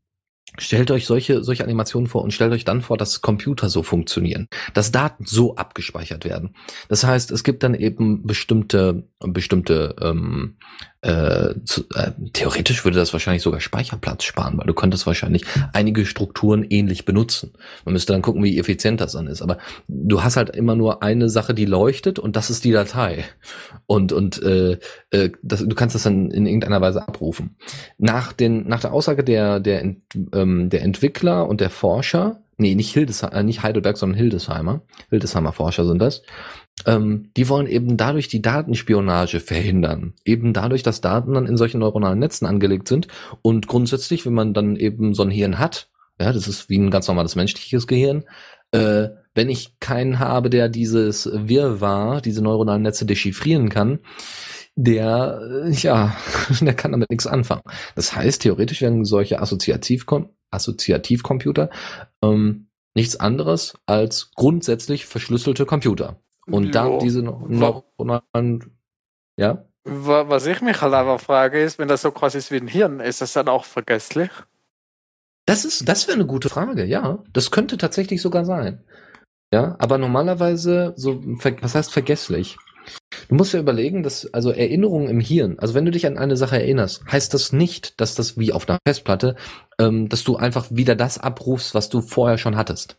stellt euch solche, solche Animationen vor und stellt euch dann vor, dass Computer so funktionieren, dass Daten so abgespeichert werden. Das heißt, es gibt dann eben bestimmte, bestimmte ähm, äh, zu, äh, theoretisch würde das wahrscheinlich sogar Speicherplatz sparen, weil du könntest wahrscheinlich einige Strukturen ähnlich benutzen. Man müsste dann gucken, wie effizient das dann ist. Aber du hast halt immer nur eine Sache, die leuchtet und das ist die Datei. Und, und äh, äh, das, du kannst das dann in irgendeiner Weise abrufen. Nach, den, nach der Aussage der, der, ähm, der Entwickler und der Forscher, nee, nicht, Hildesheimer, äh, nicht Heidelberg, sondern Hildesheimer, Hildesheimer Forscher sind das, ähm, die wollen eben dadurch die Datenspionage verhindern. Eben dadurch, dass Daten dann in solchen neuronalen Netzen angelegt sind. Und grundsätzlich, wenn man dann eben so ein Hirn hat, ja, das ist wie ein ganz normales menschliches Gehirn, äh, wenn ich keinen habe, der dieses Wirrwarr, diese neuronalen Netze dechiffrieren kann, der, äh, ja, der kann damit nichts anfangen. Das heißt, theoretisch werden solche Assoziativkom Assoziativcomputer ähm, nichts anderes als grundsätzlich verschlüsselte Computer. Und da diese neuronalen, ja? Was ich mich halt einfach frage, ist, wenn das so quasi ist wie ein Hirn, ist das dann auch vergesslich? Das ist, das wäre eine gute Frage, ja. Das könnte tatsächlich sogar sein. Ja, aber normalerweise, so, was heißt vergesslich? Du musst ja überlegen, dass, also Erinnerungen im Hirn, also wenn du dich an eine Sache erinnerst, heißt das nicht, dass das wie auf einer Festplatte, ähm, dass du einfach wieder das abrufst, was du vorher schon hattest.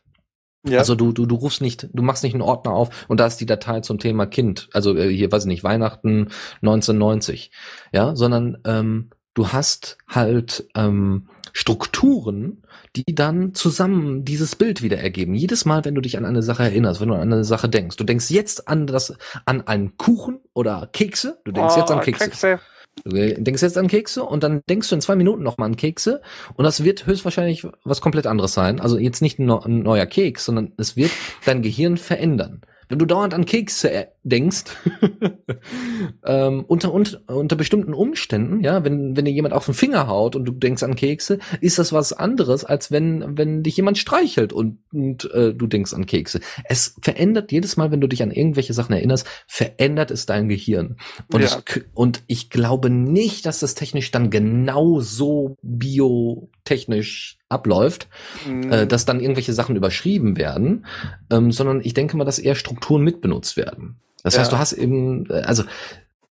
Ja. Also du, du, du rufst nicht, du machst nicht einen Ordner auf und da ist die Datei zum Thema Kind, also äh, hier weiß ich nicht, Weihnachten 1990, ja, sondern ähm, du hast halt ähm, Strukturen, die dann zusammen dieses Bild wieder ergeben. Jedes Mal, wenn du dich an eine Sache erinnerst, wenn du an eine Sache denkst, du denkst jetzt an das, an einen Kuchen oder Kekse, du denkst oh, jetzt an Kekse. Kekse. Du denkst jetzt an Kekse und dann denkst du in zwei Minuten nochmal an Kekse und das wird höchstwahrscheinlich was komplett anderes sein. Also jetzt nicht ein, neuer Keks, sondern es wird dein Gehirn verändern wenn du dauernd an Kekse denkst, ähm, unter, unter, unter bestimmten Umständen, ja, wenn, wenn dir jemand auf den Finger haut und du denkst an Kekse, ist das was anderes, als wenn, wenn dich jemand streichelt und, und äh, du denkst an Kekse. Es verändert jedes Mal, wenn du dich an irgendwelche Sachen erinnerst, verändert es dein Gehirn. Und, ja. ich, und ich glaube nicht, dass das technisch dann genauso biotechnisch abläuft, mhm. äh, dass dann irgendwelche Sachen überschrieben werden, ähm, sondern ich denke mal, dass eher Strukturen mitbenutzt werden. Das ja. heißt, du hast eben, äh, also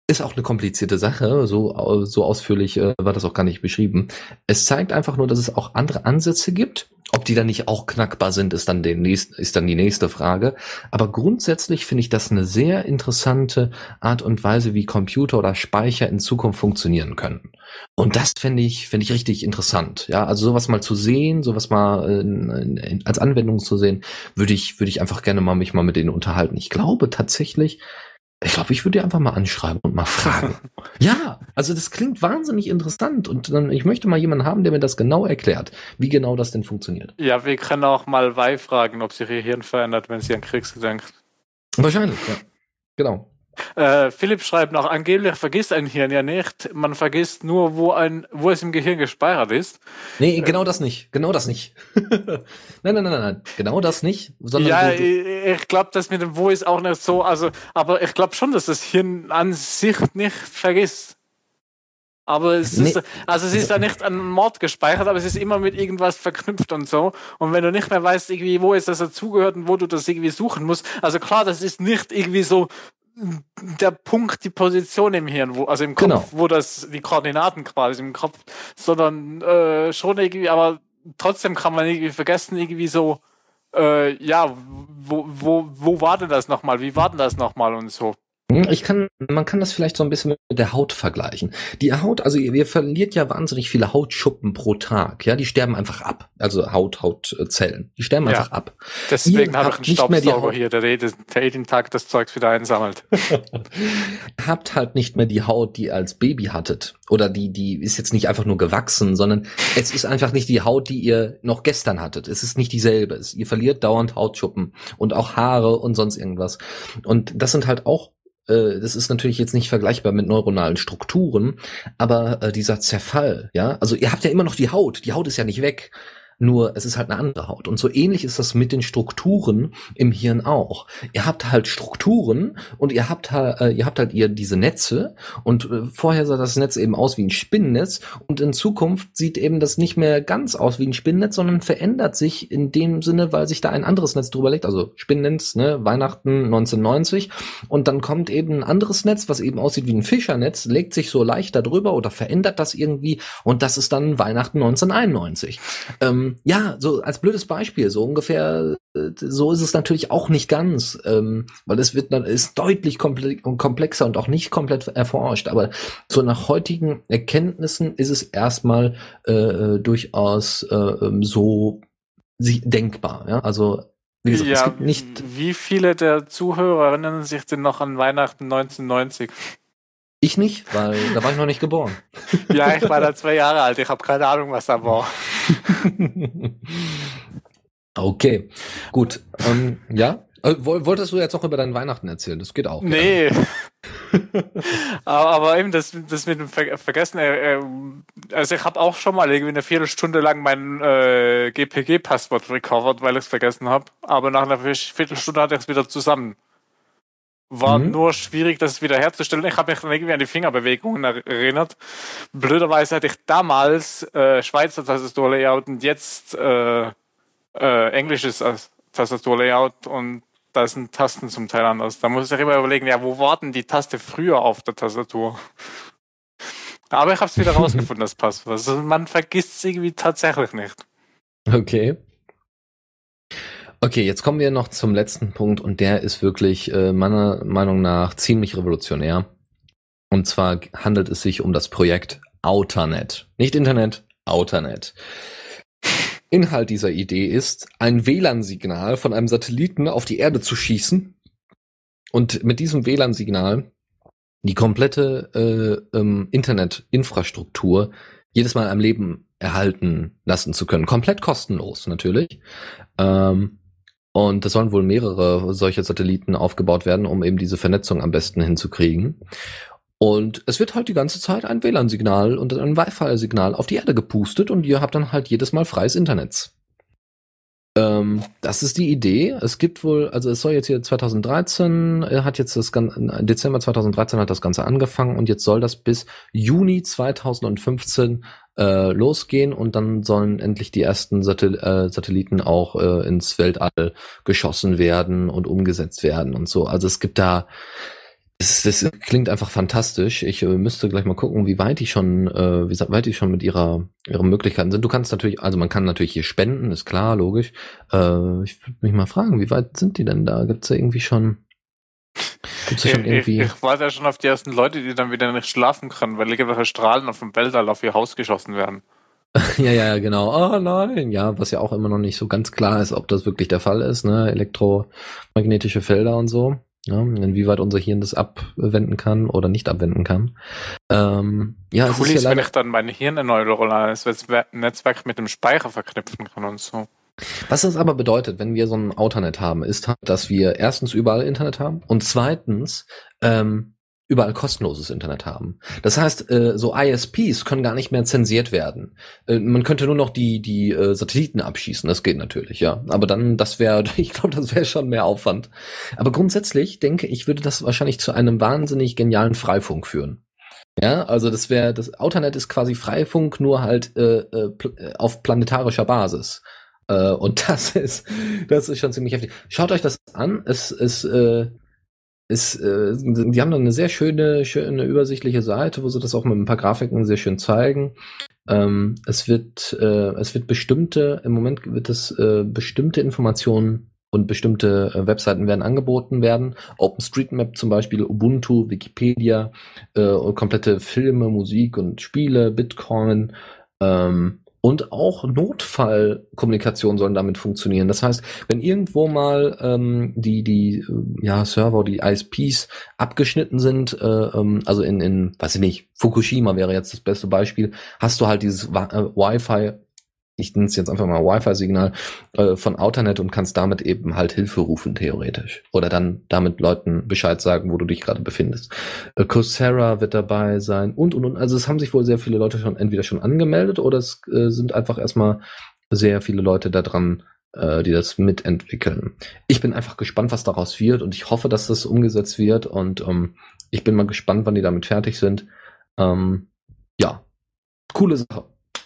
ist auch eine komplizierte Sache, so, so ausführlich äh, war das auch gar nicht beschrieben. Es zeigt einfach nur, dass es auch andere Ansätze gibt. Ob die dann nicht auch knackbar sind, ist dann, den nächsten, ist dann die nächste Frage. Aber grundsätzlich finde ich das eine sehr interessante Art und Weise, wie Computer oder Speicher in Zukunft funktionieren können. Und das finde ich, finde ich richtig interessant. Ja, also sowas mal zu sehen, sowas mal äh, als Anwendung zu sehen, würde ich, würde ich einfach gerne mal mich mal mit denen unterhalten. Ich glaube tatsächlich, ich glaube, ich würde dir einfach mal anschreiben und mal fragen. ja, also das klingt wahnsinnig interessant und dann, ich möchte mal jemanden haben, der mir das genau erklärt, wie genau das denn funktioniert. Ja, wir können auch mal Wei fragen, ob sich ihr Hirn verändert, wenn sie an Kriegs denkt. Wahrscheinlich, ja. Genau. Äh, Philipp schreibt noch, angeblich vergisst ein Hirn ja nicht, man vergisst nur, wo, ein, wo es im Gehirn gespeichert ist. Nee, genau das nicht, genau das nicht. nein, nein, nein, nein, genau das nicht. Sondern ja, du, du ich, ich glaube, das mit dem Wo ist auch nicht so, also, aber ich glaube schon, dass das Hirn an sich nicht vergisst. Aber es nee. ist, also es ist ja nicht an Mord gespeichert, aber es ist immer mit irgendwas verknüpft und so. Und wenn du nicht mehr weißt, irgendwie, wo ist das dazugehört und wo du das irgendwie suchen musst, also klar, das ist nicht irgendwie so der Punkt, die Position im Hirn, wo, also im Kopf, genau. wo das, die Koordinaten quasi im Kopf, sondern äh, schon irgendwie, aber trotzdem kann man irgendwie vergessen, irgendwie so, äh, ja, wo, wo, wo war denn das nochmal, wie war denn das nochmal und so. Hm, ich kann, man kann das vielleicht so ein bisschen mit der Haut vergleichen. Die Haut, also ihr verliert ja wahnsinnig viele Hautschuppen pro Tag, ja, die sterben einfach ab. Also Haut, Hautzellen, die sterben ja. einfach ab. Deswegen habe ich einen Staubsauger hier, der, der jeden Tag das Zeugs wieder einsammelt. habt halt nicht mehr die Haut, die ihr als Baby hattet. Oder die, die ist jetzt nicht einfach nur gewachsen, sondern es ist einfach nicht die Haut, die ihr noch gestern hattet. Es ist nicht dieselbe. Ihr verliert dauernd Hautschuppen und auch Haare und sonst irgendwas. Und das sind halt auch das ist natürlich jetzt nicht vergleichbar mit neuronalen Strukturen, aber äh, dieser Zerfall, ja, also ihr habt ja immer noch die Haut, die Haut ist ja nicht weg. Nur es ist halt eine andere Haut. Und so ähnlich ist das mit den Strukturen im Hirn auch. Ihr habt halt Strukturen und ihr habt halt, äh, ihr habt halt ihr diese Netze und äh, vorher sah das Netz eben aus wie ein Spinnennetz und in Zukunft sieht eben das nicht mehr ganz aus wie ein Spinnennetz, sondern verändert sich in dem Sinne, weil sich da ein anderes Netz drüber legt. Also Spinnennetz, ne, Weihnachten 1990 und dann kommt eben ein anderes Netz, was eben aussieht wie ein Fischernetz, legt sich so leicht darüber oder verändert das irgendwie und das ist dann Weihnachten 1991. Ähm, ja, so als blödes Beispiel, so ungefähr, äh, so ist es natürlich auch nicht ganz, ähm, weil es wird dann ist deutlich komplexer und auch nicht komplett erforscht. Aber so nach heutigen Erkenntnissen ist es erstmal äh, äh durchaus äh, ähm, so denkbar. Ja, also wie gesagt, ja, es gibt nicht. Wie viele der Zuhörer erinnern sich denn noch an Weihnachten 1990? Ich nicht, weil da war ich noch nicht geboren. ja, ich war da zwei Jahre alt. Ich habe keine Ahnung, was da war. okay, gut. Ähm, ja, äh, wolltest du jetzt auch über deinen Weihnachten erzählen? Das geht auch. Nee. aber, aber, eben das, das mit dem Ver Vergessen, äh, äh, also ich habe auch schon mal irgendwie eine Viertelstunde lang mein äh, GPG-Passwort recovered, weil ich es vergessen habe. Aber nach einer Viertelstunde hatte ich es wieder zusammen. War mhm. nur schwierig, das wiederherzustellen. Ich habe mich dann irgendwie an die Fingerbewegungen erinnert. Blöderweise hatte ich damals äh, Schweizer Tastaturlayout und jetzt äh, äh, englisches Tastaturlayout und da sind Tasten zum Teil anders. Da muss ich immer überlegen, ja, wo war denn die Taste früher auf der Tastatur? Aber ich habe es wieder rausgefunden, das Passwort. Also man vergisst es irgendwie tatsächlich nicht. Okay. Okay, jetzt kommen wir noch zum letzten Punkt und der ist wirklich äh, meiner Meinung nach ziemlich revolutionär. Und zwar handelt es sich um das Projekt Outernet. Nicht Internet, Outernet. Inhalt dieser Idee ist, ein WLAN-Signal von einem Satelliten auf die Erde zu schießen und mit diesem WLAN-Signal die komplette äh, ähm, Internetinfrastruktur jedes Mal am Leben erhalten lassen zu können. Komplett kostenlos natürlich. Ähm, und es sollen wohl mehrere solche Satelliten aufgebaut werden, um eben diese Vernetzung am besten hinzukriegen. Und es wird halt die ganze Zeit ein WLAN-Signal und ein Wi-Fi-Signal auf die Erde gepustet und ihr habt dann halt jedes Mal freies Internet. Ähm, das ist die Idee. Es gibt wohl, also es soll jetzt hier 2013, er hat jetzt das ganze, Dezember 2013 hat das Ganze angefangen und jetzt soll das bis Juni 2015 äh, losgehen und dann sollen endlich die ersten Satel äh, Satelliten auch äh, ins Weltall geschossen werden und umgesetzt werden und so. Also es gibt da das, das klingt einfach fantastisch. Ich äh, müsste gleich mal gucken, wie weit die schon, äh, wie weit die schon mit ihrer ihren Möglichkeiten sind. Du kannst natürlich, also man kann natürlich hier spenden, ist klar, logisch. Äh, ich würde mich mal fragen, wie weit sind die denn da? Gibt's da irgendwie schon? Gibt's da schon irgendwie? Ich, ich warte ja schon auf die ersten Leute, die dann wieder nicht schlafen können, weil irgendwelche Strahlen auf dem Weltall auf ihr Haus geschossen werden. ja, ja, genau. Oh nein, ja, was ja auch immer noch nicht so ganz klar ist, ob das wirklich der Fall ist, ne? Elektromagnetische Felder und so. Ja, inwieweit unser Hirn das abwenden kann oder nicht abwenden kann. Ähm, ja, cool es ist, ist ja wenn ich dann mein Hirn ein neuronales Netzwerk mit dem Speicher verknüpfen kann und so. Was das aber bedeutet, wenn wir so ein Autonet haben, ist, halt, dass wir erstens überall Internet haben und zweitens ähm, überall kostenloses Internet haben. Das heißt, äh, so ISPs können gar nicht mehr zensiert werden. Äh, man könnte nur noch die die äh, Satelliten abschießen, das geht natürlich, ja. Aber dann, das wäre, ich glaube, das wäre schon mehr Aufwand. Aber grundsätzlich denke ich, würde das wahrscheinlich zu einem wahnsinnig genialen Freifunk führen. Ja, also das wäre, das Autonet ist quasi Freifunk, nur halt äh, äh, auf planetarischer Basis. Äh, und das ist, das ist schon ziemlich heftig. Schaut euch das an. Es ist äh, ist, äh, die haben dann eine sehr schöne, schöne übersichtliche Seite, wo sie das auch mit ein paar Grafiken sehr schön zeigen. Ähm, es wird, äh, es wird bestimmte, im Moment wird es äh, bestimmte Informationen und bestimmte äh, Webseiten werden angeboten werden. OpenStreetMap zum Beispiel, Ubuntu, Wikipedia, äh, komplette Filme, Musik und Spiele, Bitcoin, ähm, und auch Notfallkommunikation sollen damit funktionieren. Das heißt, wenn irgendwo mal ähm, die die äh, ja Server, die ISPs abgeschnitten sind, äh, ähm, also in in weiß ich nicht Fukushima wäre jetzt das beste Beispiel, hast du halt dieses äh, Wi-Fi ich nenne es jetzt einfach mal Wi-Fi-Signal äh, von Outernet und kannst damit eben halt Hilfe rufen, theoretisch. Oder dann damit Leuten Bescheid sagen, wo du dich gerade befindest. Äh, Coursera wird dabei sein und, und, und. Also es haben sich wohl sehr viele Leute schon entweder schon angemeldet oder es äh, sind einfach erstmal sehr viele Leute da dran, äh, die das mitentwickeln. Ich bin einfach gespannt, was daraus wird und ich hoffe, dass das umgesetzt wird und ähm, ich bin mal gespannt, wann die damit fertig sind. Ähm, ja, coole Sache.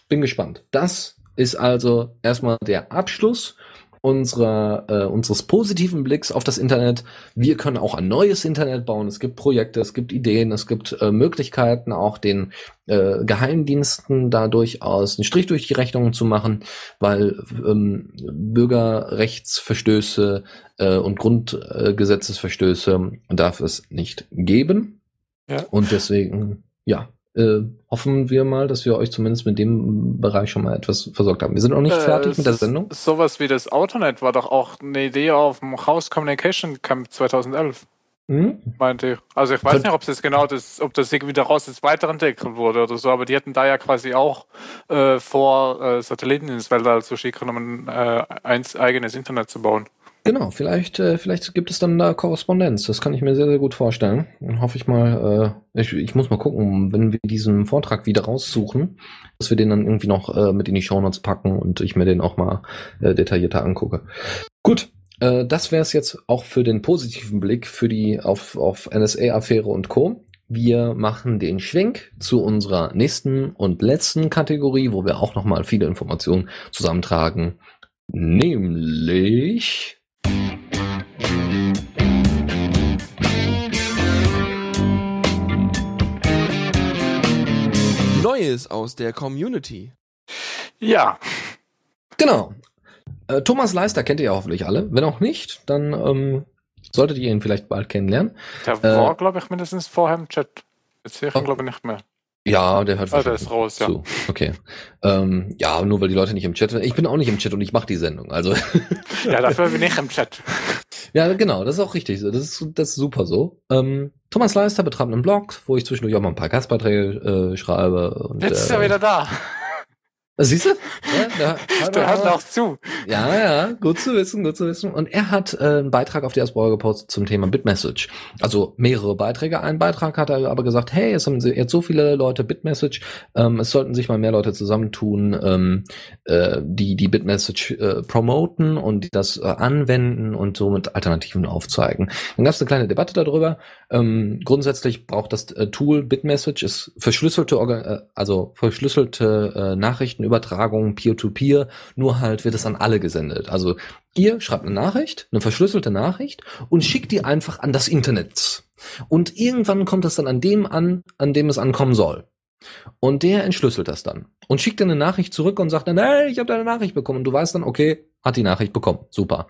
Bin gespannt. Das ist also erstmal der Abschluss unserer, äh, unseres positiven Blicks auf das Internet. Wir können auch ein neues Internet bauen. Es gibt Projekte, es gibt Ideen, es gibt äh, Möglichkeiten, auch den äh, Geheimdiensten da durchaus einen Strich durch die Rechnung zu machen, weil ähm, Bürgerrechtsverstöße äh, und Grundgesetzesverstöße darf es nicht geben. Ja. Und deswegen, ja, äh, hoffen wir mal, dass wir euch zumindest mit dem Bereich schon mal etwas versorgt haben. Wir sind noch nicht äh, fertig mit der Sendung. Sowas wie das Autonet war doch auch eine Idee auf dem House Communication Camp 2011. Hm? Meinte ich. Also ich weiß nicht, ob das genau das, ob das irgendwie daraus jetzt weiterentwickelt wurde oder so, aber die hatten da ja quasi auch äh, vor, äh, Satelliten ins Weltall zu schicken, um ein äh, eigenes Internet zu bauen. Genau, vielleicht, äh, vielleicht gibt es dann da Korrespondenz. Das kann ich mir sehr, sehr gut vorstellen. Dann hoffe ich mal, äh, ich, ich muss mal gucken, wenn wir diesen Vortrag wieder raussuchen, dass wir den dann irgendwie noch äh, mit in die Shownotes packen und ich mir den auch mal äh, detaillierter angucke. Gut, äh, das wäre es jetzt auch für den positiven Blick für die auf, auf NSA-Affäre und Co. Wir machen den Schwenk zu unserer nächsten und letzten Kategorie, wo wir auch nochmal viele Informationen zusammentragen, nämlich Neues aus der Community. Ja. Genau. Äh, Thomas Leister kennt ihr ja hoffentlich alle. Wenn auch nicht, dann ähm, solltet ihr ihn vielleicht bald kennenlernen. Der äh, war, glaube ich, mindestens vorher im Chat. Jetzt sehe ich ihn, glaube ich, nicht mehr. Ja, der hört ah, der ist raus, zu. Ja. Okay. Ähm, ja, nur weil die Leute nicht im Chat sind. Ich bin auch nicht im Chat und ich mache die Sendung. Also. ja, dafür bin ich im Chat. Ja, genau, das ist auch richtig so. Das ist, das ist super so. Ähm, Thomas Leister betreibt einen Blog, wo ich zwischendurch auch mal ein paar Gastbeiträge äh, schreibe. Und, Jetzt ist er äh, wieder da. Siehst du? Ja, der hört auch zu. Ja, ja, gut zu wissen, gut zu wissen. Und er hat äh, einen Beitrag auf Diaspora gepostet zum Thema Bitmessage. Also mehrere Beiträge. Ein Beitrag hat er aber gesagt, hey, es haben jetzt so viele Leute Bitmessage, ähm, es sollten sich mal mehr Leute zusammentun, ähm, äh, die die Bitmessage äh, promoten und das äh, anwenden und somit Alternativen aufzeigen. Dann gab es eine kleine Debatte darüber. Ähm, grundsätzlich braucht das äh, Tool Bitmessage ist verschlüsselte, Organ äh, also verschlüsselte äh, Nachrichten Übertragung Peer-to-Peer, nur halt wird es an alle gesendet. Also ihr schreibt eine Nachricht, eine verschlüsselte Nachricht und schickt die einfach an das Internet. Und irgendwann kommt es dann an dem an, an dem es ankommen soll. Und der entschlüsselt das dann und schickt dann eine Nachricht zurück und sagt dann, hey, ich habe deine Nachricht bekommen. Und du weißt dann, okay, hat die Nachricht bekommen. Super.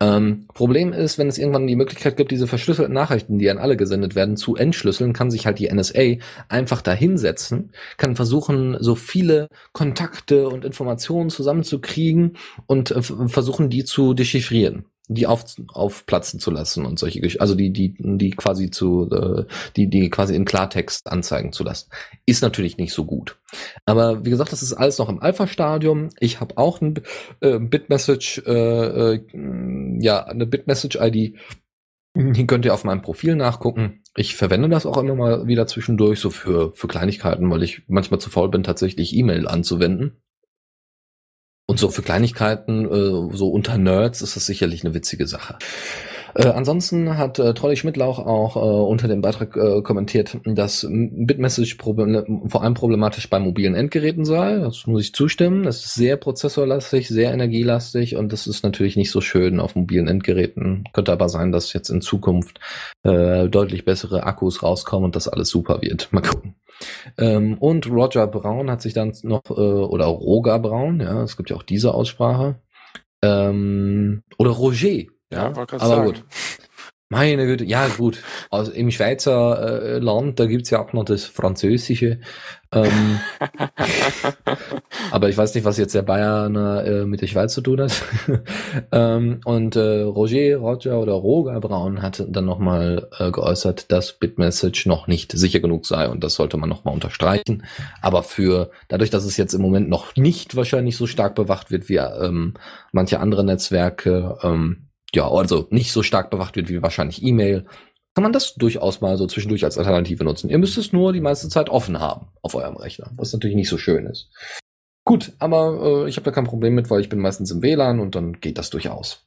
Ähm, Problem ist, wenn es irgendwann die Möglichkeit gibt, diese verschlüsselten Nachrichten, die an alle gesendet werden, zu entschlüsseln, kann sich halt die NSA einfach dahinsetzen, kann versuchen, so viele Kontakte und Informationen zusammenzukriegen und äh, versuchen, die zu dechiffrieren die auf, aufplatzen zu lassen und solche Geschichten, also die, die, die quasi zu, äh, die, die quasi in Klartext anzeigen zu lassen. Ist natürlich nicht so gut. Aber wie gesagt, das ist alles noch im Alpha-Stadium. Ich habe auch ein äh, Bitmessage, äh, äh, ja, eine Bitmessage-ID. Die könnt ihr auf meinem Profil nachgucken. Ich verwende das auch immer mal wieder zwischendurch, so für, für Kleinigkeiten, weil ich manchmal zu faul bin, tatsächlich E-Mail anzuwenden. Und so für Kleinigkeiten, äh, so unter Nerds, ist das sicherlich eine witzige Sache. Äh, ansonsten hat äh, Trolli Schmidtlauch auch äh, unter dem Beitrag äh, kommentiert, dass Bitmessage vor allem problematisch bei mobilen Endgeräten sei. Das muss ich zustimmen. Das ist sehr prozessorlastig, sehr energielastig und das ist natürlich nicht so schön auf mobilen Endgeräten. Könnte aber sein, dass jetzt in Zukunft äh, deutlich bessere Akkus rauskommen und das alles super wird. Mal gucken. Ähm, und Roger Brown hat sich dann noch, äh, oder Roger Brown, ja, es gibt ja auch diese Aussprache. Ähm, oder Roger, ja, ja aber sagen. gut. Meine Güte, ja gut. Also im Schweizer äh, Land, da gibt's ja auch noch das Französische. Ähm, aber ich weiß nicht, was jetzt der Bayern äh, mit der Schweiz zu tun hat. ähm, und äh, Roger, Roger oder Roger Braun hat dann nochmal äh, geäußert, dass Bitmessage noch nicht sicher genug sei und das sollte man nochmal unterstreichen. Aber für dadurch, dass es jetzt im Moment noch nicht wahrscheinlich so stark bewacht wird wie ähm, manche andere Netzwerke, ähm, ja, also nicht so stark bewacht wird wie wahrscheinlich E-Mail, kann man das durchaus mal so zwischendurch als Alternative nutzen. Ihr müsst es nur die meiste Zeit offen haben auf eurem Rechner, was natürlich nicht so schön ist. Gut, aber äh, ich habe da kein Problem mit, weil ich bin meistens im WLAN und dann geht das durchaus.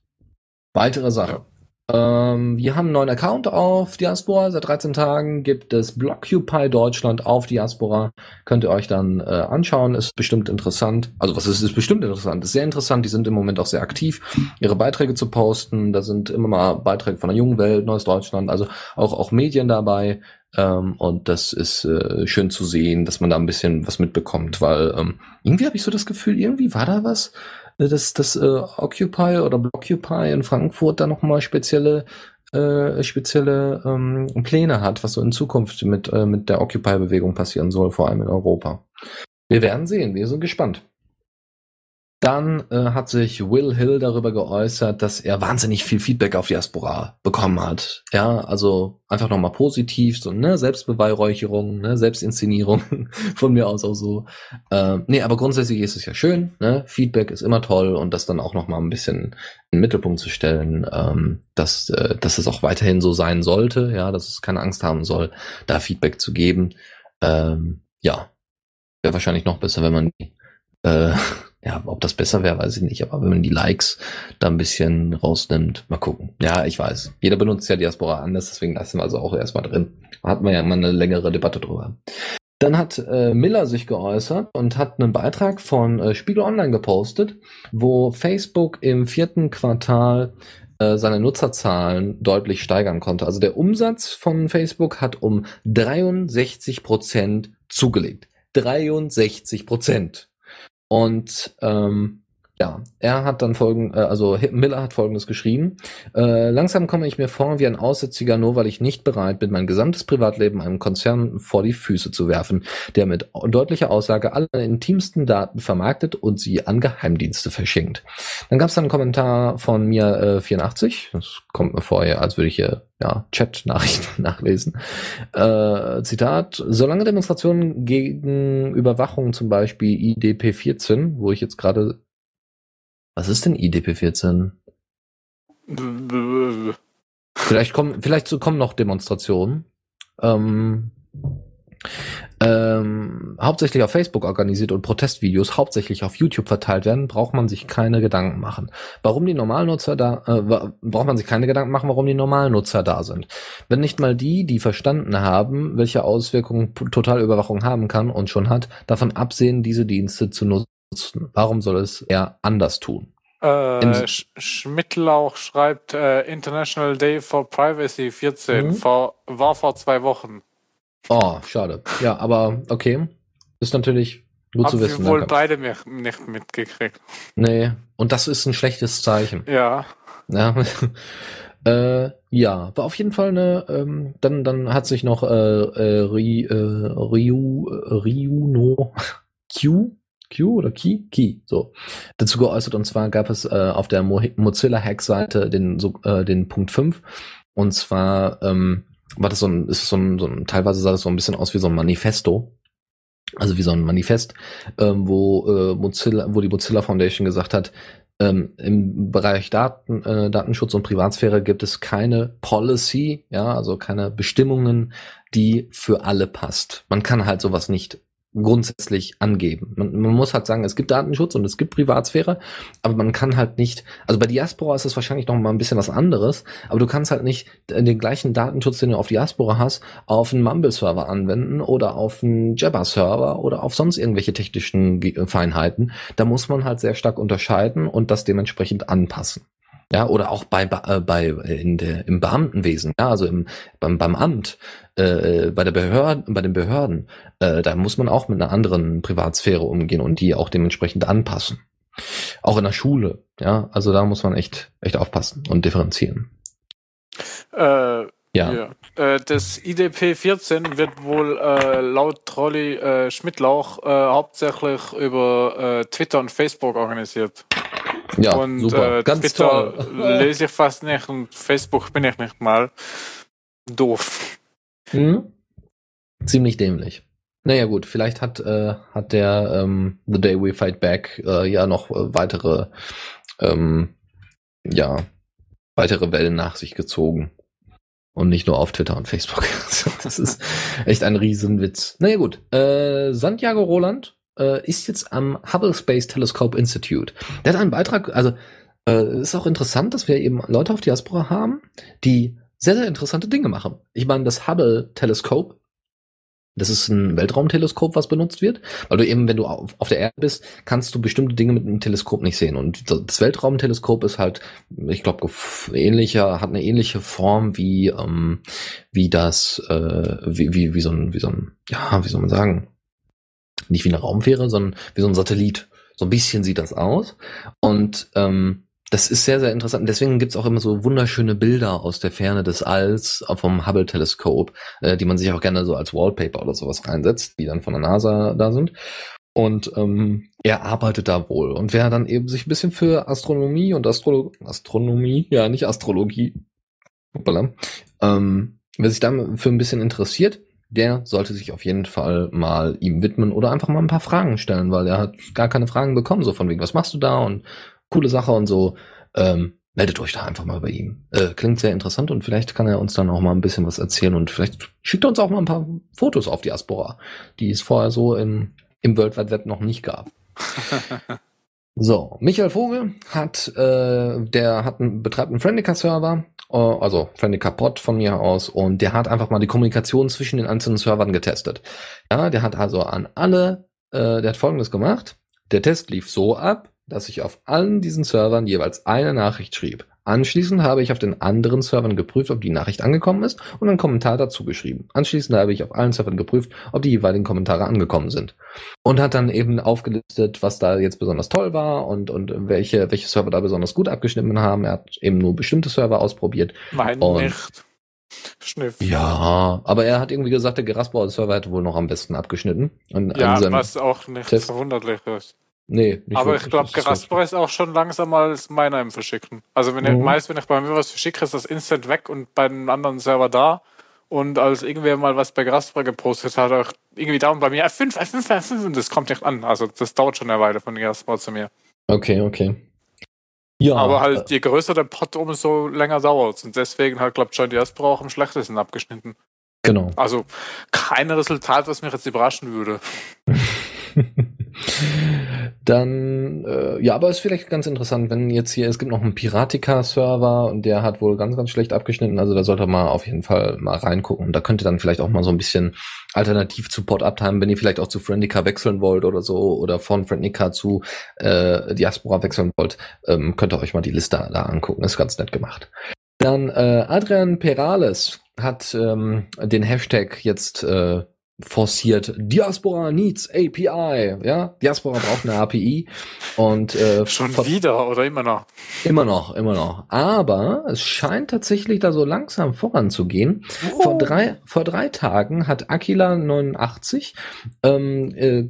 Weitere Sache. Ähm, wir haben einen neuen Account auf Diaspora. Seit 13 Tagen gibt es Blockupy Deutschland auf Diaspora. Könnt ihr euch dann äh, anschauen. Ist bestimmt interessant. Also was ist, ist bestimmt interessant. Ist sehr interessant. Die sind im Moment auch sehr aktiv, ihre Beiträge zu posten. Da sind immer mal Beiträge von der jungen Welt, Neues Deutschland, also auch, auch Medien dabei. Ähm, und das ist äh, schön zu sehen, dass man da ein bisschen was mitbekommt, weil ähm, irgendwie habe ich so das Gefühl, irgendwie war da was dass das äh, Occupy oder Blockupy in Frankfurt da nochmal spezielle äh, spezielle ähm, Pläne hat, was so in Zukunft mit, äh, mit der Occupy-Bewegung passieren soll, vor allem in Europa. Wir werden sehen, wir sind gespannt. Dann äh, hat sich Will Hill darüber geäußert, dass er wahnsinnig viel Feedback auf Diaspora bekommen hat. Ja, also einfach nochmal positiv, so ne Selbstbeweihräucherung, ne Selbstinszenierung von mir aus auch so. Äh, nee, aber grundsätzlich ist es ja schön, ne? Feedback ist immer toll und das dann auch nochmal ein bisschen in den Mittelpunkt zu stellen, ähm, dass, äh, dass es auch weiterhin so sein sollte, ja, dass es keine Angst haben soll, da Feedback zu geben. Ähm, ja, wäre wahrscheinlich noch besser, wenn man die äh, Ja, ob das besser wäre, weiß ich nicht. Aber wenn man die Likes da ein bisschen rausnimmt, mal gucken. Ja, ich weiß. Jeder benutzt ja Diaspora anders, deswegen lassen wir also auch erstmal drin. Hatten wir ja mal eine längere Debatte drüber. Dann hat äh, Miller sich geäußert und hat einen Beitrag von äh, Spiegel Online gepostet, wo Facebook im vierten Quartal äh, seine Nutzerzahlen deutlich steigern konnte. Also der Umsatz von Facebook hat um 63 Prozent zugelegt. 63 Prozent. Und ähm, ja, er hat dann folgend, äh, also Miller hat folgendes geschrieben. Äh, langsam komme ich mir vor wie ein Aussätziger, nur weil ich nicht bereit bin, mein gesamtes Privatleben einem Konzern vor die Füße zu werfen, der mit deutlicher Aussage alle intimsten Daten vermarktet und sie an Geheimdienste verschenkt. Dann gab es dann einen Kommentar von mir äh, 84. Das kommt mir vor, als würde ich hier ja, Chat-Nachrichten nachlesen. Äh, Zitat, solange Demonstrationen gegen Überwachung, zum Beispiel IDP 14, wo ich jetzt gerade was ist denn IDP 14? vielleicht kommen, vielleicht kommen noch Demonstrationen. Ähm, ähm, hauptsächlich auf Facebook organisiert und Protestvideos hauptsächlich auf YouTube verteilt werden, braucht man sich keine Gedanken machen. Warum die Normalnutzer da, äh, braucht man sich keine Gedanken machen, warum die Normalnutzer da sind. Wenn nicht mal die, die verstanden haben, welche Auswirkungen Totalüberwachung haben kann und schon hat, davon absehen, diese Dienste zu nutzen Warum soll es er anders tun? Äh, Schmidtlauch schreibt äh, International Day for Privacy 14 mhm. vor, war vor zwei Wochen. Oh, schade. Ja, aber okay. Ist natürlich gut Haben zu wissen. Wir wohl beide nicht mitgekriegt. Nee, und das ist ein schlechtes Zeichen. Ja. Ja. äh, ja, war auf jeden Fall eine, ähm, dann, dann hat sich noch äh, äh, Ri, äh, Ryu, äh, Ryuno Q Q oder Key? Key, so, dazu geäußert. Und zwar gab es äh, auf der Mo Mozilla-Hack-Seite den, so, äh, den Punkt 5. Und zwar ähm, war das so ein, ist so ein, so ein, teilweise sah das so ein bisschen aus wie so ein Manifesto. Also wie so ein Manifest, ähm, wo äh, Mozilla, wo die Mozilla Foundation gesagt hat, ähm, im Bereich Daten, äh, Datenschutz und Privatsphäre gibt es keine Policy, ja, also keine Bestimmungen, die für alle passt. Man kann halt sowas nicht grundsätzlich angeben. Man, man, muss halt sagen, es gibt Datenschutz und es gibt Privatsphäre, aber man kann halt nicht, also bei Diaspora ist es wahrscheinlich noch mal ein bisschen was anderes, aber du kannst halt nicht den gleichen Datenschutz, den du auf Diaspora hast, auf einen Mumble-Server anwenden oder auf einen Jabber-Server oder auf sonst irgendwelche technischen Feinheiten. Da muss man halt sehr stark unterscheiden und das dementsprechend anpassen. Ja, oder auch bei, äh, bei in der, im Beamtenwesen, ja, also im, beim, beim Amt, äh, bei der Behörde, bei den Behörden, äh, da muss man auch mit einer anderen Privatsphäre umgehen und die auch dementsprechend anpassen. Auch in der Schule, ja, also da muss man echt, echt aufpassen und differenzieren. Äh, ja. ja. Äh, das IDP 14 wird wohl äh, laut Trolli äh, Schmidtlauch äh, hauptsächlich über äh, Twitter und Facebook organisiert. Ja, und super. Äh, Ganz Twitter toll. lese ich fast nicht und Facebook bin ich nicht mal. Doof. Hm? Ziemlich dämlich. Naja gut, vielleicht hat, äh, hat der ähm, The Day We Fight Back äh, ja noch äh, weitere, ähm, ja, weitere Wellen nach sich gezogen. Und nicht nur auf Twitter und Facebook. das ist echt ein Riesenwitz. Naja gut, äh, Santiago Roland äh, ist jetzt am Hubble Space Telescope Institute. Der hat einen Beitrag, also äh, ist auch interessant, dass wir eben Leute auf Diaspora haben, die sehr, sehr interessante Dinge machen. Ich meine, das Hubble-Teleskop, das ist ein Weltraumteleskop, was benutzt wird, weil du eben, wenn du auf, auf der Erde bist, kannst du bestimmte Dinge mit einem Teleskop nicht sehen. Und das Weltraumteleskop ist halt, ich glaube, ähnlicher, hat eine ähnliche Form wie ähm, wie das, äh, wie, wie wie so ein, wie so ein, ja, wie soll man sagen, nicht wie eine Raumfähre, sondern wie so ein Satellit. So ein bisschen sieht das aus. Und ähm, das ist sehr, sehr interessant. Deswegen gibt's auch immer so wunderschöne Bilder aus der Ferne des Alls vom Hubble-Teleskop, äh, die man sich auch gerne so als Wallpaper oder sowas reinsetzt, die dann von der NASA da sind. Und ähm, er arbeitet da wohl. Und wer dann eben sich ein bisschen für Astronomie und Astrolo Astronomie, ja, nicht Astrologie, hoppala, ähm, wer sich da für ein bisschen interessiert, der sollte sich auf jeden Fall mal ihm widmen oder einfach mal ein paar Fragen stellen, weil er hat gar keine Fragen bekommen, so von wegen, was machst du da und coole Sache und so. Ähm, meldet euch da einfach mal bei ihm. Äh, klingt sehr interessant und vielleicht kann er uns dann auch mal ein bisschen was erzählen und vielleicht schickt er uns auch mal ein paar Fotos auf Diaspora, die es vorher so im, im World Wide Web noch nicht gab. So, Michael Vogel hat, äh, der hat einen, betreibt einen Friendica-Server, äh, also Friendica-Pod von mir aus, und der hat einfach mal die Kommunikation zwischen den einzelnen Servern getestet. Ja, der hat also an alle, äh, der hat folgendes gemacht. Der Test lief so ab, dass ich auf allen diesen Servern jeweils eine Nachricht schrieb. Anschließend habe ich auf den anderen Servern geprüft, ob die Nachricht angekommen ist und einen Kommentar dazu geschrieben. Anschließend habe ich auf allen Servern geprüft, ob die jeweiligen Kommentare angekommen sind. Und hat dann eben aufgelistet, was da jetzt besonders toll war und, und welche, welche Server da besonders gut abgeschnitten haben. Er hat eben nur bestimmte Server ausprobiert. Mein und nicht. Schniff. Ja, aber er hat irgendwie gesagt, der Geraspor Server hätte wohl noch am besten abgeschnitten. Und ja, was auch nicht Test. verwunderlich ist. Nee, nicht Aber ich glaube, Geraspor ist auch schon langsamer als meiner im Verschicken. Also wenn mhm. ich, meist, wenn ich bei mir was verschicke, ist das instant weg und bei einem anderen Server da. Und als irgendwer mal was bei Geraspor gepostet hat, auch irgendwie da und bei mir F5, F5, F5 und das kommt nicht an. Also das dauert schon eine Weile von Geraspor zu mir. Okay, okay. Ja. Aber halt, je größer der Pot, umso länger dauert es. Und deswegen hat, glaube ich, John Diaspora auch am schlechtesten abgeschnitten. Genau. Also kein Resultat, was mich jetzt überraschen würde. Dann, äh, ja, aber ist vielleicht ganz interessant, wenn jetzt hier, es gibt noch einen Piratica-Server und der hat wohl ganz, ganz schlecht abgeschnitten, also da sollte man auf jeden Fall mal reingucken. Und da könnte dann vielleicht auch mal so ein bisschen alternativ zu Port-Uptime, wenn ihr vielleicht auch zu Friendica wechseln wollt oder so, oder von Friendica zu äh, Diaspora wechseln wollt, ähm, könnt ihr euch mal die Liste da angucken, ist ganz nett gemacht. Dann äh, Adrian Perales hat ähm, den Hashtag jetzt äh, forciert Diaspora needs API, ja, Diaspora braucht eine API und äh, schon wieder oder immer noch? Immer noch, immer noch. Aber es scheint tatsächlich da so langsam voranzugehen. Oh. Vor drei vor drei Tagen hat Aquila 89 ähm, äh,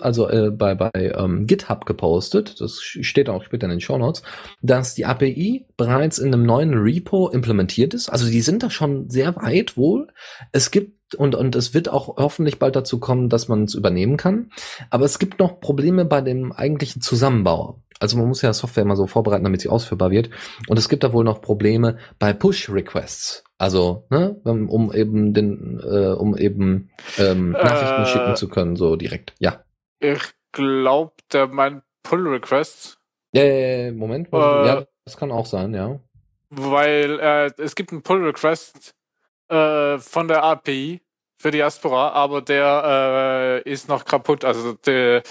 also äh, bei bei ähm, GitHub gepostet, das steht auch später in den Show Notes, dass die API bereits in einem neuen Repo implementiert ist. Also die sind da schon sehr weit wohl. Es gibt und, und es wird auch hoffentlich bald dazu kommen, dass man es übernehmen kann. Aber es gibt noch Probleme bei dem eigentlichen Zusammenbau. Also man muss ja Software immer so vorbereiten, damit sie ausführbar wird. Und es gibt da wohl noch Probleme bei Push-Requests. Also, ne, um eben den, äh, um eben ähm, Nachrichten äh, schicken zu können, so direkt. Ja. Ich glaube, der meint Pull-Requests. Äh, Moment, äh, ja, das kann auch sein, ja. Weil äh, es gibt einen Pull-Request, äh, von der API für Diaspora, aber der äh, ist noch kaputt. Also der,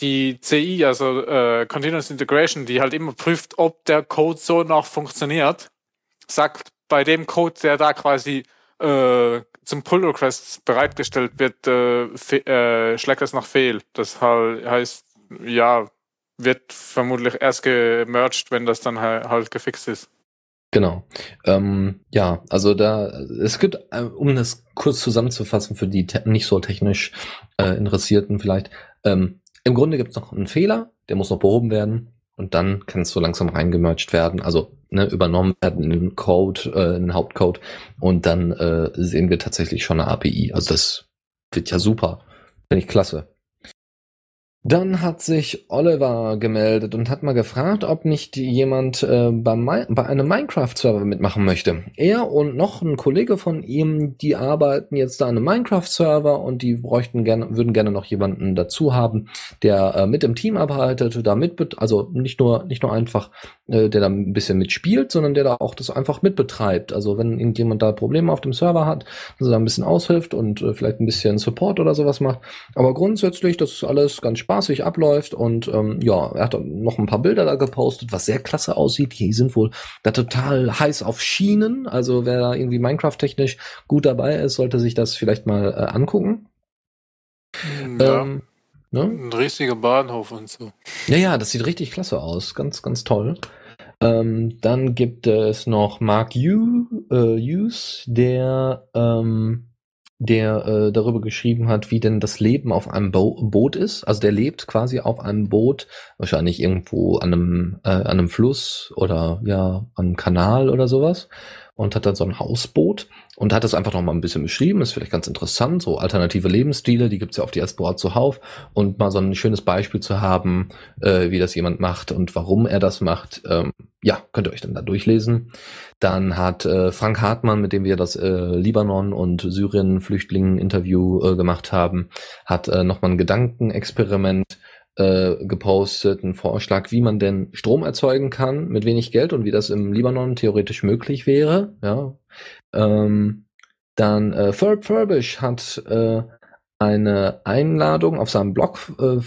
die CI, also äh, Continuous Integration, die halt immer prüft, ob der Code so noch funktioniert, sagt bei dem Code, der da quasi äh, zum Pull Requests bereitgestellt wird, äh, äh, schlägt es nach Fehl. Das heißt, ja, wird vermutlich erst gemerged, wenn das dann halt gefixt ist. Genau. Ähm, ja, also da, es gibt, äh, um das kurz zusammenzufassen für die nicht so technisch äh, Interessierten vielleicht, ähm, im Grunde gibt es noch einen Fehler, der muss noch behoben werden und dann kann es so langsam reingemerged werden, also ne, übernommen werden in den Code, äh, in den Hauptcode und dann äh, sehen wir tatsächlich schon eine API. Also das wird ja super. Finde ich klasse. Dann hat sich Oliver gemeldet und hat mal gefragt, ob nicht jemand äh, bei, bei einem Minecraft-Server mitmachen möchte. Er und noch ein Kollege von ihm, die arbeiten jetzt da an einem Minecraft-Server und die bräuchten gerne, würden gerne noch jemanden dazu haben, der äh, mit im Team arbeitet, da mit, also nicht nur, nicht nur einfach, äh, der da ein bisschen mitspielt, sondern der da auch das einfach mitbetreibt. Also wenn irgendjemand da Probleme auf dem Server hat, dass er da ein bisschen aushilft und äh, vielleicht ein bisschen Support oder sowas macht. Aber grundsätzlich, das ist alles ganz spannend spaßig abläuft und ähm, ja, er hat noch ein paar Bilder da gepostet, was sehr klasse aussieht. Die sind wohl da total heiß auf Schienen. Also wer da irgendwie Minecraft-technisch gut dabei ist, sollte sich das vielleicht mal äh, angucken. Ja. Ähm, ne? Ein riesiger Bahnhof und so. Ja, ja, das sieht richtig klasse aus. Ganz, ganz toll. Ähm, dann gibt es noch Mark Hughes, äh, Hughes der ähm, der äh, darüber geschrieben hat, wie denn das Leben auf einem Bo Boot ist. Also der lebt quasi auf einem Boot, wahrscheinlich irgendwo an einem, äh, an einem Fluss oder ja, an einem Kanal oder sowas und hat dann so ein Hausboot und hat das einfach noch mal ein bisschen beschrieben. Ist vielleicht ganz interessant, so alternative Lebensstile, die gibt's ja auf Diaspora zuhauf und mal so ein schönes Beispiel zu haben, äh, wie das jemand macht und warum er das macht. Ähm, ja, könnt ihr euch dann da durchlesen. Dann hat äh, Frank Hartmann, mit dem wir das äh, Libanon- und Syrien-Flüchtlingen-Interview äh, gemacht haben, hat äh, nochmal ein Gedankenexperiment äh, gepostet, einen Vorschlag, wie man denn Strom erzeugen kann mit wenig Geld und wie das im Libanon theoretisch möglich wäre. Ja. Ähm, dann äh, Ferb Furbish hat äh, eine Einladung auf seinem Blog äh,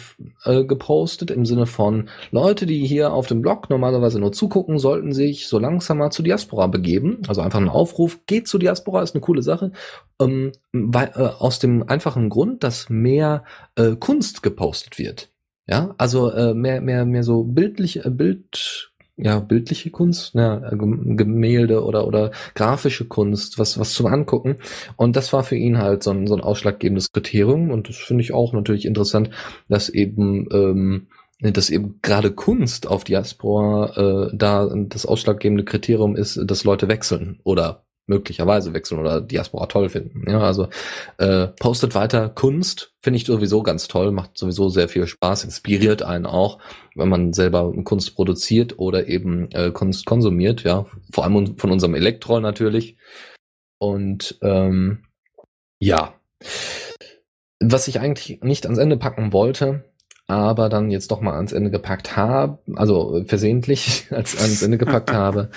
äh, gepostet im Sinne von Leute, die hier auf dem Blog normalerweise nur zugucken, sollten sich so langsam mal zu Diaspora begeben. Also einfach ein Aufruf, geht zu Diaspora, ist eine coole Sache. Ähm, weil, äh, aus dem einfachen Grund, dass mehr äh, Kunst gepostet wird. Ja, also äh, mehr, mehr, mehr so bildlich, äh, Bild, ja, bildliche Kunst, ja, Gemälde oder, oder grafische Kunst, was, was zum Angucken. Und das war für ihn halt so ein, so ein ausschlaggebendes Kriterium. Und das finde ich auch natürlich interessant, dass eben, ähm, dass eben gerade Kunst auf Diaspora äh, da das ausschlaggebende Kriterium ist, dass Leute wechseln oder möglicherweise wechseln oder Diaspora toll finden. Ja, also äh, postet weiter Kunst, finde ich sowieso ganz toll, macht sowieso sehr viel Spaß, inspiriert einen auch, wenn man selber Kunst produziert oder eben äh, Kunst konsumiert, ja, vor allem von unserem Elektroll natürlich. Und ähm, ja, was ich eigentlich nicht ans Ende packen wollte, aber dann jetzt doch mal ans Ende gepackt habe, also versehentlich als ans Ende gepackt habe,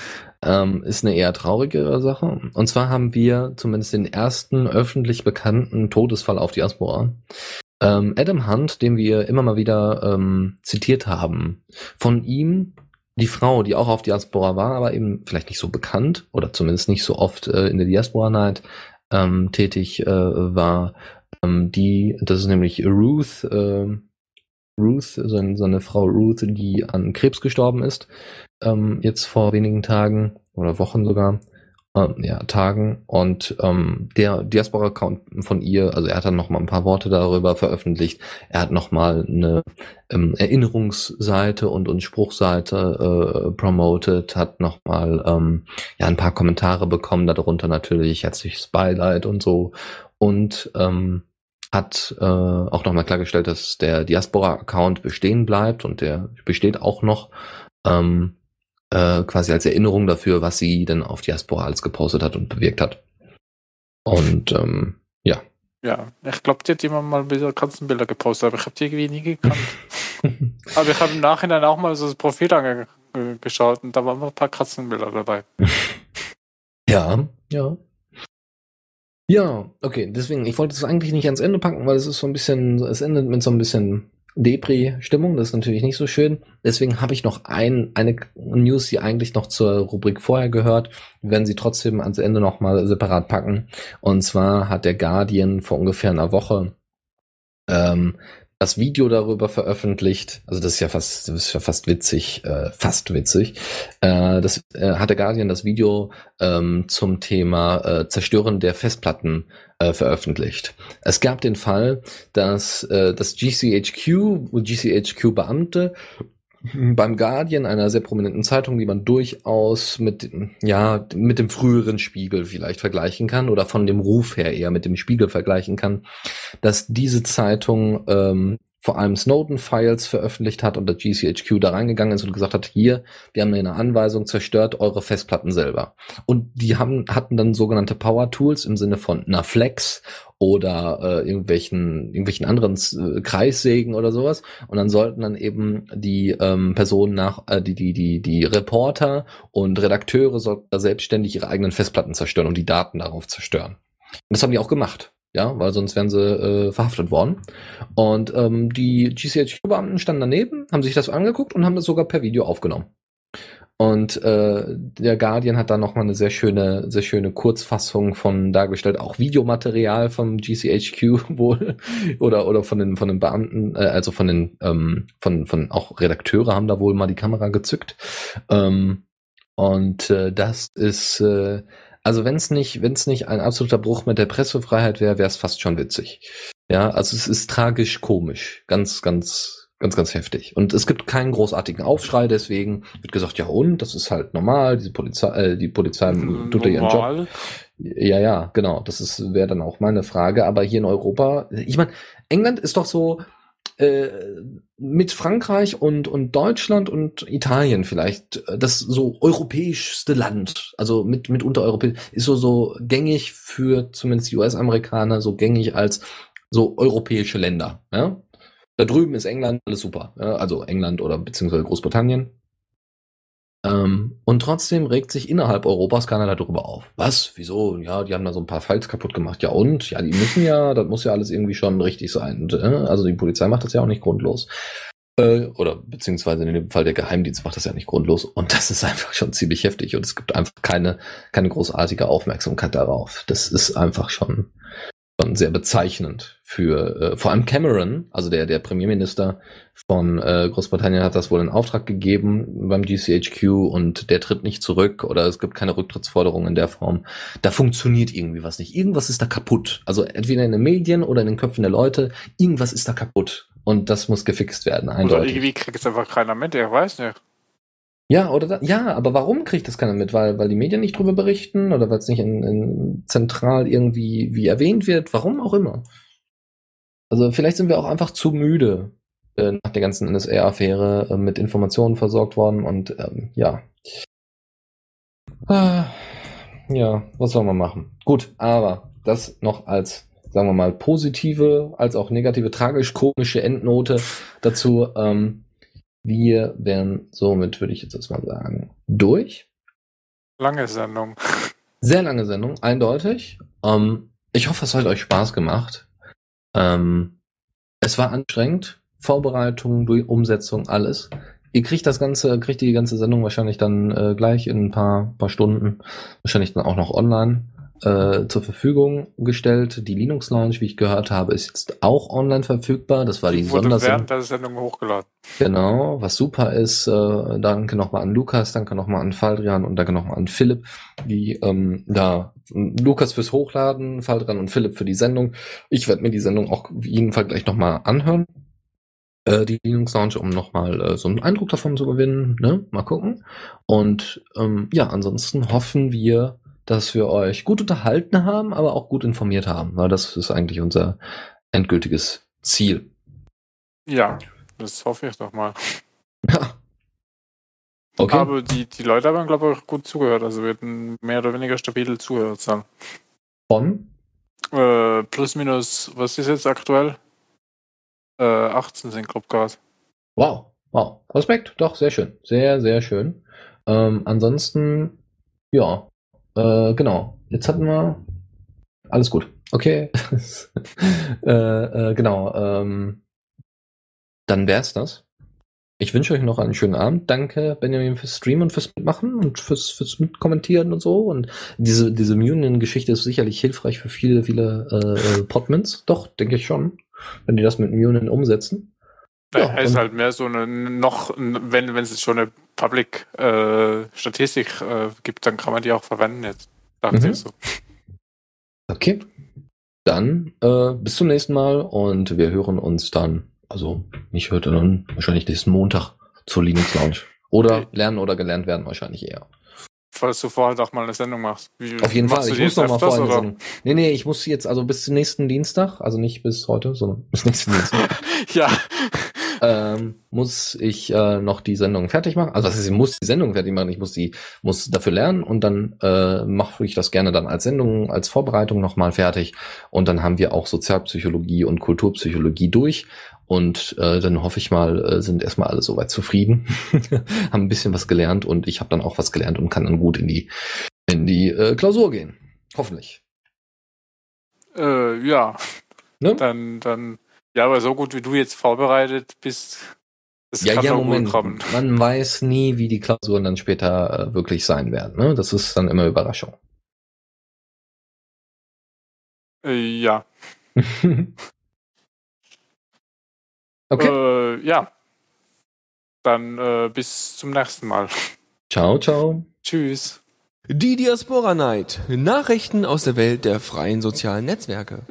ähm, ist eine eher traurigere Sache. Und zwar haben wir zumindest den ersten öffentlich bekannten Todesfall auf Diaspora. Ähm, Adam Hunt, den wir immer mal wieder ähm, zitiert haben. Von ihm die Frau, die auch auf Diaspora war, aber eben vielleicht nicht so bekannt oder zumindest nicht so oft äh, in der Diaspora Night ähm, tätig äh, war, ähm, die, das ist nämlich Ruth, äh, Ruth, so, so eine Frau Ruth, die an Krebs gestorben ist, ähm, jetzt vor wenigen Tagen oder Wochen sogar, ähm, ja, Tagen. Und ähm, der Diaspora-Account von ihr, also er hat dann noch mal ein paar Worte darüber veröffentlicht. Er hat noch mal eine ähm, Erinnerungsseite und, und Spruchseite äh, promoted, hat noch mal ähm, ja, ein paar Kommentare bekommen, darunter natürlich herzliches Beileid und so. Und ähm, hat äh, auch nochmal klargestellt, dass der Diaspora-Account bestehen bleibt und der besteht auch noch ähm, äh, quasi als Erinnerung dafür, was sie denn auf Diaspora alles gepostet hat und bewirkt hat. Und ähm, ja. Ja, ich glaube, die hat immer mal wieder Katzenbilder gepostet, aber ich habe die irgendwie nie gekannt. aber ich habe im Nachhinein auch mal so das Profil angeschaut und da waren ein paar Katzenbilder dabei. ja, ja. Ja, okay, deswegen, ich wollte es eigentlich nicht ans Ende packen, weil es ist so ein bisschen, es endet mit so ein bisschen Depri-Stimmung, das ist natürlich nicht so schön. Deswegen habe ich noch ein, eine News, die eigentlich noch zur Rubrik vorher gehört. Wir werden sie trotzdem ans Ende nochmal separat packen. Und zwar hat der Guardian vor ungefähr einer Woche ähm, das Video darüber veröffentlicht. Also das ist ja fast, das ist ja fast witzig, äh, fast witzig. Äh, das äh, hat der Guardian das Video ähm, zum Thema äh, Zerstören der Festplatten äh, veröffentlicht. Es gab den Fall, dass äh, das GCHQ, GCHQ-Beamte beim Guardian, einer sehr prominenten Zeitung, die man durchaus mit, ja, mit dem früheren Spiegel vielleicht vergleichen kann oder von dem Ruf her eher mit dem Spiegel vergleichen kann, dass diese Zeitung ähm, vor allem Snowden-Files veröffentlicht hat und der GCHQ da reingegangen ist und gesagt hat, hier, wir haben eine Anweisung, zerstört eure Festplatten selber. Und die haben, hatten dann sogenannte Power-Tools im Sinne von einer Flex oder äh, irgendwelchen, irgendwelchen anderen äh, Kreissägen oder sowas. Und dann sollten dann eben die ähm, Personen nach, äh, die, die, die, die Reporter und Redakteure sollten da selbstständig ihre eigenen Festplatten zerstören und die Daten darauf zerstören. Und das haben die auch gemacht ja, weil sonst wären sie äh, verhaftet worden. Und ähm, die GCHQ-Beamten standen daneben, haben sich das angeguckt und haben das sogar per Video aufgenommen. Und äh, der Guardian hat da nochmal eine sehr schöne, sehr schöne Kurzfassung von dargestellt, auch Videomaterial vom GCHQ wohl oder oder von den von den Beamten, äh, also von den ähm, von von auch Redakteure haben da wohl mal die Kamera gezückt. Ähm, und äh, das ist äh, also wenn es nicht, wenn es nicht ein absoluter Bruch mit der Pressefreiheit wäre, wäre es fast schon witzig. Ja, also es ist tragisch komisch, ganz, ganz, ganz, ganz heftig. Und es gibt keinen großartigen Aufschrei, deswegen wird gesagt, ja und, das ist halt normal, diese Polizei, äh, die Polizei tut ja ihren Job. Ja, ja, genau. Das ist wäre dann auch meine Frage. Aber hier in Europa, ich meine, England ist doch so, äh, mit Frankreich und, und Deutschland und Italien vielleicht äh, das so europäischste Land, also mit, mit untereuropäisch, ist so, so gängig für zumindest US-Amerikaner, so gängig als so europäische Länder, ja. Da drüben ist England, alles super. Also England oder beziehungsweise Großbritannien. Ähm, und trotzdem regt sich innerhalb Europas keiner darüber auf. Was? Wieso? Ja, die haben da so ein paar Files kaputt gemacht. Ja und? Ja, die müssen ja, das muss ja alles irgendwie schon richtig sein. Und, äh, also die Polizei macht das ja auch nicht grundlos. Äh, oder beziehungsweise in dem Fall der Geheimdienst macht das ja nicht grundlos. Und das ist einfach schon ziemlich heftig. Und es gibt einfach keine, keine großartige Aufmerksamkeit darauf. Das ist einfach schon schon sehr bezeichnend für äh, vor allem Cameron, also der der Premierminister von äh, Großbritannien hat das wohl in Auftrag gegeben beim GCHQ und der tritt nicht zurück oder es gibt keine Rücktrittsforderung in der Form. Da funktioniert irgendwie was nicht. Irgendwas ist da kaputt. Also entweder in den Medien oder in den Köpfen der Leute, irgendwas ist da kaputt und das muss gefixt werden. Eindeutig. Oder irgendwie kriegt es einfach keiner mit, ich weiß nicht. Ja, oder da, ja, aber warum kriegt das keiner mit? Weil, weil die Medien nicht drüber berichten oder weil es nicht in, in zentral irgendwie wie erwähnt wird? Warum auch immer. Also vielleicht sind wir auch einfach zu müde äh, nach der ganzen NSA-Affäre äh, mit Informationen versorgt worden und ähm, ja. Ah, ja, was soll man machen? Gut, aber das noch als, sagen wir mal, positive, als auch negative, tragisch-komische Endnote dazu. Ähm, wir wären somit, würde ich jetzt erstmal sagen, durch. Lange Sendung. Sehr lange Sendung, eindeutig. Ähm, ich hoffe, es hat euch Spaß gemacht. Ähm, es war anstrengend. Vorbereitung, Umsetzung, alles. Ihr kriegt das ganze, kriegt die ganze Sendung wahrscheinlich dann äh, gleich in ein paar, paar Stunden. Wahrscheinlich dann auch noch online äh, zur Verfügung gestellt. Die Linux Lounge, wie ich gehört habe, ist jetzt auch online verfügbar. Das war die, die wurde Sondersendung. während der Sendung hochgeladen. Genau, was super ist. Äh, danke nochmal an Lukas, danke nochmal an Faldrian und danke nochmal an Philipp, die ähm, da Lukas fürs Hochladen, Faldrian und Philipp für die Sendung. Ich werde mir die Sendung auch jeden Fall gleich nochmal anhören äh, die Linux Lounge, um nochmal äh, so einen Eindruck davon zu gewinnen. Ne? Mal gucken. Und ähm, ja, ansonsten hoffen wir, dass wir euch gut unterhalten haben, aber auch gut informiert haben, weil das ist eigentlich unser endgültiges Ziel. Ja, das hoffe ich doch mal. Ja. Okay. Aber die, die Leute haben, glaube ich, gut zugehört. Also wir hatten mehr oder weniger stabile Zuhörerzahlen. Von? Äh, plus minus, was ist jetzt aktuell? Äh, 18 sind, glaube. Wow, wow. Respekt, doch, sehr schön. Sehr, sehr schön. Ähm, ansonsten, ja, äh, genau. Jetzt hatten wir. Alles gut. Okay. äh, äh, genau. Ähm, dann wär's das. Ich wünsche euch noch einen schönen Abend. Danke, Benjamin, fürs Streamen und fürs Mitmachen und fürs, fürs Mitkommentieren und so. Und diese, diese Munin-Geschichte ist sicherlich hilfreich für viele, viele äh, äh Podmins. Doch, denke ich schon. Wenn die das mit Munin umsetzen. Ja, ja ist halt mehr so eine noch, wenn, wenn es schon eine Public-Statistik äh, äh, gibt, dann kann man die auch verwenden jetzt. Dachte mhm. ich so. Okay. Dann äh, bis zum nächsten Mal und wir hören uns dann, also nicht heute, dann wahrscheinlich nächsten Montag zur Linux Lounge. Oder okay. lernen oder gelernt werden wahrscheinlich eher. Falls du vorher doch mal eine Sendung machst. Wie, Auf jeden Fall, ich muss noch mal vorher eine Sendung. Nee, nee, ich muss jetzt also bis zum nächsten Dienstag, also nicht bis heute, sondern bis nächsten Dienstag. ja ähm, muss ich äh, noch die Sendung fertig machen. Also was heißt, ich muss die Sendung fertig machen, ich muss die, muss dafür lernen und dann äh, mache ich das gerne dann als Sendung, als Vorbereitung nochmal fertig. Und dann haben wir auch Sozialpsychologie und Kulturpsychologie durch. Und äh, dann hoffe ich mal, äh, sind erstmal alle soweit zufrieden, haben ein bisschen was gelernt und ich habe dann auch was gelernt und kann dann gut in die in die äh, Klausur gehen. Hoffentlich. Äh, ja. Ne? Dann, dann ja, aber so gut wie du jetzt vorbereitet bist, das ja, kann ja, Moment. kommen. Man weiß nie, wie die Klausuren dann später äh, wirklich sein werden. Ne? Das ist dann immer Überraschung. Äh, ja. okay. Äh, ja. Dann äh, bis zum nächsten Mal. Ciao, ciao. Tschüss. Die Diaspora Night. Nachrichten aus der Welt der freien sozialen Netzwerke.